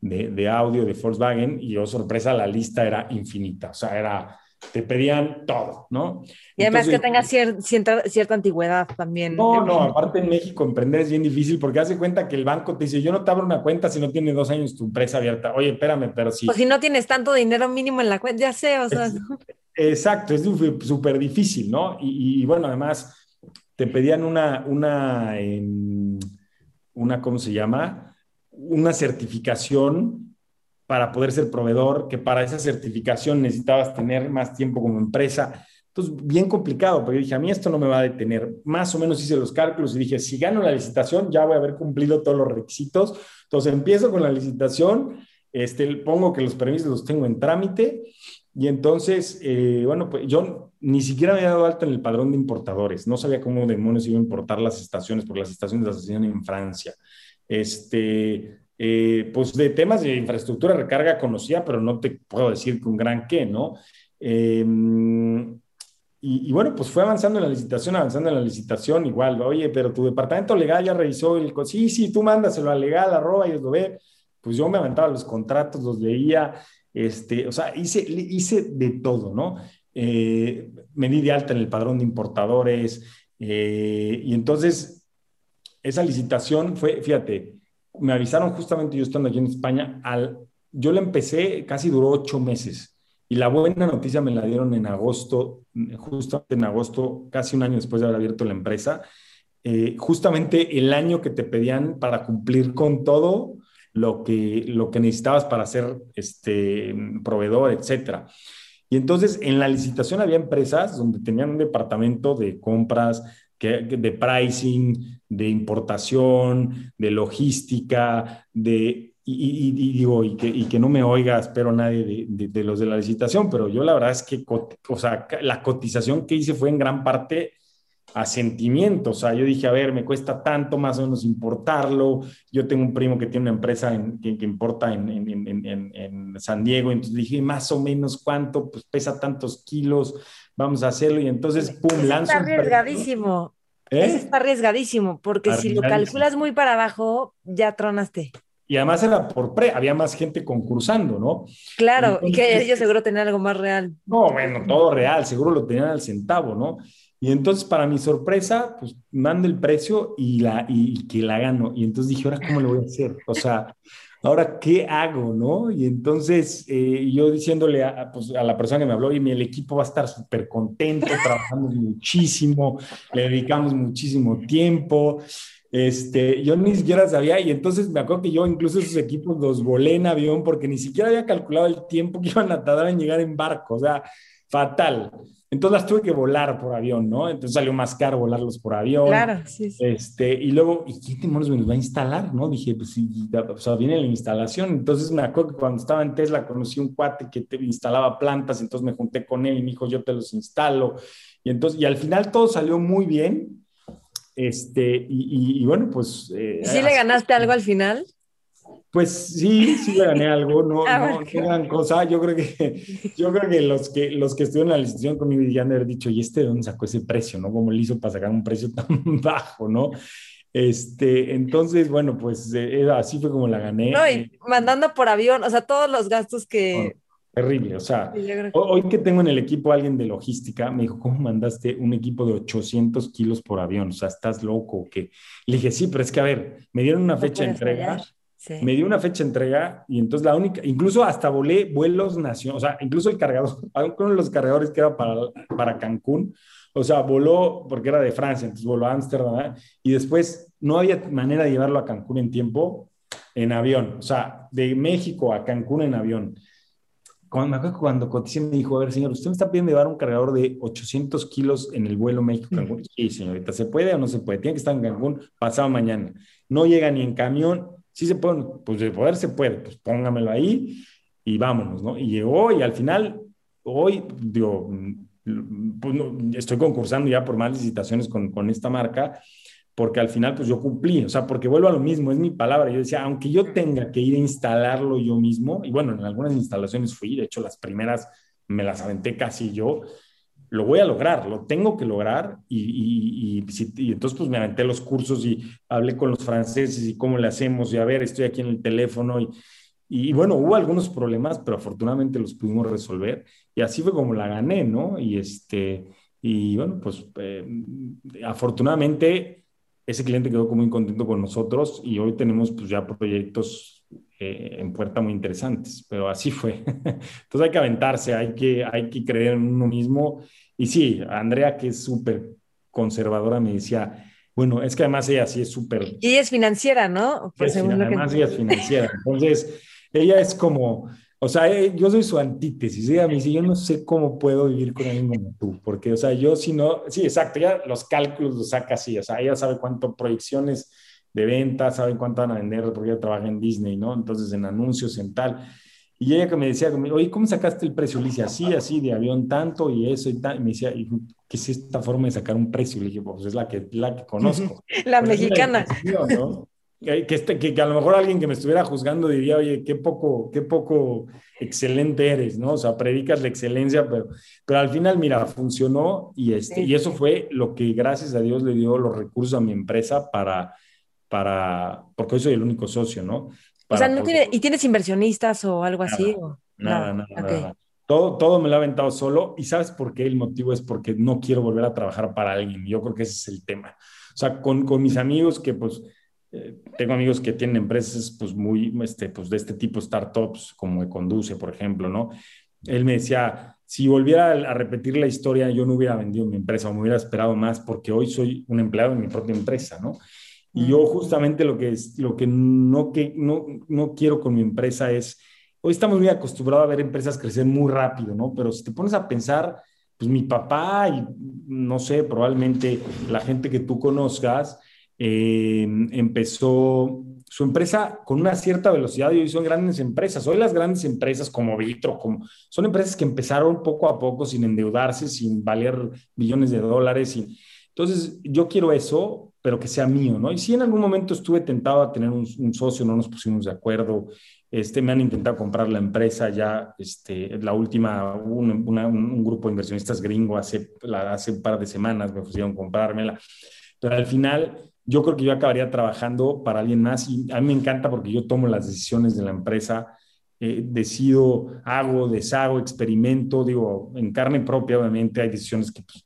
de, audio de Volkswagen y, oh sorpresa, la lista era infinita, o sea, era, te pedían todo, ¿no? Y además que tengas cierta, cierta antigüedad también. No, no, aparte en México emprender es bien difícil porque hace cuenta que el banco te dice, yo no te abro una cuenta si no tienes dos años tu empresa abierta. Oye, espérame, pero si... O si no tienes tanto dinero mínimo en la cuenta, ya sé, o sea... exacto, es súper difícil, ¿no? Y, bueno, además te pedían una, una, una, ¿cómo se llama? una certificación para poder ser proveedor, que para esa certificación necesitabas tener más tiempo como empresa. Entonces, bien complicado, porque dije, a mí esto no me va a detener. Más o menos hice los cálculos y dije, si gano la licitación, ya voy a haber cumplido todos los requisitos. Entonces, empiezo con la licitación, este, pongo que los permisos los tengo en trámite y entonces, eh, bueno, pues yo ni siquiera me había dado alta en el padrón de importadores. No sabía cómo demonios iba a importar las estaciones, porque las estaciones las hacían en Francia. Este, eh, pues de temas de infraestructura recarga conocía, pero no te puedo decir que un gran qué, ¿no? Em, y, bueno, pues fue avanzando en la licitación, avanzando en la licitación, igual, oye, pero tu departamento legal ya revisó el... Sí, sí, tú mándaselo al legal, arroba, y lo ve. Pues yo me aventaba los contratos, los leía, este, o sea, hice, hice de todo, ¿no? Eh, me di de alta en el padrón de importadores, eh, y entonces esa licitación fue, fíjate, me avisaron justamente yo estando aquí en España, al, yo la empecé, casi duró ocho meses. Y la buena noticia me la dieron en agosto, justamente en agosto, casi un año después de haber abierto la empresa. Eh, justamente el año que te pedían para cumplir con todo lo que, lo que necesitabas para ser este, proveedor, etcétera. Y entonces en la licitación había empresas donde tenían un departamento de compras, de pricing, de importación, de logística, de, y, digo, y que, y que, no me oiga, espero nadie de, de, los de la licitación, pero yo la verdad es que, o sea, la cotización que hice fue en gran parte a sentimiento, o sea, yo dije, a ver, me cuesta tanto más o menos importarlo, yo tengo un primo que tiene una empresa en, que, que, importa en, en, en, San Diego, entonces dije, más o menos cuánto, pues pesa tantos kilos, vamos a hacerlo. Y entonces, pum, lanzo. Está arriesgadísimo. ¿Eh? está arriesgadísimo, porque si lo calculas muy para abajo, ya tronaste. Y además era por pre, había más gente concursando, ¿no? Claro, y que ellos seguro tenían algo más real. No, bueno, todo real, seguro lo tenían al centavo, ¿no? Y entonces, para mi sorpresa, pues mando el precio y, la, y, que la gano. Y entonces dije, ¿ahora cómo lo voy a hacer? O sea, ahora, ¿qué hago? ¿No? Y entonces eh, yo diciéndole a, pues, a, la persona que me habló, y el equipo va a estar súper contento, trabajamos muchísimo, le dedicamos muchísimo tiempo. Este, yo ni siquiera sabía, y entonces me acuerdo que yo incluso esos equipos los volé en avión porque ni siquiera había calculado el tiempo que iban a tardar en llegar en barco, o sea, fatal. Entonces las tuve que volar por avión, ¿no? Entonces salió más caro volarlos por avión. Claro, sí, sí. Este, y luego, ¿y quién demonios me los va a instalar, no? Dije, pues sí, o sea, viene la instalación. Entonces me acuerdo que cuando estaba en Tesla conocí un cuate que te instalaba plantas, entonces me junté con él y me dijo, yo te los instalo. Y entonces, y al final todo salió muy bien. Este, y, bueno, pues... Eh, ¿Sí le ganaste algo al final? Pues sí, sí le gané algo, no, ah, no, gran cosa. Yo creo que, yo creo que los que los que estuvieron en la licitación conmigo ya han haber dicho, ¿y este de dónde sacó ese precio? ¿No? ¿Cómo le hizo para sacar un precio tan bajo, no? Este, entonces, bueno, pues eh, así fue como la gané. No, y mandando por avión, o sea, todos los gastos que. terrible, o sea, hoy que tengo en el equipo a alguien de logística, me dijo, ¿cómo mandaste un equipo de 800 kilos por avión? O sea, ¿estás loco o qué? Le dije, sí, pero es que, a ver, me dieron una fecha de entrega. Me dio una fecha de entrega y entonces la única, incluso hasta volé vuelos nación, o sea, incluso el cargador, uno de los cargadores que era para, para Cancún, o sea, voló porque era de Francia, entonces voló a Ámsterdam ¿eh? y después no había manera de llevarlo a Cancún en tiempo en avión, o sea, de México a Cancún en avión. Cuando, me acuerdo cuando Coticien me dijo, a ver, señor, ¿usted me está pidiendo llevar un cargador de 800 kilos en el vuelo México-Cancún? Sí, señorita, ¿se puede o no se puede? Tiene que estar en Cancún pasado mañana. No llega ni en camión Sí se puede, pues de poder se puede, pues póngamelo ahí y vámonos, ¿no? Y llegó y al final, hoy, digo, pues estoy concursando ya por más licitaciones con, con esta marca, porque al final pues yo cumplí, o sea, porque vuelvo a lo mismo, es mi palabra, yo decía, aunque yo tenga que ir a instalarlo yo mismo, y bueno, en algunas instalaciones fui, de hecho las primeras me las aventé casi yo, lo voy a lograr, lo tengo que lograr y, y, entonces pues me aventé los cursos y hablé con los franceses y cómo le hacemos y a ver, estoy aquí en el teléfono y, y bueno, hubo algunos problemas, pero afortunadamente los pudimos resolver y así fue como la gané, ¿no? Y este, y bueno, pues eh, afortunadamente ese cliente quedó muy contento con nosotros y hoy tenemos pues ya proyectos eh, en puerta muy interesantes, pero así fue. Entonces hay que aventarse, hay que, hay que creer en uno mismo y sí, Andrea, que es súper conservadora, me decía, bueno, es que además ella sí es súper... Y ella es financiera, ¿no? Pues además ella es financiera. Entonces, ella es como, o sea, eh, yo soy su antítesis. Ella me dice, yo no sé cómo puedo vivir con alguien como tú, porque, o sea, yo si no, sí, exacto, ya los cálculos los saca así, o sea, ella sabe cuánto proyecciones de ventas, sabe cuánto van a vender, porque ella trabaja en Disney, ¿no? Entonces, en anuncios, en tal. Y ella que me decía, oye, ¿cómo sacaste el precio? Le dije, así, así, de avión tanto y eso y tal. Y me decía, ¿qué es esta forma de sacar un precio? Le dije, pues es la que, la que conozco. la mexicana. que, este, que, que, a lo mejor alguien que me estuviera juzgando diría, oye, qué poco, qué poco excelente eres, ¿no? O sea, predicas la excelencia, pero, pero al final, mira, funcionó y, este, y eso fue lo que gracias a Dios le dio los recursos a mi empresa para, para, porque hoy soy el único socio, ¿no? o sea, no tiene, ¿y tienes inversionistas o algo así? Nada, nada, nada, Todo, todo me lo ha aventado solo y ¿sabes por qué? El motivo es porque no quiero volver a trabajar para alguien. Yo creo que ese es el tema. O sea, con, con mis amigos que pues, eh, tengo amigos que tienen empresas pues muy, este, pues de este tipo, startups, como Conduce, por ejemplo, ¿no? Él me decía, si volviera a repetir la historia, yo no hubiera vendido mi empresa o me hubiera esperado más porque hoy soy un empleado de mi propia empresa, ¿no? Y yo justamente lo que, es, lo que, no, que no, no quiero con mi empresa es, hoy estamos muy acostumbrados a ver empresas crecer muy rápido, ¿no? Pero si te pones a pensar, pues mi papá y no sé, probablemente la gente que tú conozcas, eh, empezó su empresa con una cierta velocidad y hoy son grandes empresas. Hoy las grandes empresas como Vitro, como, son empresas que empezaron poco a poco sin endeudarse, sin valer billones de dólares. Y, entonces, yo quiero eso, pero que sea mío, ¿no? Y si en algún momento estuve tentado a tener un, socio, no nos pusimos de acuerdo, este, me han intentado comprar la empresa ya, este, la última, un, grupo de inversionistas gringo hace, hace un par de semanas me ofrecieron comprármela, pero al final yo creo que yo acabaría trabajando para alguien más y a mí me encanta porque yo tomo las decisiones de la empresa, eh, decido, hago, deshago, experimento, digo, en carne propia obviamente hay decisiones que pues,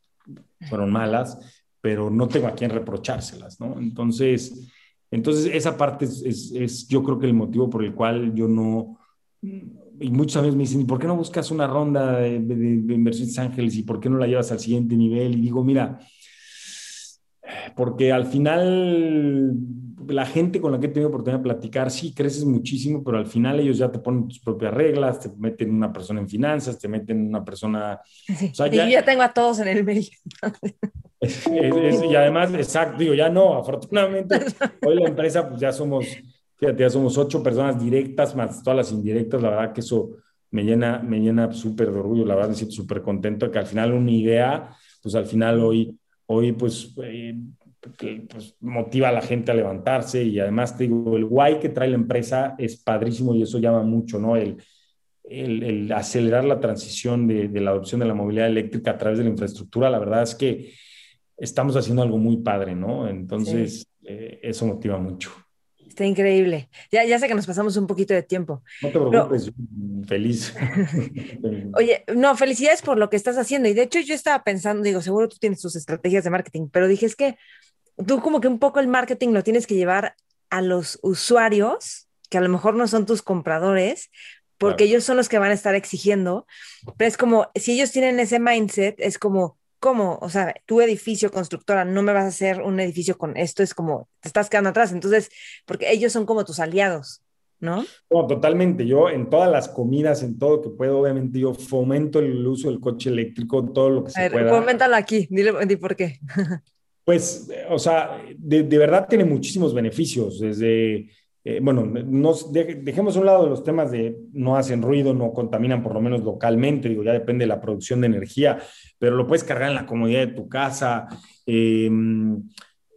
fueron malas, pero no tengo a quién reprochárselas, ¿no? Entonces, entonces esa parte es, es, yo creo que el motivo por el cual yo no, y muchos amigos me dicen, ¿y por qué no buscas una ronda de, de, inversiones ángeles y por qué no la llevas al siguiente nivel? Y digo, mira, porque al final la gente con la que he tenido oportunidad de platicar, sí, creces muchísimo, pero al final ellos ya te ponen tus propias reglas, te meten una persona en finanzas, te meten una persona... Sí, o sea, ya, y ya tengo a todos en el mail. y además, exacto, digo, ya no, afortunadamente, hoy la empresa, pues ya somos, fíjate, ya somos ocho personas directas, más todas las indirectas, la verdad que eso me llena, me llena súper de orgullo, la verdad me siento súper contento que al final una idea, pues al final hoy, hoy pues... Eh, que pues, motiva a la gente a levantarse y además te digo, el guay que trae la empresa es padrísimo y eso llama mucho, ¿no? El, el, acelerar la transición de, de, la adopción de la movilidad eléctrica a través de la infraestructura, la verdad es que estamos haciendo algo muy padre, ¿no? Entonces, eh, eso motiva mucho. Está increíble. Ya, ya sé que nos pasamos un poquito de tiempo. No te preocupes, feliz. Oye, no, felicidades por lo que estás haciendo. Y de hecho yo estaba pensando, digo, seguro tú tienes tus estrategias de marketing, pero dije, es que tú como que un poco el marketing lo tienes que llevar a los usuarios, que a lo mejor no son tus compradores, porque ellos son los que van a estar exigiendo, pero es como, si ellos tienen ese mindset, es como, ¿cómo? O sea, tu edificio constructora, no me vas a hacer un edificio con esto, es como, te estás quedando atrás, entonces, porque ellos son como tus aliados. ¿No? no, totalmente. Yo en todas las comidas, en todo lo que puedo, obviamente yo fomento el uso del coche eléctrico, todo lo que se pueda. Foméntalo aquí, dile, dile por qué. Pues, o sea, de, verdad tiene muchísimos beneficios, desde, eh, bueno, dejemos a un lado los temas de no hacen ruido, no contaminan por lo menos localmente, digo, ya depende de la producción de energía, pero lo puedes cargar en la comodidad de tu casa. Em,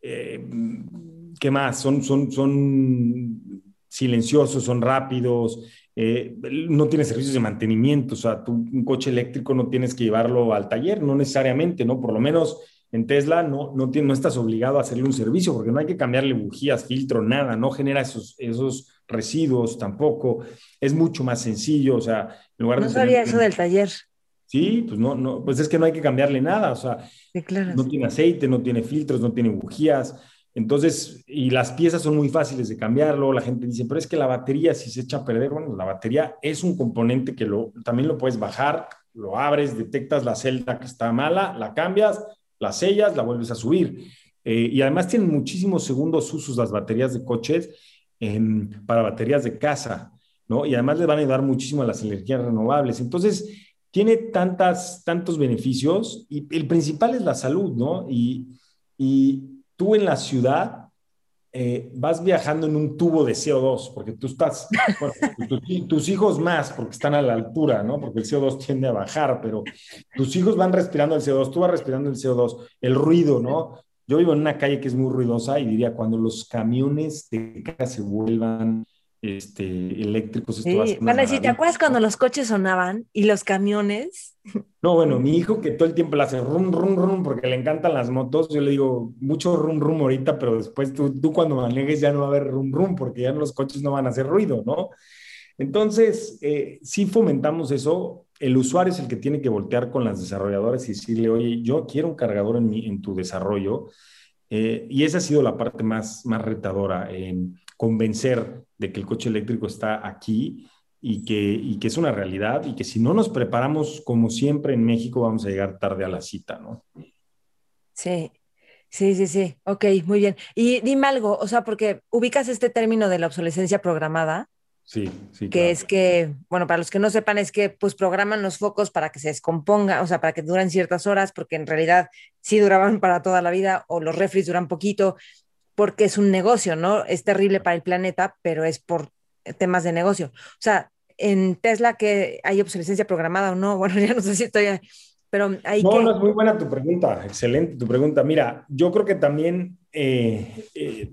em, ¿Qué más? Son, son, son silenciosos, son rápidos, eh, no tiene servicios de mantenimiento, o sea, tú, un coche eléctrico no tienes que llevarlo al taller, no necesariamente, ¿no? Por lo menos en Tesla no, no, no estás obligado a hacerle un servicio porque no hay que cambiarle bujías, filtro, nada, no genera esos, esos residuos tampoco. Es mucho más sencillo, o sea, en lugar no sabía eso del taller. Sí, pues no, no, pues es que no hay que cambiarle nada, o sea, no tiene aceite, no tiene filtros, no tiene bujías. Entonces, y las piezas son muy fáciles de cambiarlo. La gente dice, pero es que la batería, si se echa a perder, bueno, la batería es un componente que lo, también lo puedes bajar, lo abres, detectas la celda que está mala, la cambias, las sellas, la vuelves a subir. Eh, y además tienen muchísimos segundos usos las baterías de coches em, para baterías de casa, ¿no? Y además le van a ayudar muchísimo a las energías renovables. Entonces, tiene tantas, tantos beneficios y el principal es la salud, ¿no? Y, y tú en la ciudad eh, vas viajando en un tubo de CO2, porque tú estás, tus hijos más, porque están a la altura, ¿no? Porque el CO2 tiende a bajar, pero tus hijos van respirando el CO2, tú vas respirando el CO2, el ruido, ¿no? Yo vivo en una calle que es muy ruidosa y diría, cuando los camiones de casa se vuelvan este, eléctricos. Esto sí, decir, ¿te acuerdas cuando los coches sonaban y los camiones? No, bueno, mi hijo que todo el tiempo le hace rum, rum, rum, porque le encantan las motos, yo le digo, mucho rum, rum ahorita, pero después tú, tú cuando manejes ya no va a haber rum, rum, porque ya los coches no van a hacer ruido, ¿no? Entonces, eh, si fomentamos eso. El usuario es el que tiene que voltear con las desarrolladoras y decirle, oye, yo quiero un cargador en, mi, en tu desarrollo. Eh, y esa ha sido la parte más, más retadora. en convencer de que el coche eléctrico está aquí y que, y que es una realidad y que si no nos preparamos como siempre en México vamos a llegar tarde a la cita, ¿no? Sí, sí, sí, sí. Ok, muy bien. Y dime algo, o sea, porque ubicas este término de la obsolescencia programada. Sí, sí. Que es que, bueno, para los que no sepan, es que pues programan los focos para que se descomponga, o sea, para que duran ciertas horas, porque en realidad sí duraban para toda la vida, o los refris duran poquito, porque es un negocio, ¿no? Es terrible para el planeta, pero es por temas de negocio. O sea, en Tesla que hay obsolescencia programada o no, bueno, ya no sé si estoy, pero hay no, que... No, es muy buena tu pregunta, excelente tu pregunta. Mira, yo creo que también eh, eh,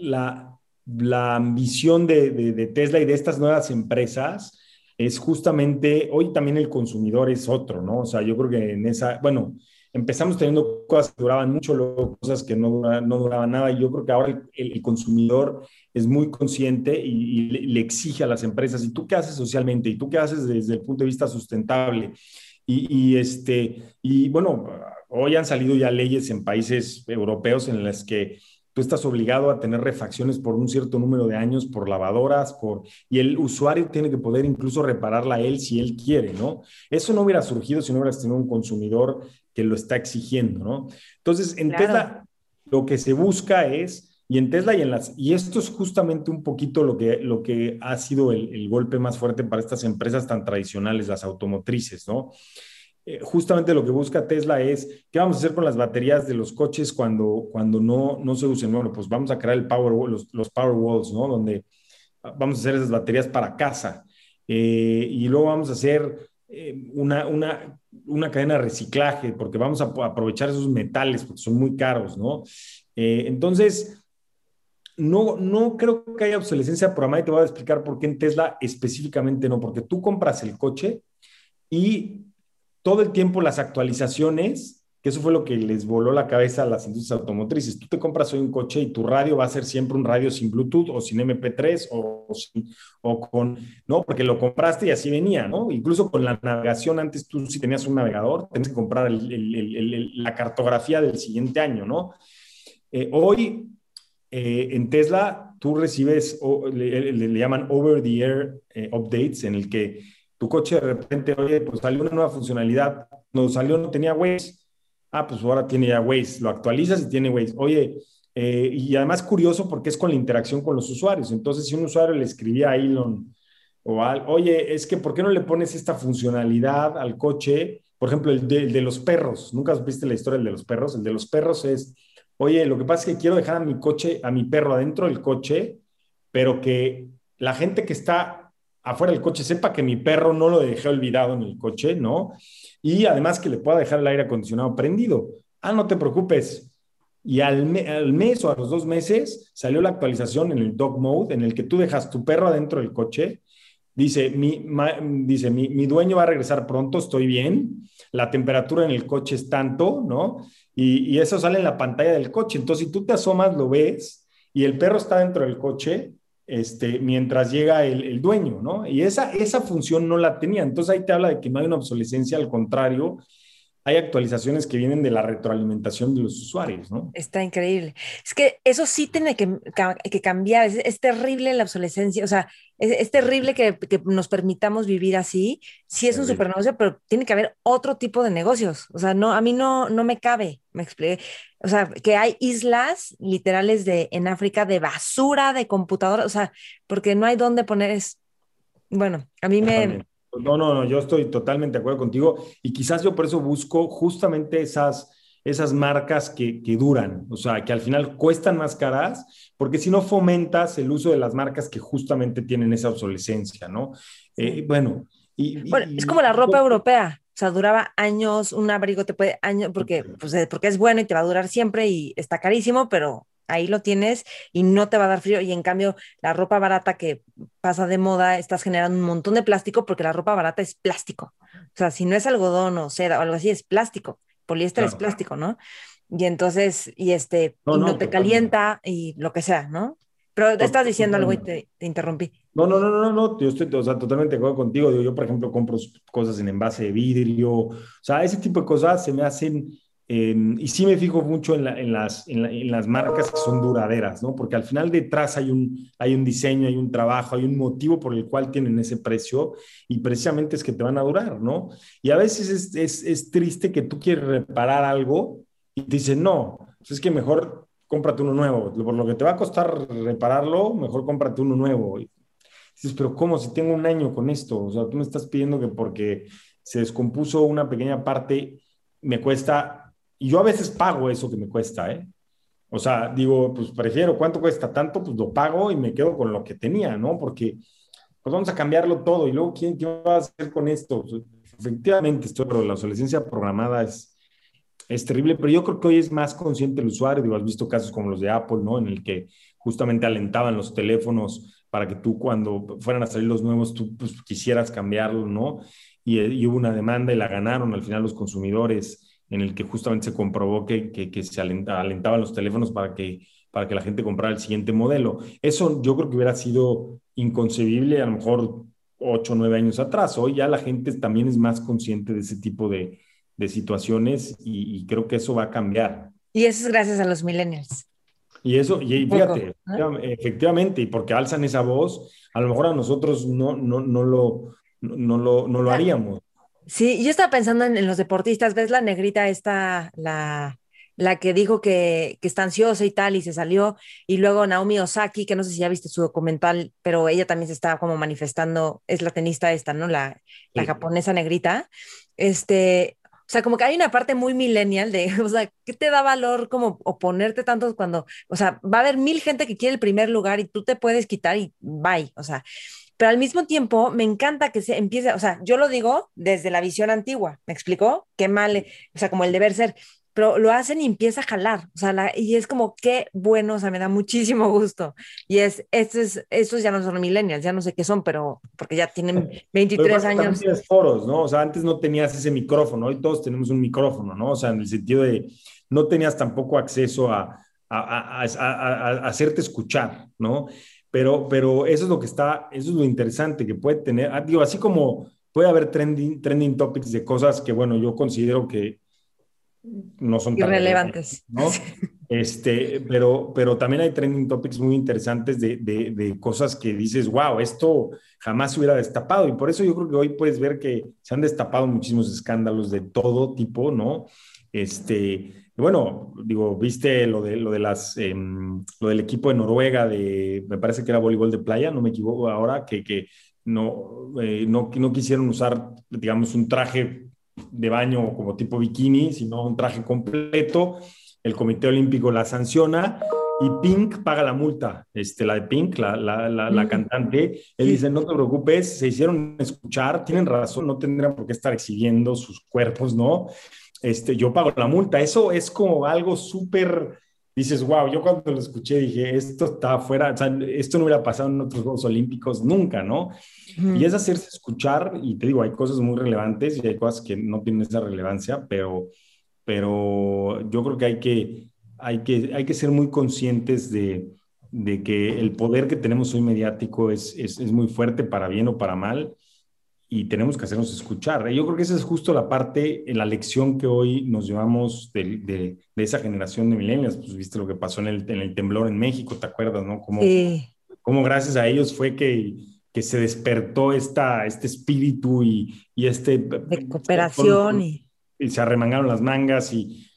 la, la, ambición de, de, de, Tesla y de estas nuevas empresas es justamente, hoy también el consumidor es otro, ¿no? O sea, yo creo que en esa, bueno, empezamos teniendo cosas que duraban mucho, luego cosas que no, duraban nada. Y yo creo que ahora el, consumidor es muy consciente y, le, exige a las empresas, ¿y tú qué haces socialmente? ¿Y tú qué haces desde el punto de vista sustentable? Y, este, y bueno, hoy han salido ya leyes en países europeos en las que tú estás obligado a tener refacciones por un cierto número de años, por lavadoras, por y el usuario tiene que poder incluso repararla él si él quiere, ¿no? Eso no hubiera surgido si no hubieras tenido un consumidor que lo está exigiendo, ¿no? Entonces, en Tesla, lo que se busca es, y en Tesla y en las, y esto es justamente un poquito lo que, lo que ha sido el, el golpe más fuerte para estas empresas tan tradicionales, las automotrices, ¿no? Eh, justamente lo que busca Tesla es, ¿qué vamos a hacer con las baterías de los coches cuando, cuando no, no se usen? Bueno, pues vamos a crear el power, los, Power Walls, ¿no? Donde vamos a hacer esas baterías para casa. Eh, y luego vamos a hacer eh, una, una, una, cadena de reciclaje, porque vamos a aprovechar esos metales, porque son muy caros, ¿no? entonces, no, no creo que haya obsolescencia programada y te voy a explicar por qué en Tesla específicamente no, porque tú compras el coche y todo el tiempo las actualizaciones, que eso fue lo que les voló la cabeza a las industrias automotrices. Tú te compras hoy un coche y tu radio va a ser siempre un radio sin Bluetooth o sin MP3 o, o, con, ¿no? Porque lo compraste y así venía, ¿no? Incluso con la navegación, antes tú si tenías un navegador, tenías que comprar la cartografía del siguiente año, ¿no? Eh, hoy eh, en Tesla tú recibes, le, llaman over the air eh, updates, en el que tu coche de repente, oye, pues salió una nueva funcionalidad, no salió, no tenía Waze, ah, pues ahora tiene ya Waze, lo actualizas y tiene Waze. Oye, eh, y además curioso porque es con la interacción con los usuarios. Entonces, si un usuario le escribía a Elon o al, oye, es que ¿por qué no le pones esta funcionalidad al coche? Por ejemplo, el de, los perros. ¿Nunca viste la historia del de los perros? El de los perros es, oye, lo que pasa es que quiero dejar a mi coche, a mi perro adentro del coche, pero que la gente que está afuera del coche sepa que mi perro no lo dejé olvidado en el coche, ¿no? Y además que le pueda dejar el aire acondicionado prendido. Ah, no te preocupes. Y al, mes o a los dos meses salió la actualización en el dog mode, en el que tú dejas tu perro adentro del coche. Dice, mi, dice mi, mi dueño va a regresar pronto, estoy bien. La temperatura en el coche es tanto, ¿no? Y, y eso sale en la pantalla del coche. Entonces, si tú te asomas, lo ves y el perro está dentro del coche, este, mientras llega el, dueño, ¿no? Y esa, esa función no la tenía. Entonces ahí te habla de que no hay una obsolescencia, al contrario, hay actualizaciones que vienen de la retroalimentación de los usuarios, ¿no? Está increíble. Es que eso sí tiene que, que cambiar. Es, terrible la obsolescencia. O sea, es, terrible que, que, nos permitamos vivir así. Sí es un super negocio, pero tiene que haber otro tipo de negocios. O sea, no, a mí no, no me cabe. Me expliqué. O sea, que hay islas literales de, en África de basura de computadoras. O sea, porque no hay dónde poner es. Bueno, a mí me, no, no, no, yo estoy totalmente de acuerdo contigo y quizás yo por eso busco justamente esas, esas marcas que, que, duran, o sea, que al final cuestan más caras, porque si no fomentas el uso de las marcas que justamente tienen esa obsolescencia, ¿no? Eh, bueno, y, bueno, es como la ropa europea. O sea, duraba años, un abrigo te puede, años, porque, pues, eh, porque es bueno y te va a durar siempre y está carísimo, pero ahí lo tienes y no te va a dar frío. Y en cambio, la ropa barata que pasa de moda, estás generando un montón de plástico porque la ropa barata es plástico. O sea, si no es algodón o seda o algo así, es plástico. Poliéster es plástico, ¿no? Y entonces, y este, no, y no, te calienta y lo que sea, ¿no? Pero estás diciendo algo y te, interrumpí. No, no, no, no, no, yo estoy o sea, totalmente de acuerdo contigo. yo, por ejemplo, compro cosas en envase de vidrio. O sea, ese tipo de cosas se me hacen Y sí me fijo mucho en, las, en, las, marcas que son duraderas, ¿no? Porque al final detrás hay un, hay un diseño, hay un trabajo, hay un motivo por el cual tienen ese precio y precisamente es que te van a durar, ¿no? Y a veces es, es, es triste que tú quieres reparar algo y te dicen, no, pues es que mejor cómprate uno nuevo. Por lo que te va a costar repararlo, mejor cómprate uno nuevo. Y dices, pero ¿cómo? Si tengo un año con esto, o sea, tú me estás pidiendo que porque se descompuso una pequeña parte, me cuesta y yo a veces pago eso que me cuesta, ¿eh? O sea, digo, pues prefiero, ¿cuánto cuesta tanto? Pues lo pago y me quedo con lo que tenía, ¿no? Porque pues vamos a cambiarlo todo y luego, ¿quién, quién va a hacer con esto? Efectivamente, esto, pero la obsolescencia programada es, es terrible, pero yo creo que hoy es más consciente el usuario. Digo, has visto casos como los de Apple, ¿no? En el que justamente alentaban los teléfonos para que tú cuando fueran a salir los nuevos, tú pues, quisieras cambiarlo, ¿no? Y, y, hubo una demanda y la ganaron al final los consumidores en el que justamente se comprobó que, que, se alentaban los teléfonos para que, para que la gente comprara el siguiente modelo. Eso yo creo que hubiera sido inconcebible a lo mejor ocho o nueve años atrás. Hoy ya la gente también es más consciente de ese tipo de, de situaciones y, creo que eso va a cambiar. Y eso es gracias a los millennials. Y eso, y fíjate, efectivamente, y porque alzan esa voz, a lo mejor a nosotros no, no, no, lo, no, lo, no lo haríamos. Sí, yo estaba pensando en, los deportistas, ¿ves la negrita esta, la, la que dijo que, que, está ansiosa y tal, y se salió, y luego Naomi Osaki, que no sé si ya viste su documental, pero ella también se estaba como manifestando, es la tenista esta, ¿no? La, la japonesa negrita. Este, o sea, como que hay una parte muy millennial de, o sea, ¿qué te da valor como oponerte tanto cuando, o sea, va a haber mil gente que quiere el primer lugar y tú te puedes quitar y bye, o sea, pero al mismo tiempo me encanta que se empiece, o sea, yo lo digo desde la visión antigua, ¿me explicó? Qué mal, o sea, como el deber ser, pero lo hacen y empieza a jalar, o sea, y es como, qué bueno, o sea, me da muchísimo gusto. Y es, estos, estos ya no son millennials, ya no sé qué son, pero porque ya tienen 23 años. Tienes foros, ¿no? O sea, antes no tenías ese micrófono, hoy todos tenemos un micrófono, ¿no? O sea, en el sentido de, no tenías tampoco acceso a, a, a, a hacerte escuchar, ¿no? Pero, pero eso es lo que está, eso es lo interesante que puede tener, ah, digo, así como puede haber trending, trending topics de cosas que, bueno, yo considero que no son tan relevantes, ¿no? Este, pero, pero también hay trending topics muy interesantes de, de, de, cosas que dices, wow, esto jamás se hubiera destapado. Y por eso yo creo que hoy puedes ver que se han destapado muchísimos escándalos de todo tipo, ¿no? Este, bueno, digo, viste lo de, lo de las, eh, lo del equipo de Noruega de, me parece que era voleibol de playa, no me equivoco ahora, que, que no, eh, no, no quisieron usar, digamos, un traje de baño como tipo bikini, sino un traje completo. El Comité Olímpico la sanciona y Pink paga la multa, este, la de Pink, la, la, la, la cantante. Él dice, no te preocupes, se hicieron escuchar, tienen razón, no tendrían por qué estar exhibiendo sus cuerpos, ¿no? Este, yo pago la multa. Eso es como algo súper, dices, wow, yo cuando lo escuché dije, esto está fuera, o sea, esto no hubiera pasado en otros Juegos Olímpicos nunca, ¿no? Y es hacerse escuchar, y te digo, hay cosas muy relevantes y hay cosas que no tienen esa relevancia, pero, pero yo creo que hay que, hay que, hay que ser muy conscientes de, de que el poder que tenemos hoy mediático es, es, es, muy fuerte para bien o para mal y tenemos que hacernos escuchar. Yo creo que esa es justo la parte, la lección que hoy nos llevamos de, de, de esa generación de millennials. Pues viste lo que pasó en el, en el temblor en México, ¿te acuerdas, no? Como, sí. como gracias a ellos fue que que se despertó esta, este espíritu y, y este... De cooperación. y, y, se arremangaron las mangas y,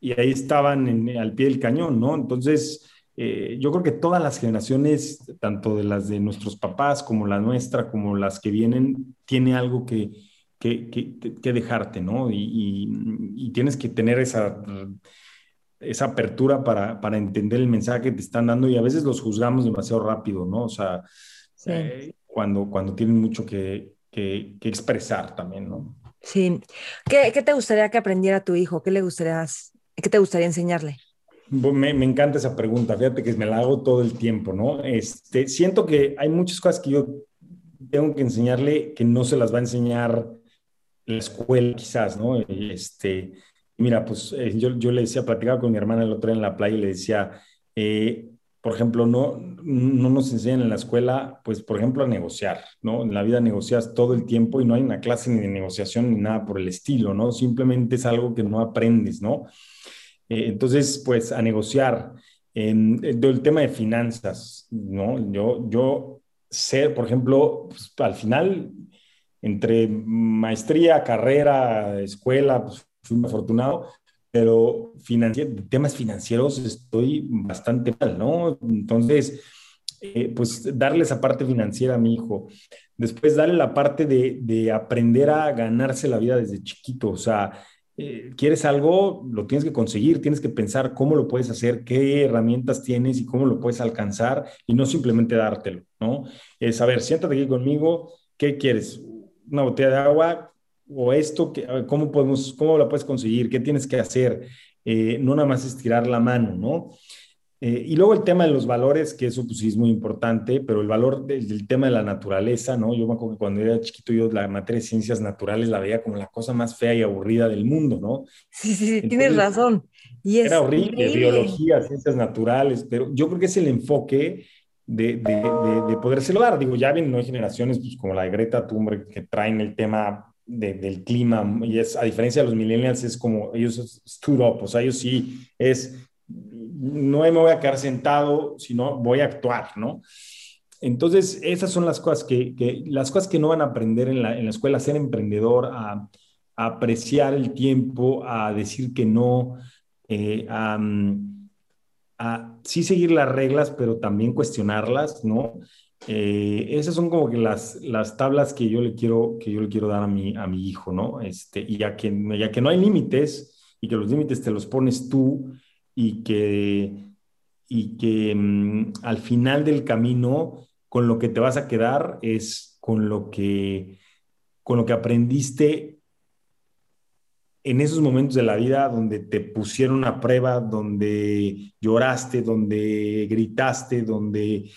y ahí estaban en, al pie del cañón, ¿no? Entonces, eh, yo creo que todas las generaciones, tanto de las de nuestros papás como la nuestra, como las que vienen, tiene algo que, que, que, que dejarte, ¿no? Y, y, tienes que tener esa esa apertura para, para entender el mensaje que te están dando y a veces los juzgamos demasiado rápido, ¿no? O sea, sí. eh, cuando, cuando tienen mucho que, que, que, expresar también, ¿no? Sí. ¿Qué, ¿Qué, te gustaría que aprendiera tu hijo? ¿Qué le gustaría, qué te gustaría enseñarle? Me, me, encanta esa pregunta, fíjate que me la hago todo el tiempo, ¿no? Este, siento que hay muchas cosas que yo tengo que enseñarle que no se las va a enseñar la escuela quizás, ¿no? Este, mira, pues eh, yo, yo le decía, platicaba con mi hermana el otro día en la playa y le decía, eh, por ejemplo, no, no nos enseñan en la escuela, pues, por ejemplo, a negociar, ¿no? En la vida negocias todo el tiempo y no hay una clase ni de negociación ni nada por el estilo, ¿no? Simplemente es algo que no aprendes, ¿no? Eh, entonces, pues, a negociar. En, el tema de finanzas, ¿no? Yo, yo sé, por ejemplo, pues, al final, entre maestría, carrera, escuela, pues, fui afortunado, pero temas financieros estoy bastante mal, ¿no? Entonces, eh, pues darle esa parte financiera a mi hijo. Después darle la parte de, de aprender a ganarse la vida desde chiquito. O sea, eh, quieres algo, lo tienes que conseguir, tienes que pensar cómo lo puedes hacer, qué herramientas tienes y cómo lo puedes alcanzar y no simplemente dártelo, ¿no? Es, a siéntate aquí conmigo, ¿qué quieres? Una botella de agua, o esto, ¿cómo, podemos, ¿cómo la puedes conseguir? ¿Qué tienes que hacer? Eh, no nada más estirar la mano, ¿no? Eh, y luego el tema de los valores, que eso pues sí es muy importante, pero el valor del, del, tema de la naturaleza, ¿no? Yo me acuerdo que cuando era chiquito yo la materia de ciencias naturales la veía como la cosa más fea y aburrida del mundo, ¿no? Sí, sí, sí Entonces, tienes razón. Y es era horrible, biología, ciencias naturales, pero yo creo que es el enfoque de, de, de, de podérselo dar. Digo, ya ven, no hay generaciones pues, como la de Greta Thunberg que traen el tema de, del clima, y es, a diferencia de los millennials, es como ellos stood up, o sea, ellos sí es, no me voy a quedar sentado, sino voy a actuar, ¿no? Entonces, esas son las cosas que, que las cosas que no van a aprender en la, en la escuela, a ser emprendedor, a, a, apreciar el tiempo, a decir que no, eh, a, sí seguir las reglas, pero también cuestionarlas, ¿no? Eh, esas son como que las, las tablas que yo le quiero, que yo le quiero dar a mi, a mi hijo, ¿no? Este, y ya que, ya que no hay límites y que los límites te los pones tú y que, y que mm, al final del camino con lo que te vas a quedar es con lo que, con lo que aprendiste en esos momentos de la vida donde te pusieron a prueba, donde lloraste, donde gritaste, donde...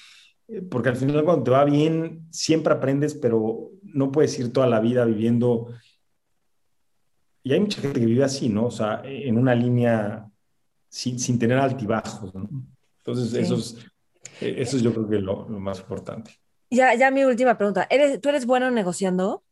Eh, porque al final cuando te va bien, siempre aprendes, pero no puedes ir toda la vida viviendo... Y hay mucha gente que vive así, ¿no? O sea, en una línea sin, sin tener altibajos, ¿no? Entonces, eso, es, eso es yo creo que lo, lo más importante. Ya, ya mi última pregunta. ¿Eres, ¿Tú eres bueno negociando?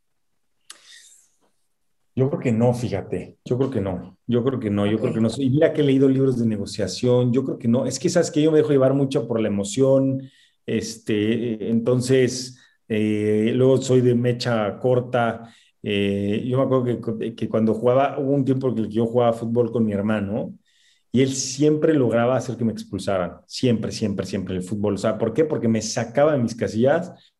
Yo creo que no, fíjate. Yo creo que no. Yo creo que no. Yo creo que no. Y mira que he leído libros de negociación. Yo creo que no. Es que sabes que yo me dejo llevar mucho por la emoción. Este, entonces, eh, luego soy de mecha corta. Eh, yo me acuerdo que, que, cuando jugaba, hubo un tiempo en el que yo jugaba fútbol con mi hermano y él siempre lograba hacer que me expulsaran. Siempre, siempre, siempre el fútbol. O sea, ¿por qué? Porque me sacaba de mis casillas.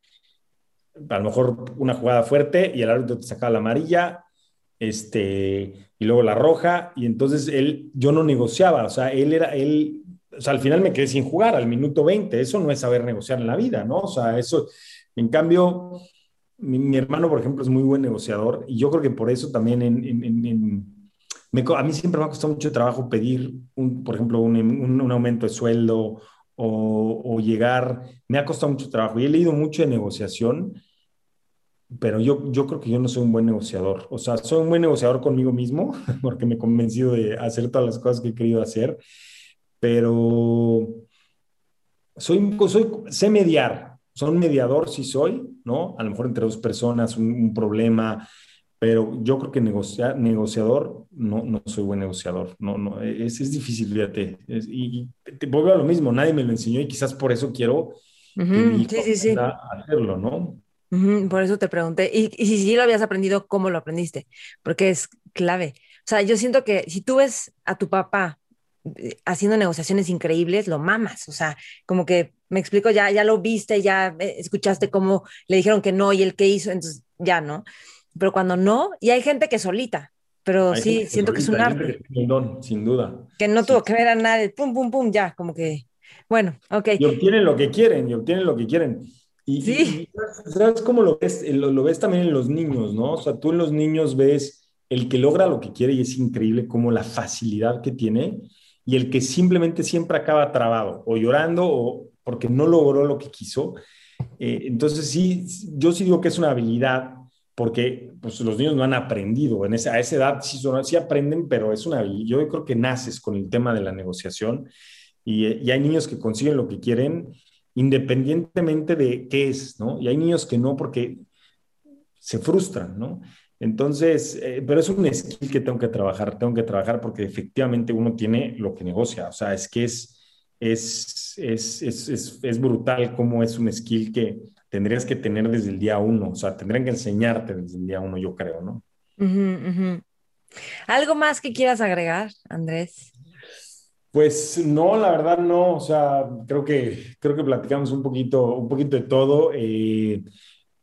A lo mejor una jugada fuerte y el árbitro te sacaba la amarilla este, y luego la roja, y entonces él, yo no negociaba, o sea, él era, él, o sea, al final me quedé sin jugar al minuto 20, eso no es saber negociar en la vida, ¿no? O sea, eso, en cambio, mi, hermano, por ejemplo, es muy buen negociador, y yo creo que por eso también en, me, a mí siempre me ha costado mucho trabajo pedir, un, por ejemplo, un, un aumento de sueldo o, o, llegar, me ha costado mucho trabajo, y he leído mucho de negociación, pero yo, yo creo que yo no soy un buen negociador. O sea, soy un buen negociador conmigo mismo, porque me he convencido de hacer todas las cosas que he querido hacer, pero soy, soy, sé mediar. Soy un mediador, sí soy, ¿no? A lo mejor entre dos personas, un, problema, pero yo creo que negociar, negociador, no, no soy buen negociador. No, no, es, es difícil, fíjate. y, te, vuelvo a lo mismo, nadie me lo enseñó y quizás por eso quiero sí, sí, sí. hacerlo, ¿no? por eso te pregunté. Y, y, si sí lo habías aprendido, ¿cómo lo aprendiste? Porque es clave. O sea, yo siento que si tú ves a tu papá eh, haciendo negociaciones increíbles, lo mamas. O sea, como que me explico, ya, ya lo viste, ya eh, escuchaste cómo le dijeron que no y el que hizo, entonces ya no. Pero cuando no, y hay gente que solita, pero sí, siento que es un arte. sin duda. Que no tuvo que ver a nadie, pum, pum, pum, ya, como que, bueno, ok. Y obtienen lo que quieren, y obtienen lo que quieren. Y, sí. ¿sabes cómo lo ves? Lo, ves también en los niños, ¿no? O sea, tú en los niños ves el que logra lo que quiere y es increíble como la facilidad que tiene y el que simplemente siempre acaba trabado o llorando o porque no logró lo que quiso. Eh, entonces sí, yo sí digo que es una habilidad porque pues, los niños no han aprendido. En esa, a esa edad sí, son, sí aprenden, pero es una. Yo creo que naces con el tema de la negociación y, y hay niños que consiguen lo que quieren independientemente de qué es, ¿no? Y hay niños que no porque se frustran, ¿no? Entonces, eh, pero es un skill que tengo que trabajar, tengo que trabajar porque efectivamente uno tiene lo que negocia, o sea, es que es, es, es, es, es brutal cómo es un skill que tendrías que tener desde el día uno, o sea, tendrían que enseñarte desde el día uno, yo creo, ¿no? ¿Algo más que quieras agregar, Andrés? Pues no, la verdad no, o sea, creo que, creo que platicamos un poquito, un poquito de todo. Eh,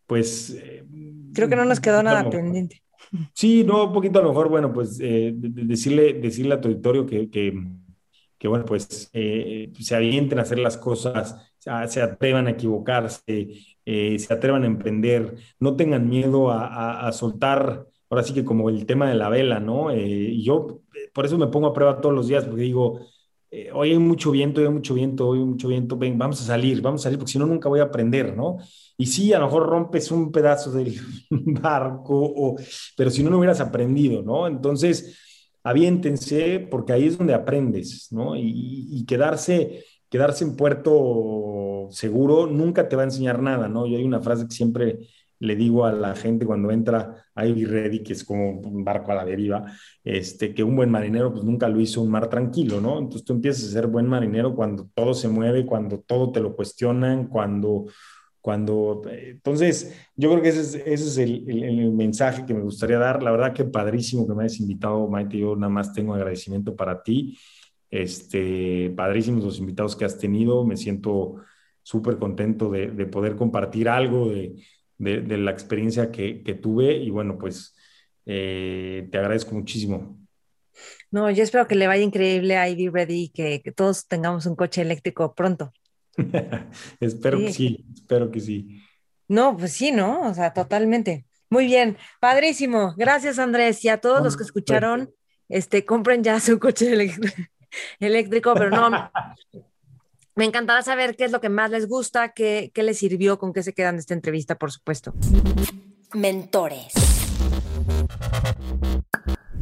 pues... Eh, creo que no nos quedó nada pendiente. Sí, no, un poquito a lo mejor, bueno, pues eh, decirle, decirle a tu auditorio que, que, bueno, pues se avienten a hacer las cosas, se atrevan a equivocarse, se atrevan a emprender, no tengan miedo a, a, soltar, ahora sí que como el tema de la vela, ¿no? y yo por eso me pongo a prueba todos los días, porque digo, eh, hoy hay mucho viento, hoy hay mucho viento, hoy hay mucho viento, ven, vamos a salir, vamos a salir, porque si no, nunca voy a aprender, ¿no? Y sí, a lo mejor rompes un pedazo del barco, o, pero si no, no hubieras aprendido, ¿no? Entonces, aviéntense, porque ahí es donde aprendes, ¿no? Y, y quedarse, quedarse en puerto seguro nunca te va a enseñar nada, ¿no? Yo hay una frase que siempre le digo a la gente cuando entra a Ivy Ready, que es como un barco a la deriva, este, que un buen marinero pues nunca lo hizo un mar tranquilo, ¿no? Entonces tú empiezas a ser buen marinero cuando todo se mueve, cuando todo te lo cuestionan, cuando, cuando, entonces, yo creo que ese es, ese es el, el, mensaje que me gustaría dar. La verdad que padrísimo que me hayas invitado, Maite. Yo nada más tengo agradecimiento para ti. Este, padrísimos los invitados que has tenido. Me siento súper contento de, de, poder compartir algo de, de, la experiencia que, que, tuve. Y bueno, pues eh, te agradezco muchísimo. No, yo espero que le vaya increíble a Ivy Ready, que, que todos tengamos un coche eléctrico pronto. espero que sí, espero que sí. No, pues sí, ¿no? O sea, totalmente. Muy bien, padrísimo. Gracias, Andrés. Y a todos los que escucharon, este, compren ya su coche eléctrico, pero no. Me encantará saber qué es lo que más les gusta, qué, qué les sirvió, con qué se quedan de esta entrevista, por supuesto. Mentores.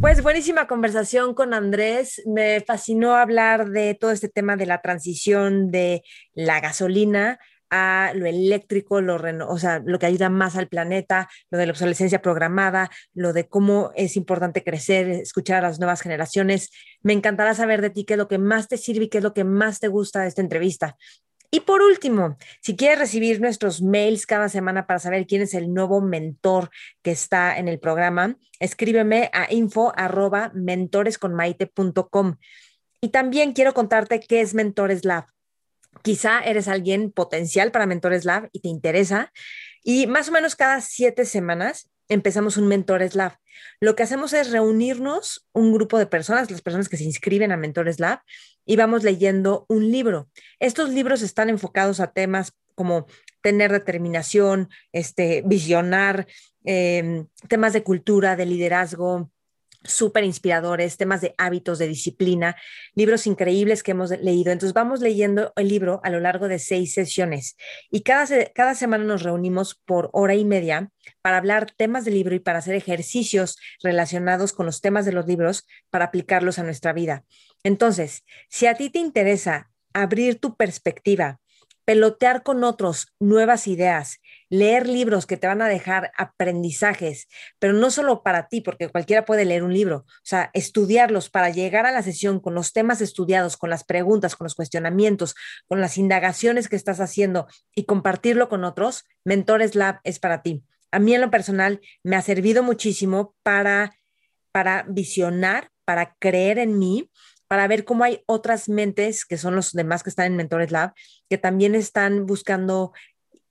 Pues buenísima conversación con Andrés. Me fascinó hablar de todo este tema de la transición de la gasolina a lo eléctrico, lo, o sea, lo que ayuda más al planeta, lo de la obsolescencia programada, lo de cómo es importante crecer, escuchar a las nuevas generaciones. Me encantará saber de ti qué es lo que más te sirve y qué es lo que más te gusta de esta entrevista. Y por último, si quieres recibir nuestros mails cada semana para saber quién es el nuevo mentor que está en el programa, escríbeme a info. Y también quiero contarte qué es Mentores Lab. Quizá eres alguien potencial para Mentores Lab y te interesa. Y más o menos cada siete semanas empezamos un Mentores Lab. Lo que hacemos es reunirnos un grupo de personas, las personas que se inscriben a Mentores Lab, y vamos leyendo un libro. Estos libros están enfocados a temas como tener determinación, este, visionar, em, temas de cultura, de liderazgo, súper inspiradores, temas de hábitos, de disciplina, libros increíbles que hemos leído. Entonces vamos leyendo el libro a lo largo de seis sesiones y cada, cada semana nos reunimos por hora y media para hablar temas del libro y para hacer ejercicios relacionados con los temas de los libros para aplicarlos a nuestra vida. Entonces, si a ti te interesa abrir tu perspectiva, pelotear con otros nuevas ideas, leer libros que te van a dejar aprendizajes, pero no solo para ti, porque cualquiera puede leer un libro, o sea, estudiarlos para llegar a la sesión con los temas estudiados, con las preguntas, con los cuestionamientos, con las indagaciones que estás haciendo y compartirlo con otros, Mentores Lab es para ti. A mí en lo personal me ha servido muchísimo para, para visionar, para creer en mí para ver cómo hay otras mentes, que son los demás que están en Mentores Lab, que también están buscando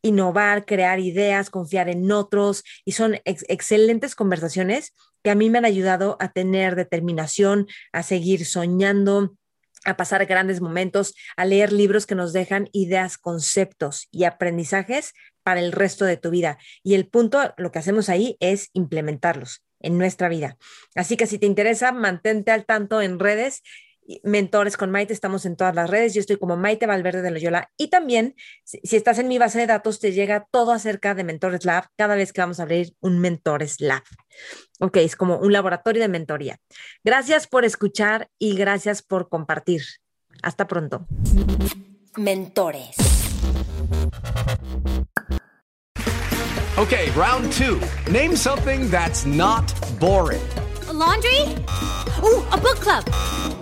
innovar, crear ideas, confiar en otros, y son excelentes conversaciones que a mí me han ayudado a tener determinación, a seguir soñando, a pasar grandes momentos, a leer libros que nos dejan ideas, conceptos y aprendizajes para el resto de tu vida. Y el punto, lo que hacemos ahí es implementarlos en nuestra vida. Así que si te interesa, mantente al tanto en redes mentores con Maite, estamos en todas las redes, yo estoy como Maite Valverde de Loyola y también si, estás en mi base de datos te llega todo acerca de Mentores Lab cada vez que vamos a abrir un Mentores Lab. Ok, es como un laboratorio de mentoría. Gracias por escuchar y gracias por compartir. Hasta pronto. Mentores. Ok, round two. Name something that's not boring. laundry? Uh, a book club.